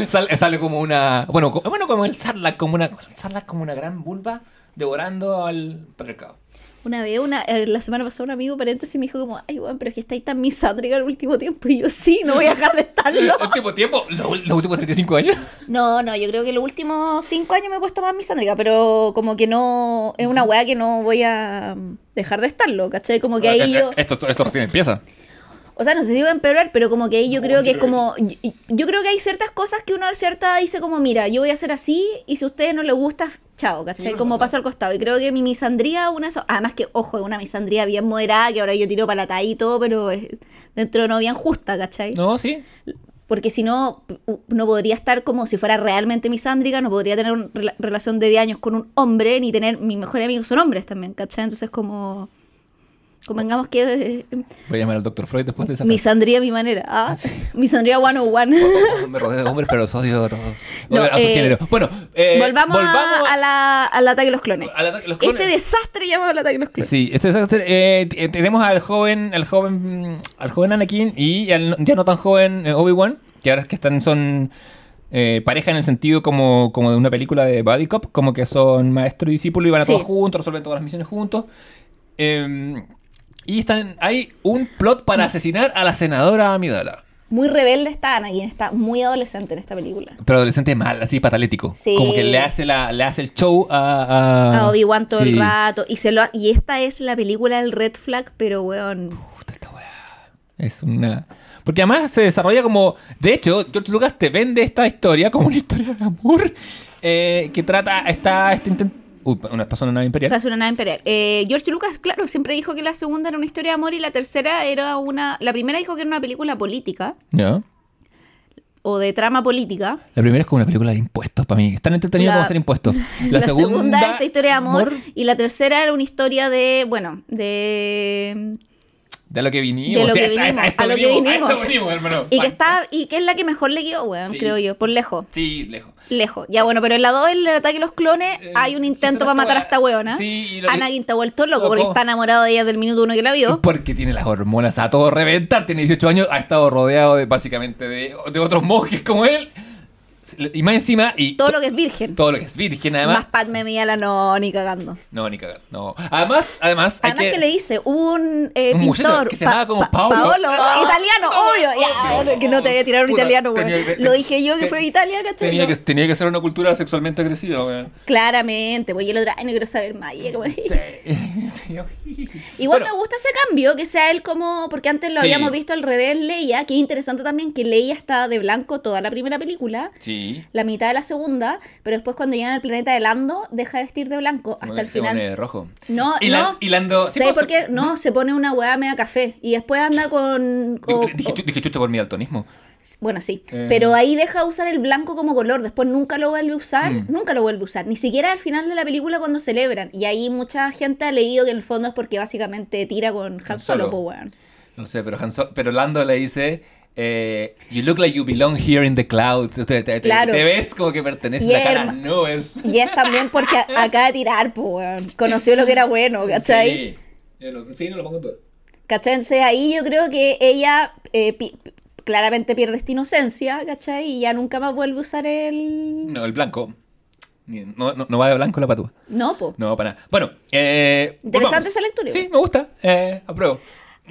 sale, sale como una. Bueno, co- bueno, como el Sarlacc, como una. el Sarlacc como una gran vulva devorando al patriarcado. Una vez, una, eh, la semana pasada, un amigo paréntesis me dijo como, ay, weón, pero es que estáis tan misándrica al último tiempo. Y yo, sí, no voy a dejar de estarlo. El último tiempo, lo- los, últimos 35 años. No, no, yo creo que los últimos cinco años me he puesto más misándrica, pero como que no, es una weá que no voy a mm, dejar de estarlo, ¿cachai? Como que ahí yo... Esto, esto recién empieza. O sea, no sé si va a empeorar, pero como que ahí yo creo que es como. Yo, yo creo que hay ciertas cosas que uno a cierta dice como, mira, yo voy a hacer así y si a ustedes no les gusta, chao, ¿cachai? como paso al costado. Y creo que mi misandría, una Además que, ojo, es una misandría bien moderada, que ahora yo tiro para la y todo, pero es dentro de no bien justa, ¿cachai? No, sí. Porque si no, no podría estar como si fuera realmente misándrica, no podría tener una rela- relación de 10 años con un hombre, ni tener. Mis mejores amigos son hombres también, ¿cachai? Entonces, como. Convengamos que. eh, Voy a llamar al Dr. Freud después de esa. Misandría a mi manera. Ah, misandría 101. Me rodeo de hombres, pero los odio a todos. No, a su eh, género. Bueno, eh, volvamos, a- a la- al ataque de los clones. al ataque de los clones. Este desastre llamado el ataque de los clones. Sí, este desastre, eh, t- tenemos al joven, al joven, al joven Anakin y al ya no tan joven eh, Obi-Wan, que ahora es que están, son eh, pareja en el sentido como, como de una película de Buddy Cop, como que son maestro y discípulo y van a Sí. todos juntos, resuelven todas las misiones juntos. Eh, y están, hay un plot para asesinar a la senadora Amidala. Muy rebelde está Anakin, está muy adolescente en esta película. Pero adolescente mal, así patalético. Sí. Como que le hace, la, le hace el show a... A Obi-Wan todo Sí. el rato. Y, se lo, y esta es la película del Red Flag, pero weón. Puta, esta weá. Es una. Porque además se desarrolla como. De hecho, George Lucas te vende esta historia como una historia de amor. eh, que trata. Está este intento. Uy, una pasó una nave imperial. Pasó una nave imperial. Eh, George Lucas, claro, siempre dijo que la segunda era una historia de amor y la tercera era una. La primera dijo que era una película política Ya. o de trama política. La primera es como una película de impuestos para mí. Es tan entretenido La- como hacer impuestos. La, segunda, es esta historia de amor, y la tercera era una historia de, bueno, de De lo que vinimos. De lo que a vinimos, esto a lo que a vinimos. esto venimos, hermano. Y que está, y que es la que mejor le quedó, weón, Sí. creo yo, por lejos. Sí, lejos. Lejos. Ya bueno, pero en la 2, el ataque a los clones, Eh, hay un intento para matar a esta weona. Sí, y Anakin está vuelto loco porque está enamorado de ella del minuto uno que la vio. Porque tiene las hormonas a todo reventar, tiene 18 años, ha estado rodeado de básicamente de, de otros monjes como él. Y más encima, y Todo to- lo que es virgen. todo lo que es virgen, además. Más Padme Amidala, no, ni cagando. No, ni cagar. No. Además, además, hay Además que... que. le dice, hubo un, eh, Un muchacho pintor, que se llamaba como Pa- Paolo. Paolo, italiano, obvio. Ya, que no te voy a tirar un Puta, italiano, que- Lo dije yo que te- fue de Italia, ¿cachai? Tenía que, tenía que ser una cultura sexualmente agresiva, weón. Claramente, pues y el otro, ay, no quiero saber más. Como- Sí. Igual Bueno, me gusta ese cambio, que sea él como, porque antes lo Sí. habíamos visto al revés Leia, que es interesante también que Leia está de blanco toda la primera película, Sí. La mitad de la segunda, pero después cuando llegan al planeta de Lando, deja de vestir de blanco hasta el se final. pone rojo. No, Y, la- no. y Lando. sí, ¿Sabes pues, por qué? No, se pone una hueá media café y después anda con... O- Dije, chucha por mi daltonismo. bueno, sí, Eh. pero ahí deja de usar el blanco como color, después nunca lo vuelve a usar, Mm. nunca lo vuelve a usar, ni siquiera al final de la película cuando celebran. Y ahí mucha gente ha leído que en el fondo es porque básicamente tira con Han Han Solo, Solo. weón. No sé, pero, Han So- pero Lando le dice. Eh, you look like you belong here in the clouds. Te, te- te- Claro. te ves como que perteneces Y a las herma- nubes. Y es también porque a- acaba de tirar, weón. Conoció lo que era bueno, ¿cachai? Sí. Lo- sí, no lo pongo todo. ¿Cachai? Entonces ahí yo creo que ella eh, pi- claramente pierde esta inocencia, ¿cachai? Y ya nunca más vuelve a usar el... No, el blanco. No, no, no va de blanco la patúa. No, po. No, para nada. Bueno, eh, Interesante volvamos. esa lectura, Sí, me gusta. Eh, apruebo.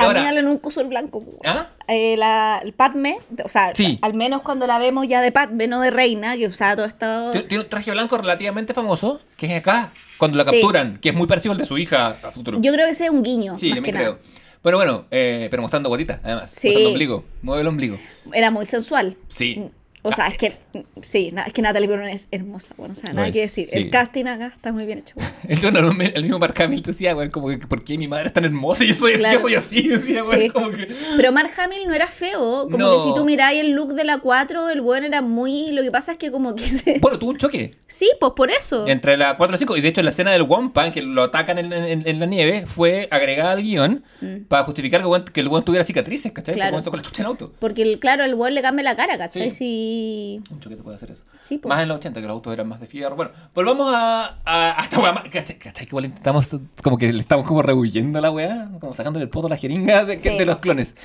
A ahora, mí Ala nunca usó el blanco. ¿Ah? Eh, la, el Padme, o sea, Sí. al menos cuando la vemos ya de Padme, no de Reina, que usaba todo esto... Tiene un traje blanco relativamente famoso, que es acá, cuando la Sí. capturan, que es muy parecido al de su hija a futuro. Yo creo que ese es un guiño, sí, más me que creo. nada. Bueno, bueno, eh, pero mostrando guatita, además. Sí. Mostrando ombligo. Mueve el ombligo. Era muy sensual. Sí. O sea, Ah, es que, sí, es que Natalie Portman es hermosa, bueno, o sea, nada es, que decir. sí. El casting acá está muy bien hecho. El, mismo Mark Hamill decía, güey, como que, ¿por qué mi madre es tan hermosa y yo soy, Claro. yo soy así? Decía, güey, Sí. como que... Pero Mark Hamill no era feo, como No. que si tú miráis el look de la 4, el buen era muy... Lo que pasa es que como que se... Bueno, tuvo un choque. Sí, pues por eso. Entre la 4 y la 5, y de hecho la escena del Wampa, que lo atacan en, en- en la nieve, fue agregada al guion para justificar que, el weón- que el buen tuviera cicatrices, ¿cachai? Mm. Claro. Porque con la chucha en auto. Porque, claro, el buen le cambia la cara, ¿cachai? Sí. Si... Un choque te puede hacer eso. Sí, po. Más en los 80, que los autos eran más de fierro. Bueno, volvamos a, a, a esta weá. ¿Cachai? ¿Cachai? Que igual intentamos, como que le estamos como rehuyendo a la weá, como sacándole el poto a la jeringa de, que- Sí. de los clones.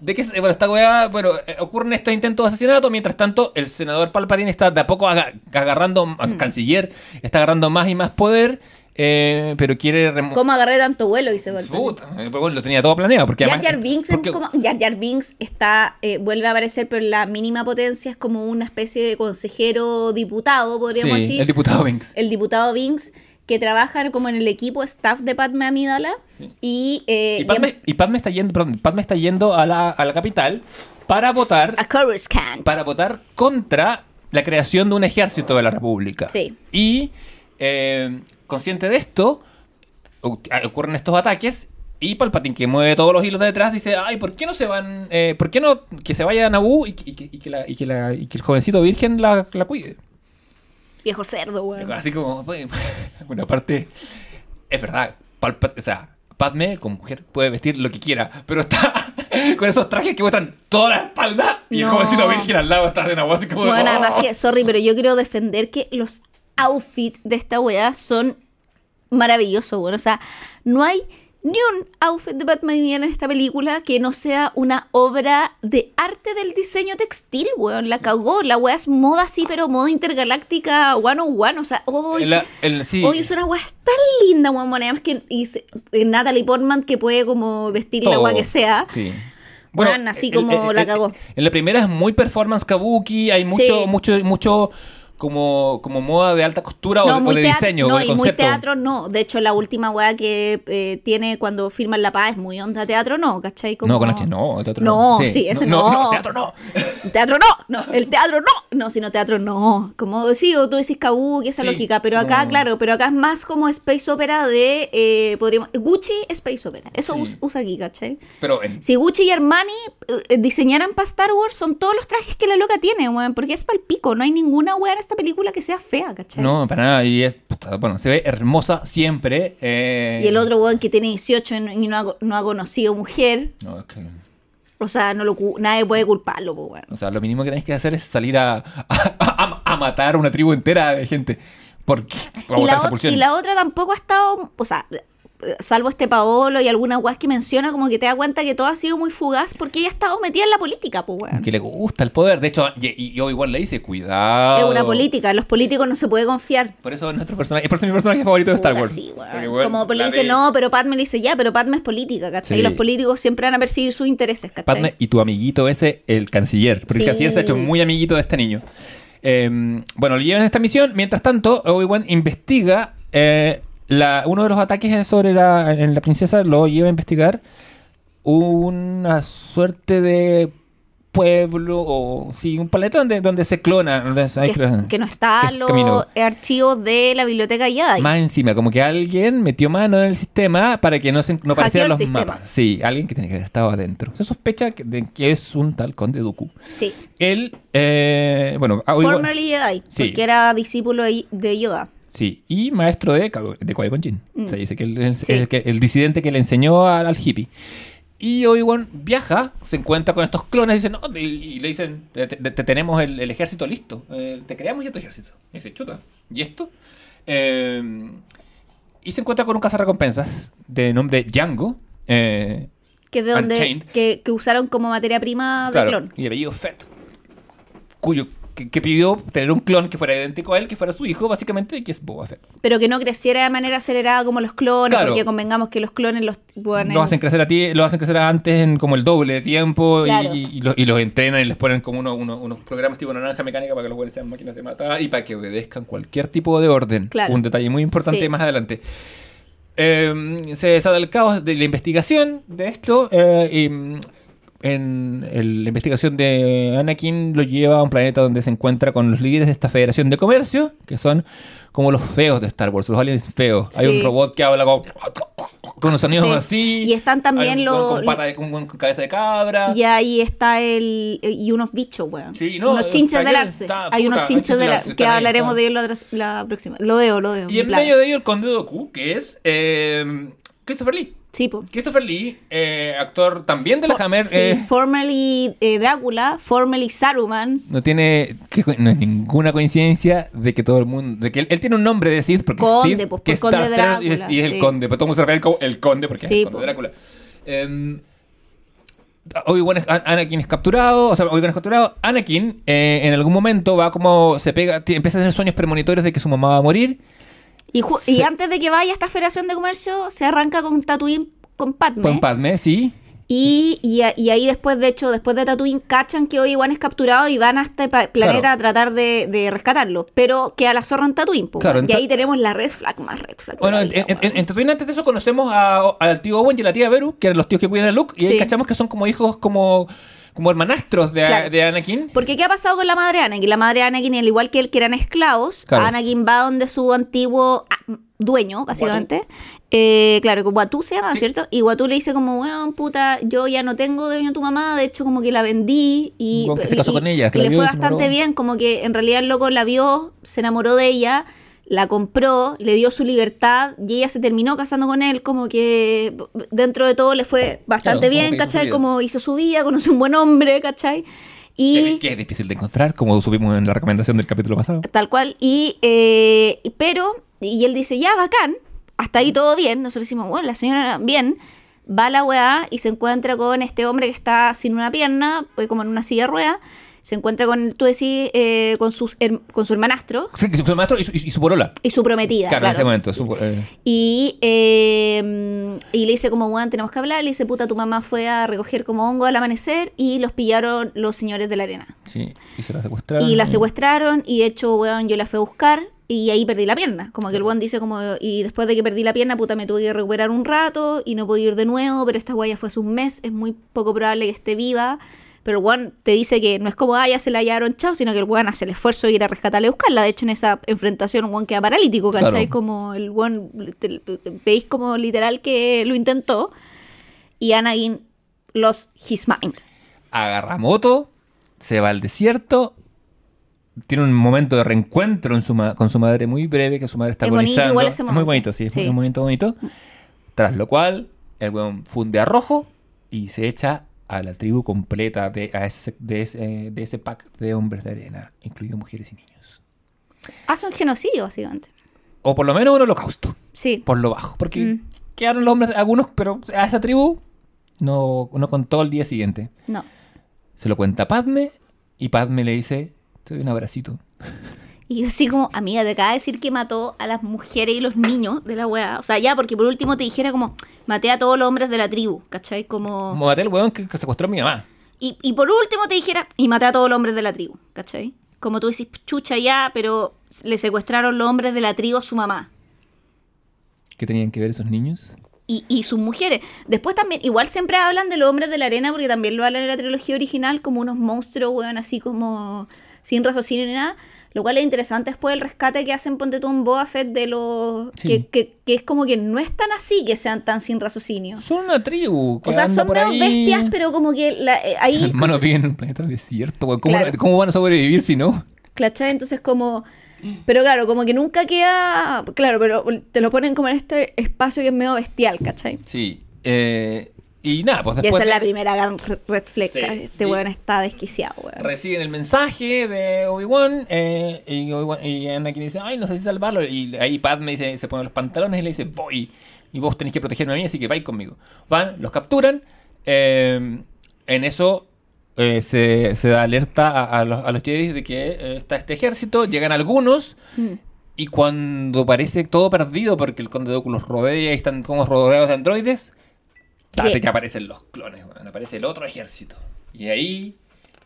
De que, eh, bueno, esta weá, bueno, eh, ocurren estos intentos de asesinato, mientras tanto, el senador Palpatine está de a poco aga- agarrando, Mm. canciller, está agarrando más y más poder, eh, pero quiere... ¿Cómo agarré tanto vuelo? Dice. Puta, eh, bueno, lo tenía todo planeado, porque Jar. Jar Binks, es porque- como- Jar Jar Binks está, eh, vuelve a aparecer, pero en la mínima potencia es como una especie de consejero diputado, podríamos sí, decir. el diputado Binks. el diputado Binks, que trabaja como en el equipo staff de Padme Amidala. Y, eh, Y Padme, y Padme está yendo, perdón, Padme está yendo a la, a la capital para votar a Coruscant. para votar contra la creación de un ejército de la República. Sí. Y eh, consciente de esto, o- ocurren estos ataques y Palpatine, que mueve todos los hilos de detrás, dice, ay, ¿por qué no se van, eh, por qué no que se vaya a Naboo y, que- y que, y que la- y que la- y que el jovencito virgen la, la cuide? Viejo cerdo, weón. Así como, pues, una parte, es verdad, Palpa- o sea, Padme como mujer puede vestir lo que quiera, pero está con esos trajes que muestran toda la espalda y el jovencito virgen al lado está de Naboo así como... de, Bueno, "Oh". además que, sorry, pero yo quiero defender que los outfits de esta weá son maravillosos, bueno. O sea, no hay ni un outfit de Batman en esta película que no sea una obra de arte del diseño textil, weón. La cagó. La weá es moda así, pero moda intergaláctica one on one. O sea, hoy el- sí. es una weá tan linda, weón. Bueno, además que y eh, Natalie Portman que puede como vestir la Todo. weá que sea. Sí. Weón, así como la cagó. En la primera es muy performance kabuki, hay mucho, Sí. mucho, mucho como, como moda de alta costura o, de- o muy de teatro- diseño, no, o de y muy concepto. teatro no. De hecho, la última weá que eh, tiene cuando firman La Paz es muy onda teatro, no, ¿cachai? Como- No, con H no, teatro No, no. sí, ese no. no. No, teatro no. Teatro no, no, el teatro no, no, sino teatro no. Como sí, o tú decís kabuki, esa Sí, lógica, pero acá, claro, pero acá es más como space opera de, eh, podríamos, Gucci space opera, eso Sí. us- usa aquí, ¿cachai? Pero en- Si Gucci y Armani diseñaran para Star Wars, son todos los trajes que la loca tiene, weón, porque es para el pico, no hay ninguna weá en esta película que sea fea, ¿cachai? No, para nada. Y es, bueno, se ve hermosa siempre. eh, Y el otro weón que tiene 18 y no ha, no ha conocido mujer, No, es que. o sea, no lo, nadie puede culparlo, pues, weón. O sea, lo mínimo que tenéis que hacer es salir a, a, a- a matar a una tribu entera de gente. Porque. Y la, esa y la otra tampoco ha estado, o sea, salvo este Paolo y algunas weas que menciona, como que te da cuenta que todo ha sido muy fugaz porque ella ha estado metida en la política, pues, weón. Que le gusta el poder. De hecho, y, y yo igual le dice, cuidado. Es una política, los políticos no se puede confiar. Por eso es nuestro personaje. Por eso es mi personaje favorito de Star Wars. sí, weón, Como le dice, no, pero Padme le dice, ya, pero Padme es política, ¿cachai? Sí. Y los políticos siempre van a perseguir sus intereses, ¿cachai? Padme y tu amiguito ese, el canciller. Porque el Sí. canciller se ha hecho muy amiguito de este niño. Eh, bueno, lo llevan en esta misión. Mientras tanto, Obi-Wan investiga eh, la, uno de los ataques sobre la, en la princesa. Lo lleva a investigar una suerte de pueblo o sí, un planeta donde, donde se clona. donde que, no está que los camino. archivos de la biblioteca Jedi. Más encima, como que alguien metió mano en el sistema para que no, se, no los sistema. mapas. Sí, alguien que tiene que haber estado adentro. Se sospecha que, de que es un tal conde Dooku. Sí. Él, eh, bueno, ah, Formerly Jedi, Sí. porque era discípulo de Yoda. Sí, y maestro de, de Qui-Gon Jinn. Mm. Se dice que Sí. el, el disidente que le enseñó al, al hippie. Y Obi-Wan viaja, se encuentra con estos clones dicen, no, y, y le dicen, te, te- te tenemos el, el ejército listo, eh, te creamos ya tu ejército. Y dice, chuta, ¿y esto? Eh, y se encuentra con un cazarrecompensas de nombre Django. eh, Que de donde que, que usaron como materia prima de Claro, clon. Y apellido Fett. Cuyo, que, que pidió tener un clon que fuera idéntico a él, que fuera su hijo, básicamente, y que es Boba Fett. Pero que no creciera de manera acelerada como los clones, Claro. porque convengamos que los clones los ponen- Lo hacen crecer a ti, lo hacen crecer antes en como el doble de tiempo y- Claro. y, y los, y los entrenan y les ponen como uno- uno- unos programas tipo naranja mecánica para que los güeyes sean máquinas de matar y para que obedezcan cualquier tipo de orden. Claro. Un detalle muy importante Sí. más adelante. Eh, se desata el caos de la investigación de esto eh, y en el- la investigación de Anakin lo lleva a un planeta donde se encuentra con los líderes de esta federación de comercio, que son como los feos de Star Wars, los aliens feos. Hay un robot que habla con, con unos sonidos Sí. así. Y están también los- con, pata de- con- con cabeza de cabra. Y ahí está el. Y unos bichos, weón. Sí, no, unos chinches está del arce. Hay unos chinches del chinches arce. Que hablaremos de ello la, próxima. Lo deo, lo deo. Y en plan. medio de ello el conde Doku, que es eh, Christopher Lee. Sí, po. Christopher Lee, eh, actor también de la For- Hammer. Sí, eh, formerly eh, Drácula, formerly Saruman. no tiene que no es ninguna coincidencia de que todo el mundo de que él, él tiene un nombre de Sid porque Conde, Sid, pues, que es Conde Star Trek, y es, Drácula, y es sí. el conde pero todo el mundo se como el conde porque Sí, es el conde po. Drácula Em, Obi-Wan es, An- Anakin es capturado, o sea, Obi-Wan es capturado. Anakin eh, en algún momento va como se pega, empieza a tener sueños premonitorios de que su mamá va a morir. Y, y antes de que vaya a esta Federación de Comercio, se arranca con Tatooine con Padme. Con Padme, sí. Y, y, a- y ahí después, de hecho, después de Tatooine, cachan que Obi-Wan es capturado y van a este planeta Claro. a tratar de, de rescatarlo. Pero queda la zorra en Tatooine, Claro. Y ahí tenemos la red flag más red flag. Bueno, en, vida, en, en Tatooine antes de eso conocemos a- al tío Owen y a la tía Beru, que eran los tíos que cuidan a Luke, y ahí cachamos que son como hijos, como, como hermanastros de, Claro. de Anakin. Porque ¿qué ha pasado con la madre Anakin? La madre Anakin, al igual que él, que eran esclavos, Claro. Anakin va donde su antiguo ah, dueño, básicamente. Eh, claro, Watu se llama, Sí. ¿cierto? Y Watu le dice como, bueno, puta, yo ya no tengo dueño a tu mamá, de hecho como que la vendí y, que se casó y- con ella, que y le fue bastante bien, como que en realidad el loco la vio, se enamoró de ella, la compró, le dio su libertad y ella se terminó casando con él, como que dentro de todo le fue bastante Claro, como bien, su ¿cachai? Como hizo su vida, conoció un buen hombre, ¿cachai? Y... Que, que es difícil de encontrar, como subimos en la recomendación del capítulo pasado. Tal cual. Y, eh, pero, y él dice, ya, bacán. Hasta ahí todo bien. Nosotros decimos, bueno, la señora bien. Va a la weá y se encuentra con este hombre que está sin una pierna, pues como en una silla de rueda. Se encuentra con, tú decís, eh, con, sus, her- con su hermanastro Sí, su maestro y su, y su polola. y su prometida. Claro, en claro. ese momento. su- eh, Y, eh, y le dice como, bueno, tenemos que hablar. Le dice, puta, tu mamá fue a recoger como hongo al amanecer y los pillaron los señores de la arena. sí, y se la secuestraron. Y la secuestraron y de hecho, weón, yo la fui a buscar y ahí perdí la pierna. Como que el weón dice como, y después de que perdí la pierna, puta, me tuve que recuperar un rato y no pude ir de nuevo, pero esta guaya fue hace un mes, es muy poco probable que esté viva. Pero el weón te dice que no es como, ah, ya se la hallaron, chao, sino que el weón hace el esfuerzo de ir a rescatarla y buscarla. De hecho, en esa enfrentación, el weón queda paralítico, ¿cachai? Claro. Como el weón, veis como literal que lo intentó. Y Anakin lost his mind. Agarra moto, se va al desierto tiene un momento de reencuentro en su con su madre muy breve, que su madre está Es bonito agonizando. igual ese Es muy bonito, sí, es Sí. un momento bonito. Tras lo cual, el weón funde a rojo y se echa a la tribu completa de, a ese, de, ese, de ese pack de hombres de arena, incluidos mujeres y niños. Hace un genocidio, básicamente. O por lo menos un holocausto, Sí. por lo bajo. Porque Mm. quedaron los hombres, algunos, pero a esa tribu no, no contó el día siguiente. No. Se lo cuenta Padme y Padme le dice, te doy un abracito. Y yo así como, amiga, te acaba de decir que mató a las mujeres y los niños de la weá. O sea, ya, porque por último te dijera como, maté a todos los hombres de la tribu, ¿cachai? Como... Como maté al weón que, que secuestró a mi mamá. Y, y por último te dijera, y maté a todos los hombres de la tribu, ¿cachai? Como tú decís, chucha ya, pero le secuestraron los hombres de la tribu a su mamá. ¿Qué tenían que ver esos niños? Y, y sus mujeres. Después también, igual siempre hablan de los hombres de la arena, porque también lo hablan en la trilogía original, como unos monstruos, weón, así como sin raciocinio ni nada. Lo cual es interesante después el rescate que hacen, ponte tú Boba Fett, de los... Sí. Que, que, que es como que no es tan así que sean tan sin raciocinio. Son una tribu. Que O sea, anda son por medio ahí. bestias, pero como que la- eh, ahí... Hermano, viven en un planeta desierto. ¿Cómo, Claro. ¿Cómo van a sobrevivir si no? ¿Cachai? Entonces como... Pero claro, como que nunca queda... Claro, pero te lo ponen como en este espacio que es medio bestial, ¿cachai? Sí. eh, y nada, pues Y después. esa es la primera gran re- red flag. Sí. Este Y- weón está desquiciado, weón. Reciben el mensaje de Obi-Wan eh, y, Obi-Wan- y Anakin dice, ay, no sé si salvarlo. Y ahí Padme dice, se pone los pantalones y le dice, voy. Y vos tenéis que protegerme a mí, así que vais conmigo. Van, los capturan. eh, en eso eh, se, se da alerta a, a los, a los Jedi de que está este ejército. Llegan algunos. Mm. Y cuando parece todo perdido porque el Conde Dooku los rodea y están como rodeados de androides, date ¿Qué? que aparecen los clones, aparece el otro ejército. Y ahí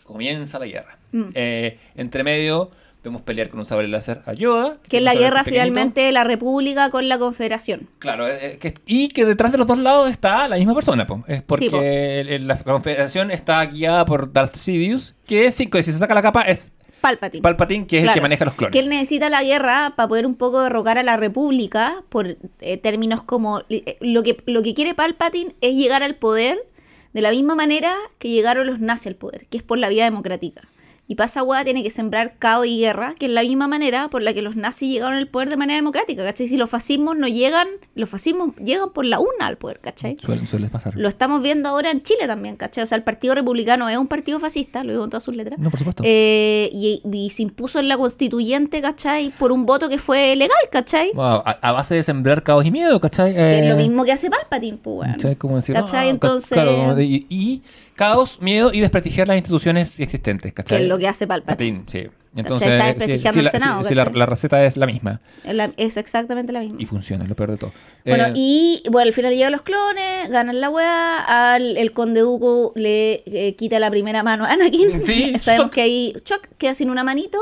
comienza la guerra. Mm. Eh, entre medio vemos pelear con un sable láser a Yoda. Que es la guerra finalmente de la República con la Confederación. Claro, eh, eh, que- y que detrás de los dos lados está la misma persona. po. Es porque po. el- el- la Confederación está guiada por Darth Sidious, que sí, que si se saca la capa es Palpatine. Palpatine, que es el que maneja los clones. Que él necesita la guerra para poder un poco derrocar a la República por eh, términos como... eh, lo, que, lo que quiere Palpatine es llegar al poder de la misma manera que llegaron los nazis al poder, que es por la vía democrática. Y pasa weá tiene que sembrar caos y guerra, que es la misma manera por la que los nazis llegaron al poder de manera democrática, ¿cachai? Si los fascismos no llegan, los fascismos llegan por la una al poder, ¿cachai? Suele, suele pasar. Lo estamos viendo ahora en Chile también, ¿cachai? O sea, el Partido Republicano es un partido fascista, lo digo con todas sus letras. No, por supuesto. Eh, y, y se impuso en la constituyente, ¿cachai? Por un voto que fue legal, ¿cachai? Wow, a, a base de sembrar caos y miedo, ¿cachai? Que es lo Eh, mismo que hace Palpatine, pues, weón. ¿Cachai? Como decir, ¿Cachai? ah, Entonces- claro, y caos, miedo y desprestigiar las instituciones existentes, Que ¿cachai? es lo que hace Palpatine. Sí. Entonces, Está desprestigiando el la, Senado, sí, la- receta es la misma Es, la- es exactamente la misma. y funciona, es lo peor de todo. Bueno, Eh, y bueno, al final llegan los clones, ganan la weá, al el conde Dooku le eh, quita la primera mano a Anakin. Sí, Sabemos que ahí Chuck queda sin una manito.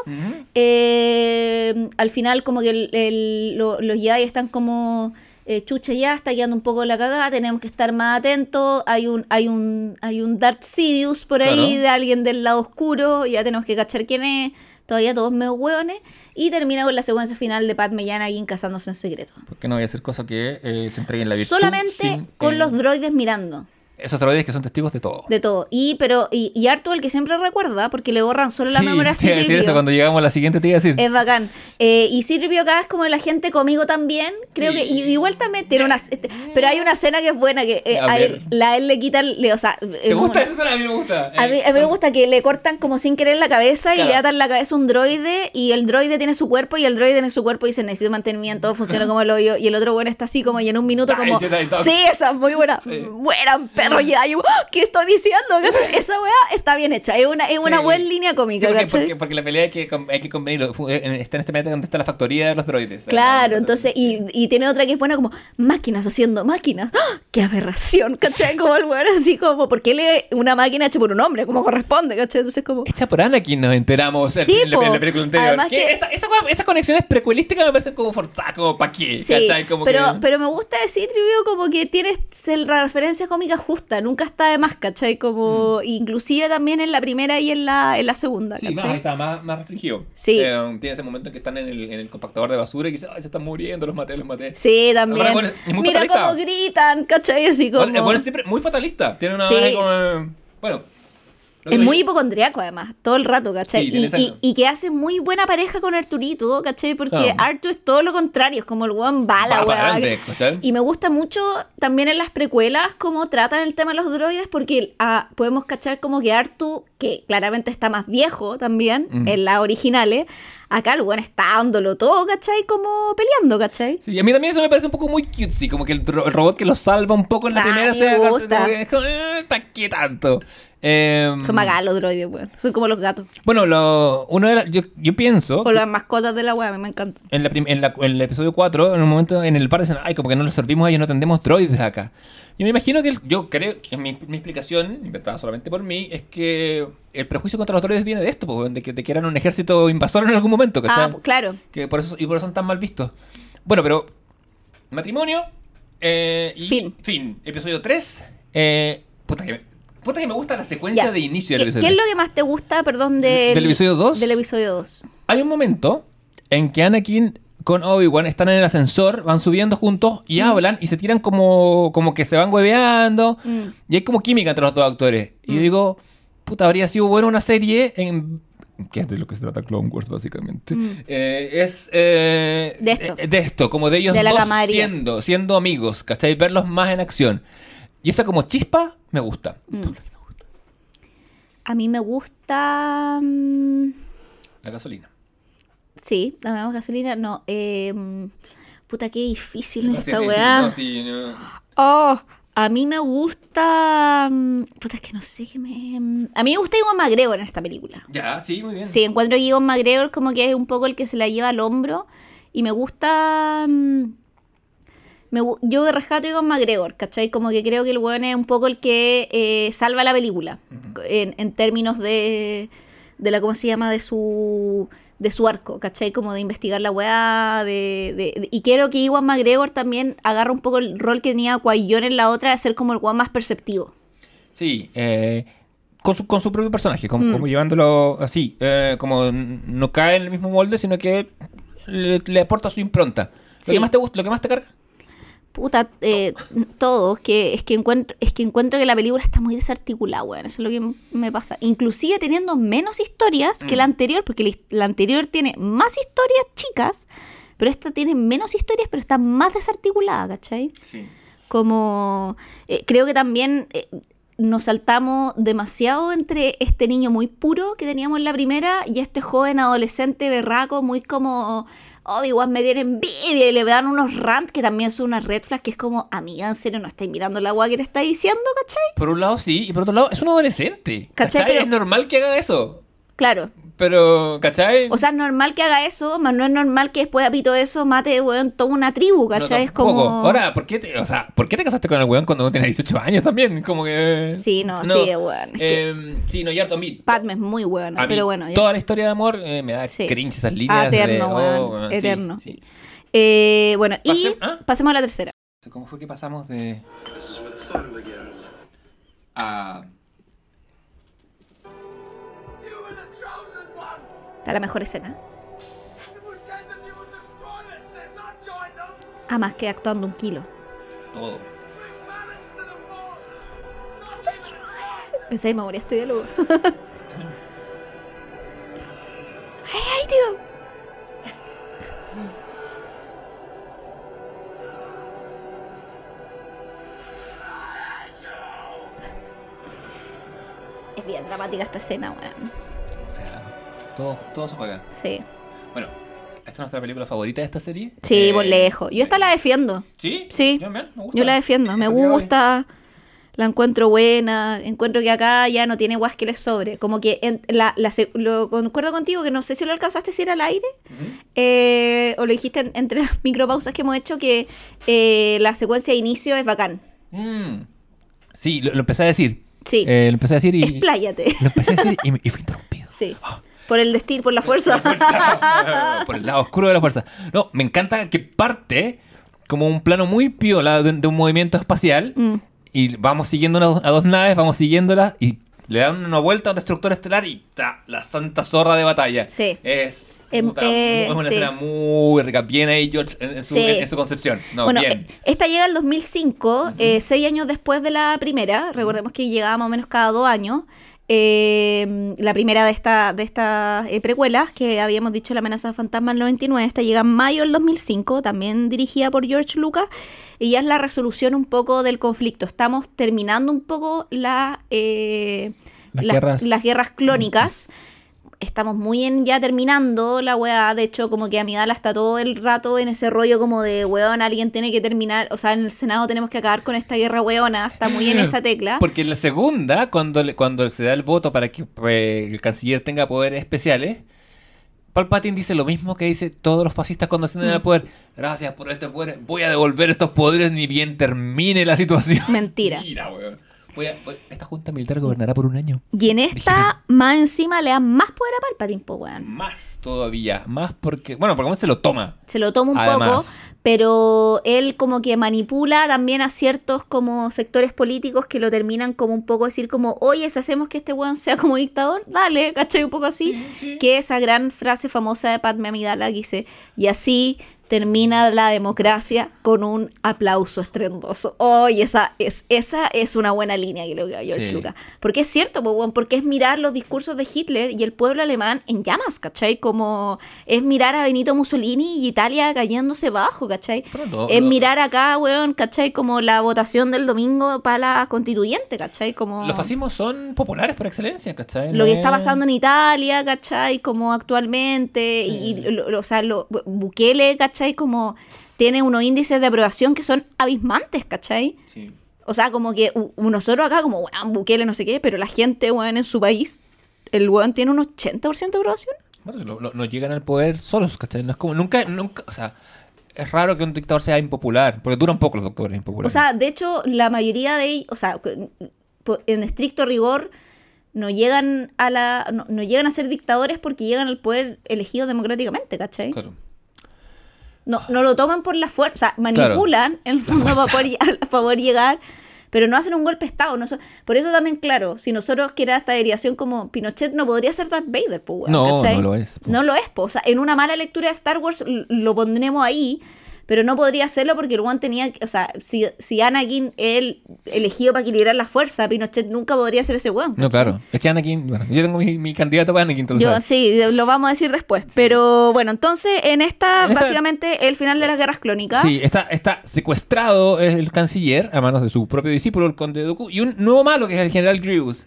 Eh, al final como que el- el- lo- los Jedi están como eh, chucha ya, está quedando un poco la cagada, tenemos que estar más atentos, hay un, hay un, hay un Darth Sidious por ahí Claro. de alguien del lado oscuro, ya tenemos que cachar quién es, todavía todos medio hueones, y termina con la secuencia final de Padme y Anakin casándose en secreto. Porque no voy a hacer cosa que eh, se entregue en la virtud. Solamente sin, con eh, los droides mirando. Esos droides que son testigos de todo. De todo. Y, pero, y, y Artu el que siempre recuerda, porque le borran solo la Sí, memoria a decir C-3PO. eso cuando llegamos a la siguiente te iba a decir. Es bacán. Eh, y Sirvio acá es como la gente conmigo también. Creo Sí. que y- igual también tiene una... este, pero hay una escena que es buena, que eh, A él, la él le quitan... Le, o sea, ¿Te gusta esa escena? A mí me gusta. A mí, a mí me gusta que le cortan como sin querer la cabeza y le atan la cabeza a un droide y el droide tiene su cuerpo y el droide tiene su cuerpo y dice necesito mantenimiento, funciona como el hoyo y el otro bueno está así como y en un minuto como... Sí, esa es muy buena. Sí. Buena, Y yo, ¡ah! ¿Qué estoy diciendo? Esa weá está bien hecha. Es una, es una Sí. buena línea Sí, cómica, porque, ¿cachai? porque, porque la pelea hay que, hay que convenirlo. Fu- eh, Está en este planeta donde está la factoría de los droides. Claro, entonces, y, y tiene otra que es buena como máquinas haciendo máquinas. ¡Ah! ¡Qué aberración! ¿Cachai? Como el weón así como, ¿por qué le una máquina hecha por un hombre? Como corresponde, ¿cachai? Entonces como... Hecha por Anakin nos enteramos en, Sí, en la, po. en la película anterior. Además Que que- esa, esas conexiones precuelísticas me parecen como forzadas, como pa' qué, Sí, ¿cachai? Como pero, que- pero me gusta decir, Trivio, como que tienes la referencia cómica nunca está de más, ¿cachai? Como, inclusive también en la primera y en la, en la segunda, Mm. Sí, más, ¿cachai? ahí está, más, más restringido. Sí. Eh, tiene ese momento en que están en el, en el compactador de basura y ay, se están muriendo, los maté, los maté. Sí, también. Bueno, es muy Mira fatalista. cómo gritan, ¿cachai? Así como... Bueno, siempre muy fatalista. Tiene una Sí. vaina como. Bueno, Es muy hipocondriaco además, todo el rato, ¿cachai? Sí, y, y- y que hace muy buena pareja con Arturito, ¿cachai? Porque Ah. Arthur es todo lo contrario, es como el weón bala. Y me gusta mucho también en las precuelas cómo tratan el tema de los droides, porque ah, podemos cachar como que Artu, que claramente está más viejo también, Mm. en las originales, acá el weón está dándolo todo, ¿cachai? Como peleando, ¿cachai? Sí, a mí también eso me parece un poco muy cutesy, como que el, ro- el robot que lo salva un poco en la Ah, primera me gusta. como "Eh, ¿para qué tanto? Em, Son más los droides, weón. Son como los gatos. Bueno, lo, uno de la- yo, yo pienso O las mascotas de la weá, a mí me encanta. en, la en, la- en el episodio 4, en un momento en el par dicen, ay, como que no lo servimos a ellos, no tendemos droides acá. Yo me imagino que, el- yo creo que mi, mi explicación, inventada solamente por mí, es que el prejuicio contra los droides viene de esto, po, de que, de que eran un ejército invasor en algún momento, Ah, ¿cachai? pu- claro. que por eso, y por eso son tan mal vistos. Bueno, pero matrimonio eh, y Fin. fin. Episodio 3. Eh, puta, que puta que me gusta la secuencia Ya. de inicio ¿Qué, del qué episodio. es lo que más te gusta, perdón, del, ¿Del episodio dos? Del episodio 2. Hay un momento en que Anakin con Obi-Wan están en el ascensor, van subiendo juntos y hablan y se tiran como, como que se van hueveando. Mm. Y hay como química entre los dos actores. Y yo digo, puta, habría sido bueno una serie en... Que es de lo que se trata Clone Wars, básicamente. Eh, es... eh, Mm. De esto. De, de esto, como de ellos De dos siendo, siendo amigos, ¿cachai? Verlos más en acción. Y esa como chispa, me gusta. Mm. A mí me gusta... mm, La gasolina. sí, la gasolina. No, eh, mm, puta, qué difícil esta weá. no, sí, no. Oh, a mí me gusta... mm, Puta, es que no sé qué me... mm, A mí me gusta Iwan McGregor en esta película. Ya, sí, muy bien. Sí, encuentro que Iwan McGregor como que es un poco el que se la lleva al hombro y me gusta... me yo rescato Iwan McGregor, ¿cachai? Como que creo que el weón es un poco el que eh, salva la película en, en términos de, de la, ¿cómo se llama? De su de su arco, ¿cachai? Como de investigar la weá, de, de- de- y creo que Iwan McGregor también agarra un poco el rol que tenía Quaillón en la otra de ser como el weón más perceptivo. Sí, eh, con, su, con su propio personaje, como, Mm. como llevándolo así, eh, como no cae en el mismo molde, sino que le, le aporta su impronta. ¿Lo Sí. que más te gusta, lo que más te carga? Puta, eh, todo, que es que encuentro, es que encuentro que la película está muy desarticulada, weón. Eso es lo que me pasa. Inclusive teniendo menos historias que la anterior, porque la anterior tiene más historias chicas, pero esta tiene menos historias, pero está más desarticulada, ¿cachai? Sí. Como eh, creo que también eh, nos saltamos demasiado entre este niño muy puro que teníamos en la primera y este joven adolescente berraco muy como oh igual me tiene envidia y le dan unos rant que también son unas red flags que es como amiga en serio no estáis mirando la agua que te está diciendo ¿cachai? Por un lado sí, y por otro lado es un adolescente. ¿Cachai? ¿Cachai? Pero- Es normal que haga eso. Claro Pero, ¿cachai? o sea es normal que haga eso más no es normal que después de pito de eso mate weón toda una tribu No, ¿cachai? es como Ahora, ¿por qué, te, o sea, ¿por qué te casaste con el weón cuando no tienes 18 años también? Como que... Sí, no, sí, weón, es que- eh, Sí, no, y harto a mí. Padme es muy mí pero bueno ya. Toda la historia de amor eh, me da Sí. cringe esas líneas de... Eterno, oh, weón, weón, sí, eterno. sí. Eh, bueno, y ¿ah? pasemos a la tercera. ¿Cómo fue que pasamos de This is where the fun begins. a Está la mejor escena. Ah, más que actuando un kilo. todo? Pensé que me moría este diálogo. ¡Ay, ay, tío! Es bien dramática esta escena, weón. Todo, todo se juega. Sí. Bueno, ¿esta es nuestra película favorita de esta serie? Sí, Eh, por lejos. Yo esta la defiendo. ¿Sí? Sí. Yo, me gusta. Yo la defiendo. Me de hoy. gusta. La encuentro buena. Encuentro que acá ya no tiene guas que le sobre. Como que en- la, la lo concuerdo contigo que no sé si lo alcanzaste a decir al aire. eh, o lo dijiste en- entre las micropausas que hemos hecho que eh, la secuencia de inicio es bacán. Mm. Sí, lo, lo empecé a decir. Sí. Eh, lo empecé a decir y... Expláyate. Lo empecé a decir y, me- y fui interrumpido. Sí. Por el destino, por la fuerza. fuerza. Por el lado oscuro de la fuerza. No, me encanta que parte como un plano muy piola de, de un movimiento espacial Mm. y vamos siguiendo una- a dos naves, vamos siguiéndolas y le dan una vuelta a un destructor estelar y ta, la santa zorra de batalla. Sí. Es, Em, puta, eh, es una sí. escena muy rica. Bien ahí, George, en, en su, Sí. en- en su concepción. No, bueno, bien. eh, esta llega al 2005, eh, seis años después de la primera. Recordemos que llegaba más o menos cada dos años. Eh, la primera de esta de estas eh, precuelas, que habíamos dicho La amenaza fantasma en el 99, esta llega en mayo del 2005, también dirigida por George Lucas, y ya es la resolución un poco del conflicto. Estamos terminando un poco la, eh, Las las, guerras- las guerras clónicas. Estamos muy en ya terminando la weá. De hecho, como que Amidala está todo el rato en ese rollo como de weón, alguien tiene que terminar. O sea, en el Senado tenemos que acabar con esta guerra weona. Está muy en esa tecla. Porque en la segunda, cuando, le- cuando se da el voto para que eh, el canciller tenga poderes especiales, Palpatine dice lo mismo que dice todos los fascistas cuando ascienden Mm. al poder. Gracias por este poder. Voy a devolver estos poderes ni bien termine la situación. Mentira. Mira, weón. Voy a- voy- esta junta militar gobernará por un año. Y en esta, más encima, le dan más poder a Palpatine, po, weón. Más todavía. Más porque. Bueno, porque se lo toma. Se lo toma un Además. poco, pero él como que manipula también a ciertos como sectores políticos que lo terminan como un poco decir como, oye, si hacemos que este weón sea como dictador, dale, ¿cachai? Un poco así. Que esa gran frase famosa de Padme Amidala que dice, y así termina la democracia con un aplauso estruendoso. Oye, esa es, esa es una buena línea que lo que George Sí. Lucas. Porque es cierto, porque es mirar los discursos de Hitler y el pueblo alemán en llamas, ¿cachai? Como es mirar a Benito Mussolini y Italia cayéndose bajo, ¿cachai? No, es no. mirar acá, weón, ¿cachai? Como la votación del domingo para la constituyente, ¿cachai? Como Los fascismos son populares por excelencia, ¿cachai? lo que es- está pasando en Italia, ¿cachai? Como actualmente, y, lo- o sea, lo, Bukele, ¿cachai? Como tiene unos índices de aprobación que son abismantes, ¿cachai? Sí. O sea, como que nosotros acá, como, weón, Bukele, no sé qué, pero la gente, weón, en su país, el weón tiene un 80% de aprobación. Bueno, no llegan al poder solos, ¿cachai? No es como, nunca, nunca, o sea, es raro que un dictador sea impopular, porque duran poco los doctores O impopulares. sea, de hecho, la mayoría de ellos, o sea, en estricto rigor, no llegan a la no, no llegan a ser dictadores porque llegan al poder elegido democráticamente, ¿cachai? claro. No, no lo toman por la fuerza, manipulan en el fondo para poder, lle- para poder llegar, pero no hacen un golpe de Estado. No por eso también, claro, si nosotros que era esta derivación como Pinochet no podría ser Darth Vader, pues, No, ¿cachai? no lo es, po. No lo es, po. o sea, en una mala lectura de Star Wars lo pondremos ahí, pero no podría hacerlo porque el one tenía, o sea, si, si Anakin él elegido para equilibrar la fuerza, Pinochet nunca podría ser ese weón. No, claro. Es que Anakin, bueno, yo tengo mi, mi candidato para Anakin, lo Yo, sí, lo vamos a decir después. Pero bueno, entonces en esta, En esta- básicamente, el final de las guerras clónicas. Sí, está, está secuestrado el canciller a manos de su propio discípulo, el conde Dooku, y un nuevo malo que es el general Grievous.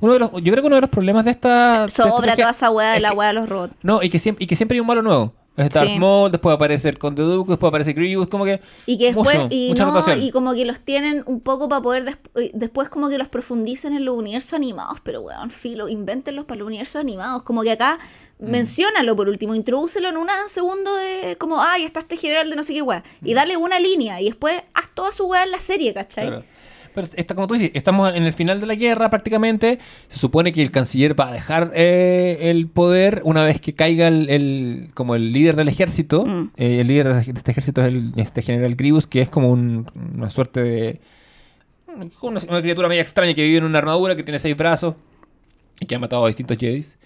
Uno de los, yo creo que uno de los problemas de esta... de esta Sobra toda esa weá de la weá de los robots. No, y que, siempre, y que siempre hay un malo nuevo. Es Darth Sí. Maul, después aparece el conde Dooku, después aparece Grievous, como que... Y que después, mucho, y, mucha no, y como que los tienen un poco para poder desp- después como que los profundicen en los universos animados, pero weón, filo, invéntenlos para los universos animados. Como que acá, Mm. menciónalo por último, introdúcelo en un segundo de como, ay, está este general de no sé qué. Mm. Y dale una línea y después haz toda su weá en la serie, ¿cachai? Claro. Pero está, como tú dices, estamos en el final de la guerra prácticamente. Se supone que el canciller va a dejar eh, el poder una vez que caiga el, el- como el líder del ejército. Mm. Eh, el líder de este ejército es el, este general Grievous, que es como un- una suerte de... Una, una criatura media extraña que vive en una armadura, que tiene seis brazos y que ha matado a distintos Jedis.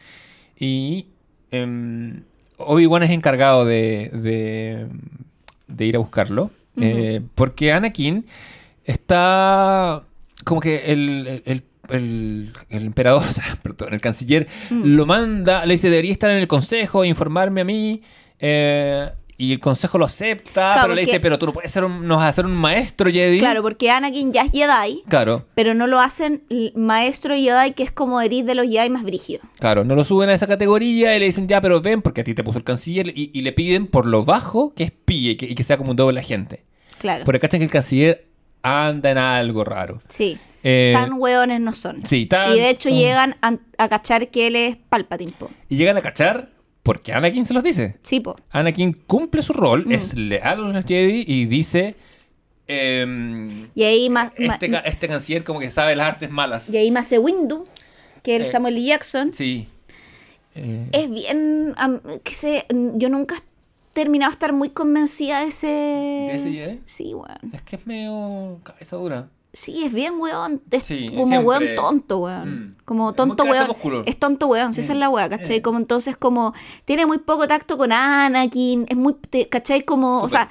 Y em, Obi-Wan es encargado de, de, de ir a buscarlo. eh, porque Anakin está como que el, el, el- el emperador, o sea, perdón, el canciller lo manda, le dice, debería estar en el consejo, informarme a mí. eh, y el consejo lo acepta, Claro, pero le dice, pero tú no puedes ser un, no vas a ser un maestro Jedi. Claro, porque Anakin ya es Jedi, Claro, pero no lo hacen maestro Jedi, que es como Eris de los Jedi más brígidos. claro, no lo suben a esa categoría y le dicen, ya, pero ven, porque a ti te puso el canciller, y, y le piden por lo bajo que es pille y que, y que sea como un doble agente. Claro. Porque cachan que el canciller anda en algo raro. Sí. Eh, Tan hueones no son. sí, tan- y de hecho llegan a, a cachar que él es Palpatine, po. Y llegan a cachar porque Anakin se los dice. Sí, po. Anakin cumple su rol, Mm. es leal a los Jedi y dice... em, Y ahí más, este, este canciller como que sabe las artes malas. y ahí Mace Windu, que es el Eh, Samuel L. Jackson, Sí. Eh, es bien, am- que sé, yo nunca he terminado de estar muy convencida de ese... ¿De ese Jedi? Sí, weón. es que es medio cabeza dura. Sí, es bien weón. Es Sí, como siempre. weón tonto, weón. Mm. Como tonto weón. Es tonto weón, si esa es la weá, ¿cachai? Eh. Como entonces como tiene muy poco tacto con Anakin, es muy, te- ¿cachai? Como, o sea,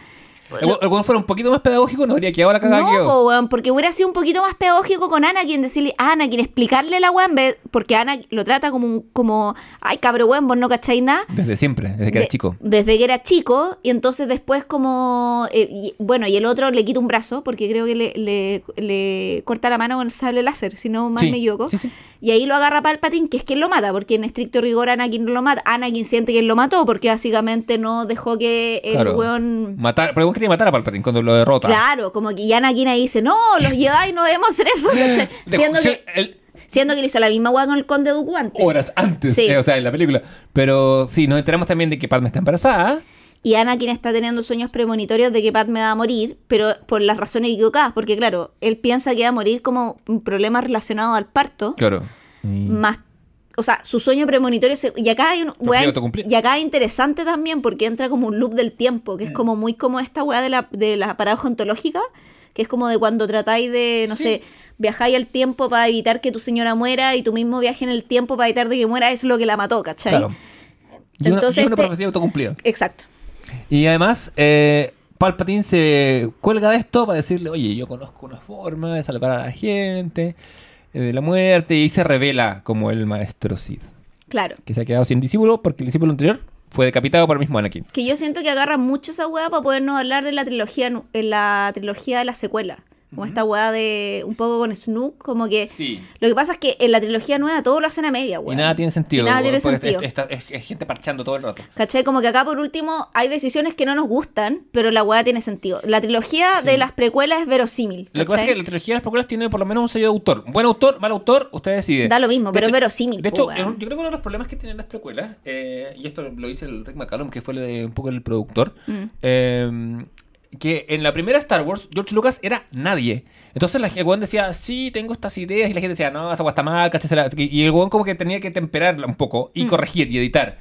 El weón- fuera un poquito más pedagógico, no habría quedado la cagada No, que po, weón, porque hubiera sido un poquito más pedagógico con Anakin, decirle a Anakin, explicarle la weón, porque Ana lo trata como, un- como ay, cabro weón, vos no cacháis nada. Desde siempre, desde que era De- chico. Desde que era chico, y entonces después como, eh, y- bueno, y el otro le quita un brazo, porque creo que le, le- le corta la mano con el sable láser, si no mal Sí, me equivoco. sí, sí. Y ahí lo agarra Palpatine, que es quien lo mata, porque en estricto rigor Anakin no lo mata. Anakin siente que él lo mató, porque básicamente no dejó que el Claro. weón... Matar, pero weón quería matar a Palpatine cuando lo derrota. Claro, como que ya Anakin ahí dice, no, los Jedi no debemos hacer eso, siendo, que, el- siendo que le hizo la misma weá con el conde Dooku antes. horas antes, Sí. eh, o sea, en la película. Pero sí, nos enteramos también de que Padme está embarazada. Y Anakin está teniendo sueños premonitorios de que Padme va a morir, pero por las razones equivocadas, porque claro, él piensa que va a morir como un problema relacionado al parto, Claro. Y- más o sea, su sueño premonitorio se- y acá hay un weá- y acá es interesante también porque entra como un loop del tiempo, que es como muy como esta weá de la, de la paradoja ontológica, que es como de cuando tratáis de, no Sí. sé, viajáis al tiempo para evitar que tu señora muera y tu mismo viaje en el tiempo para evitar de que muera, eso es lo que la mató, ¿cachai? Claro. Y una, Entonces y una este- profecía autocumplida. Exacto. Y además, eh, Palpatine se cuelga de esto para decirle, oye, yo conozco una forma de salvar a la gente eh, de la muerte, y se revela como el maestro Sid, Claro. que se ha quedado sin discípulo porque el discípulo anterior fue decapitado por el mismo Anakin. Que yo siento que agarra mucho esa weá para podernos hablar de la trilogía, en la trilogía de la secuela. Como esta weá de un poco con Snook, como que... Sí. Lo que pasa es que en la trilogía nueva todo lo hacen a media, Y weón. nada tiene sentido. Y nada tiene sentido. Es, es- es- es gente parchando todo el rato. ¿Cachai? Como que acá por último hay decisiones que no nos gustan, pero la weá tiene sentido. La trilogía Sí. de las precuelas es verosímil. Lo que pasa es que ¿cachai? la trilogía de las películas tiene por lo menos un sello de autor. Buen autor, mal autor, usted decide. Da lo mismo, De pero es verosímil, De hecho, yo creo que uno de los problemas que tienen las precuelas, eh, y esto lo dice el Rick McCallum, que fue el de- un poco el productor, Mm. eh, que en la primera Star Wars, George Lucas era nadie. Entonces la- el weón decía, sí, tengo estas ideas, y la gente decía, no, esa está mal. Y el weón como que tenía que temperarla un poco y Mm. corregir y editar.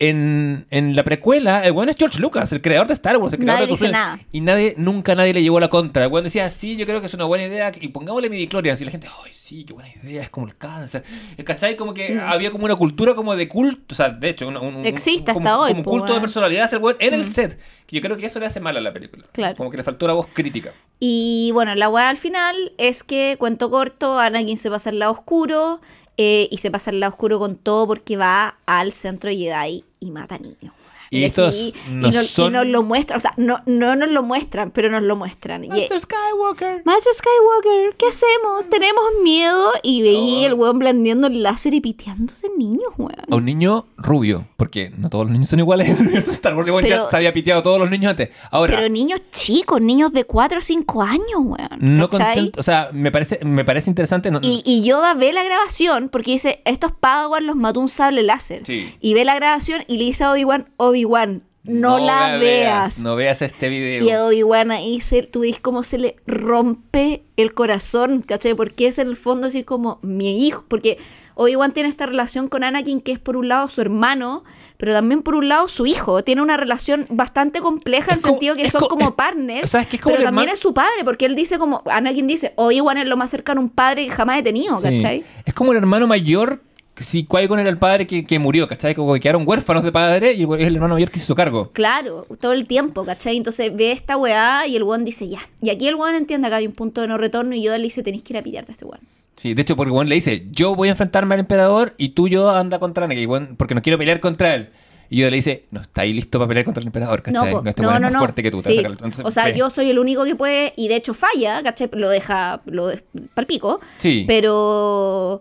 En, en la precuela, el weón es George Lucas, el creador de Star Wars, el creador Nadie de tus dice nada. Y nadie, nunca nadie le llevó la contra. El weón decía, sí, yo creo que es una buena idea. Y pongámosle midichlorians. Y la gente, ay, sí, qué buena idea, es como el cáncer. ¿Y ¿Cachai? Como que había como una cultura como de culto. O sea, de hecho, un, un- Mm. Existe como, hasta hoy, Como un po, culto de personalidad hacia el weón en el Mm. set. Que yo creo que eso le hace mal a la película. Claro. Como que le faltó una voz crítica. Y bueno, la weá al final es que, cuento corto, Anakin se pasa al lado oscuro eh, y se pasa al lado oscuro con todo porque va al centro Jedi y mata niños. Y estos y, no nos, y son- nos lo muestran, o sea, no, no nos lo muestran, pero nos lo muestran. Y- Skywalker. Master Skywalker, ¿qué hacemos? Tenemos miedo. Y veía el weón blandiendo el láser y piteándose niños, weón. A un niño rubio. Porque no todos los niños son iguales en el universo de Star Wars. Pero- ya se había piteado a todos los niños antes. Ahora. Pero niños chicos, niños de 4 o 5 años, weón. no contento, o sea, me parece, me parece interesante. no- Y, y Yoda ve la grabación porque dice, estos Padawan los mató un sable láser. Sí. Y ve la grabación y le dice a Obi-Wan, Obi-Wan, no, la veas. No veas este video. Y a Obi-Wan ahí se, tú ves cómo se le rompe el corazón, ¿cachai? Porque es en el fondo decir como mi hijo, porque Obi-Wan tiene esta relación con Anakin que es por un lado su hermano, pero también por un lado su hijo. Tiene una relación bastante compleja en como- sentido que son co- como partners, o sea, es que es como pero el también hermano- es su padre, porque él dice como, Anakin dice, Obi-Wan es lo más cercano a un padre que jamás he tenido, Sí. ¿cachai? Es como el hermano mayor. Si Qui-Gon era el padre que, que murió, ¿cachai? Como que quedaron huérfanos de padre y es el hermano mayor que se hizo cargo. Claro, todo el tiempo, ¿cachai? Entonces ve esta weá y el weón dice ya. Y aquí el weón entiende que hay un punto de no retorno y Yoda le dice tenéis que ir a pillarte a este weón. Sí, de hecho, porque Gon le dice: Yo voy a enfrentarme al emperador y tú, yo, anda contra Anakin. Porque no quiero pelear contra él. Y yo le dice: No estáis listo para pelear contra el emperador, No, ¿cachai? po, este no, no, es más no. fuerte que tú. Sí. entonces, o sea, yo soy el único que puede, y de hecho falla, ¿cachai? Lo deja, lo de, palpico, Sí. pero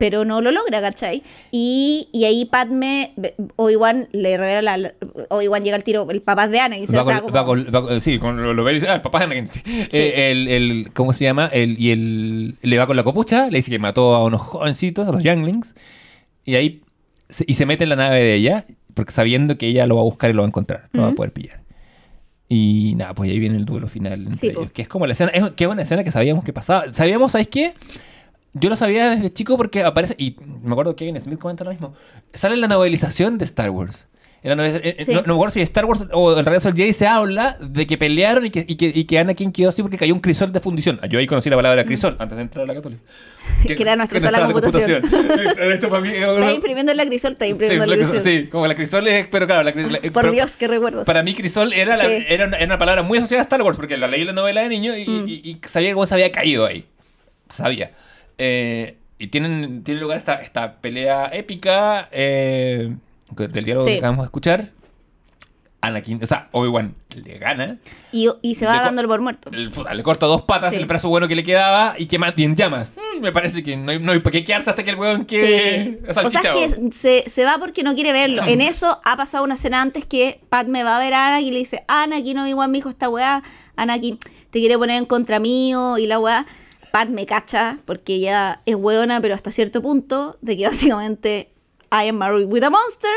pero no lo logra, ¿cachai? Y, y ahí Padme, Obi-Wan le revela, la, Obi-Wan llega al tiro, el papá de Anakin, Va o sea, con- como- va con- va con- sí, con- lo, lo ve y dice, ah, el papá de Anakin. sí. Eh, el, el- ¿Cómo se llama? El, y el, le va con la copucha, le dice que mató a unos jovencitos, a los younglings, y ahí se, y se mete en la nave de ella, porque sabiendo que ella lo va a buscar y lo va a encontrar, lo va a poder pillar. Y nada, pues ahí viene el duelo final entre Sí, po. que es como la escena, es, que es una escena que sabíamos que pasaba. Sabíamos, ¿sabes qué? Yo lo sabía desde chico porque aparece, y me acuerdo que Kevin Smith comenta lo mismo, sale la novelización de Star Wars. En la eh, eh, Sí. no, no me acuerdo si Star Wars o el regreso del Jedi se habla de que pelearon y que, y que, y que Anakin quedó así porque cayó un crisol de fundición. Ah, Yo ahí conocí la palabra crisol antes de entrar a la católica. Que era nuestra sala de computación. Esto para mí es Está imprimiendo en la crisol, está Sí, imprimiendo en la crisol, sí, como la crisol es, pero claro, la crisol, Por pero- Dios, qué recuerdos. Para mí crisol era, la- Sí. era, una, era una palabra muy asociada a Star Wars porque la leí en la novela de niño y, Mm. y- y sabía cómo se había caído ahí. Sabía. Eh, y tienen, tiene lugar esta, esta pelea épica eh, del diálogo Sí. que acabamos de escuchar. Anakin, o sea, Obi-Wan le gana. Y, y se va Le dando el por muerto. El- le corta dos patas Sí. el brazo bueno que le quedaba y quema en llamas. Mm, me parece que no hay, no hay por qué quedarse hasta que el weón quede Sí. O sea, es que se, se va porque no quiere verlo. En eso ha pasado una escena antes que Padme va a ver a Anakin y le dice, Anakin, no, igual mi hijo esta weá, Anakin te quiere poner en contra mío y la weá. Padme cacha, porque ella es weona, pero hasta cierto punto, de que básicamente I am married with a monster.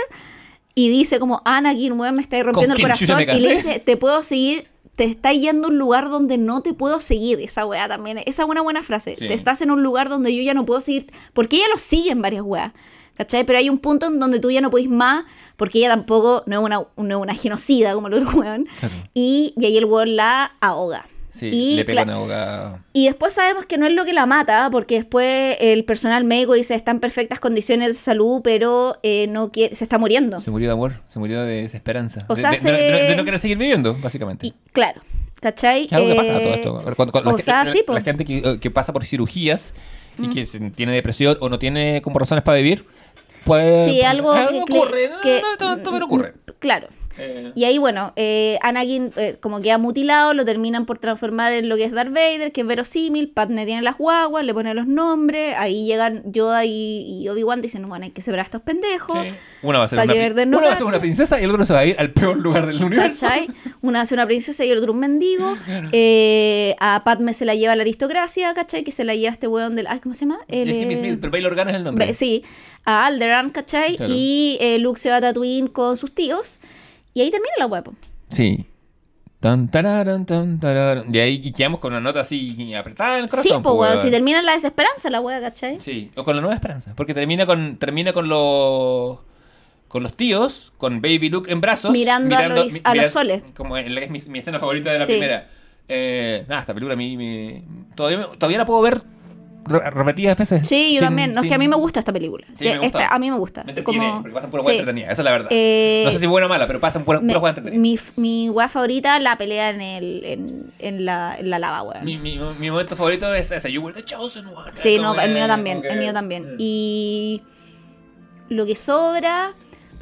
Y dice como, Anakin, weón, me está rompiendo el corazón. me Y le dice, te puedo seguir, te está yendo a un lugar donde no te puedo seguir. Esa weá también, esa es una buena frase. Sí. Te estás en un lugar donde yo ya no puedo seguir, porque ella lo sigue en varias weas. ¿Cachai? Pero hay un punto en donde tú ya no podís más, porque ella tampoco no es una, no es una genocida como el otro weón. Claro. Y, y ahí el weón la ahoga. Sí, y, le pega cla- una boca. y después sabemos que no es lo que la mata, porque después el personal médico dice está en perfectas condiciones de salud, pero eh, no quiere, se está muriendo. Se murió de amor, se murió de desesperanza. O sea, de, se- de no, de no querer seguir viviendo, básicamente. Y claro, ¿cachai? Es algo que pasa a todo Eh, esto. Cuando- cuando o la, sea, gente, sí, la gente que, que pasa por cirugías y que se- tiene depresión o no tiene como razones para vivir, pues. Sí, algo que, ocurre. no, ocurre. Claro. Eh, Y ahí, bueno, eh, Anakin eh, como queda mutilado, lo terminan por transformar en lo que es Darth Vader, que es verosímil, Padme tiene las guaguas, le pone los nombres, ahí llegan Yoda y, y Obi-Wan, dicen, bueno, hay que separar a estos pendejos, sí. Una va a ser una, va a ser una princesa y el otro se va a ir al peor lugar del universo. ¿cachai? Una hace una princesa y el otro un mendigo, Eh, a Padme se la lleva la aristocracia, ¿cachai? Que se la lleva este weón del... ay, ¿Cómo se llama? El, es Jimmy eh, Smith, pero Bail Organa es el nombre. Ve- Sí, a Alderaan, ¿cachai? Claro. Y eh, Luke se va a Tatooine con sus tíos. Y ahí termina la hueá, po. Sí. Tan, tararan, tan, tararan. Y ahí y quedamos con una nota así apretada en el Sí, corazón. pues, po, weón, si termina la desesperanza la hueá, ¿cachai? Sí, o con la nueva esperanza. Porque termina con termina con los con los tíos, con Baby Luke en brazos. Mirando a los- a los soles. Como en la que es mi, mi escena favorita de la Sí. primera. Eh, nada, esta película a mí me- todavía, todavía la puedo ver re- repetidas veces. Sí, yo Sin- también. No, es que a mí me gusta esta película. Sí, Sí, me gusta. esta- a mí me gusta. Me entretiene, Como- porque pasan puras sí. weas entretenidas, esa es la verdad. Eh, no sé si buena o mala, pero pasan puras weas entretenidas. mi, mi weá favorita, la pelea en, el, en, en, la, en la lava, weón. Mi, mi, mi momento favorito es ese, You were the chosen one. Sí, no, el mío también, el mío también. Y lo que sobra,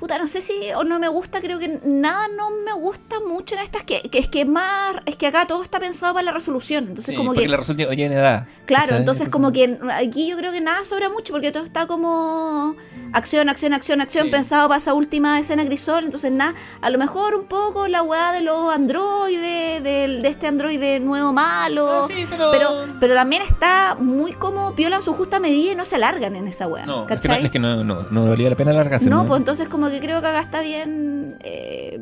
puta, no sé si o no me gusta, creo que nada no me gusta mucho en estas, que, que es que más, es que acá todo está pensado para la resolución, entonces Sí, como que... la resolución oye en edad. Claro, ¿cachai? entonces como que aquí yo creo que nada sobra mucho porque todo está como acción, acción, acción, acción, Sí. pensado para esa última escena grisol, entonces nada, a lo mejor un poco la weá de los androides, del- de, este androide nuevo malo, Ah, sí, pero- pero... pero también está muy como violan su justa medida y no se alargan en esa weá, No, es que, no, ¿cachai? es que no, no, no valía la pena alargarse. No, pues entonces como que creo que acá está bien eh,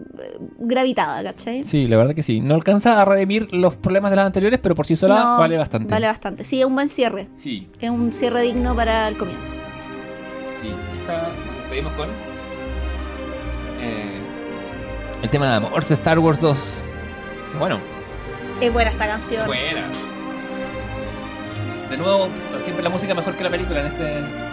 gravitada, ¿cachai? Sí, la verdad que sí. No alcanza a redimir los problemas de las anteriores, pero por sí sola No, vale bastante. Vale bastante. Sí, es un buen cierre. Sí, Es un cierre digno para el comienzo. sí. Esta- nos despedimos con eh, el tema de Amorce Star Wars 2. Que Bueno, Es buena esta canción. buena. De nuevo, siempre la música mejor que la película en este.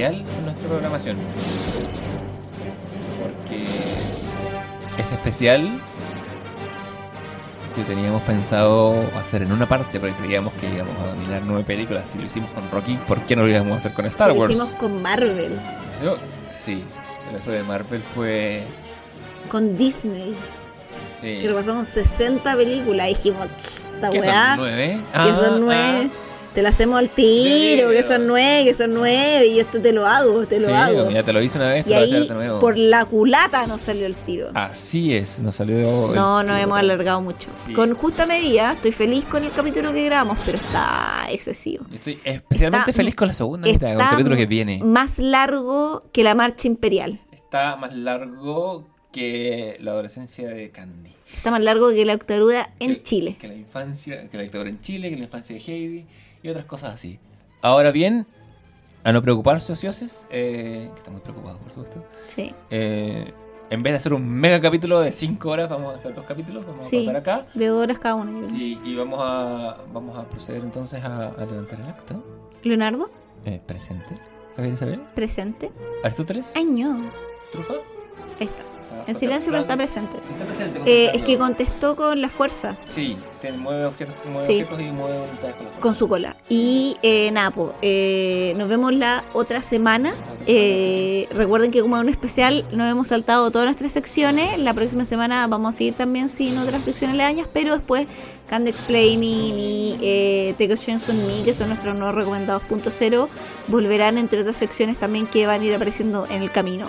En nuestra programación. Porque este especial que teníamos pensado hacer en una parte, porque creíamos que íbamos a dominar nueve películas. Si lo hicimos con Rocky, ¿por qué no lo íbamos a hacer con Star Lo Wars? hicimos con Marvel. Yo- sí. Eso de Marvel fue. Con Disney. Sí. Que repasamos 60 películas. Y dijimos, "Ch, esta ¿Qué weá. son nueve? Que Ah, son nueve. Te la hacemos al tiro, que son nueve, que son nueve. Y esto te lo hago, te lo Sí, hago. ya te lo hice una vez, Y te lo ahí, nuevo. por la culata nos salió el tiro. Así es, nos salió. No, no tiro. hemos alargado mucho. Sí. Con justa medida, estoy feliz con el capítulo que grabamos, pero está excesivo. Estoy especialmente Está- feliz con la segunda mitad, con el capítulo que viene. más largo que la marcha imperial. Está más largo que la adolescencia de Candy. Está más largo que la octavura en Que- Chile. Que la infancia, que la dictadura en Chile, que la infancia de Heidi y otras cosas así. Ahora bien, a no preocuparse, ocioses, eh, que está muy preocupado, por supuesto. Sí. eh, en vez de hacer un mega capítulo de 5 horas, vamos a hacer dos capítulos, vamos Sí. a cortar acá. De dos horas cada uno. Sí, y vamos a, vamos a proceder entonces a, a levantar el acta. Leonardo, Eh, presente. Javier Isabel. presente. Aristóteles. Ay, no. Trufa. Ahí está. En silencio, pero está presente. Está presente. Eh, es que contestó con la fuerza, Sí, tiene, mueve objetos, mueve Sí. objetos y mueve voluntades con con su cola. Y eh, Napo, eh, nos vemos la otra semana. Eh, recuerden que como es un especial nos hemos saltado todas nuestras secciones. La próxima semana vamos a seguir también sin otras secciones leañas, pero después Candy Explaining y eh, on Me, que son nuestros nuevos recomendados punto cero, volverán entre otras secciones también que van a ir apareciendo en el camino.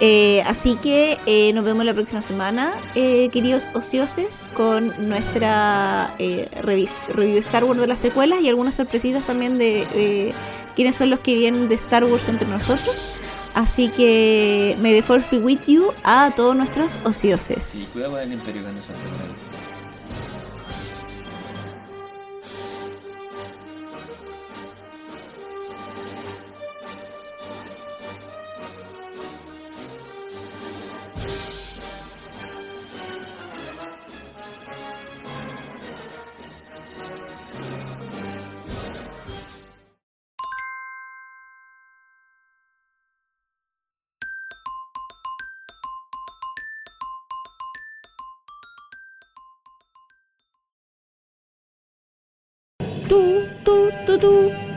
Eh, así que eh, nos vemos la próxima semana, eh, queridos ocioses, con nuestra eh, review de Star Wars de las secuelas y algunas sorpresitas también de quiénes son los que vienen de Star Wars entre nosotros. Así que may the force be with you a todos nuestros ocioses. cuidado con el imperio cuando suena 嘟嘟。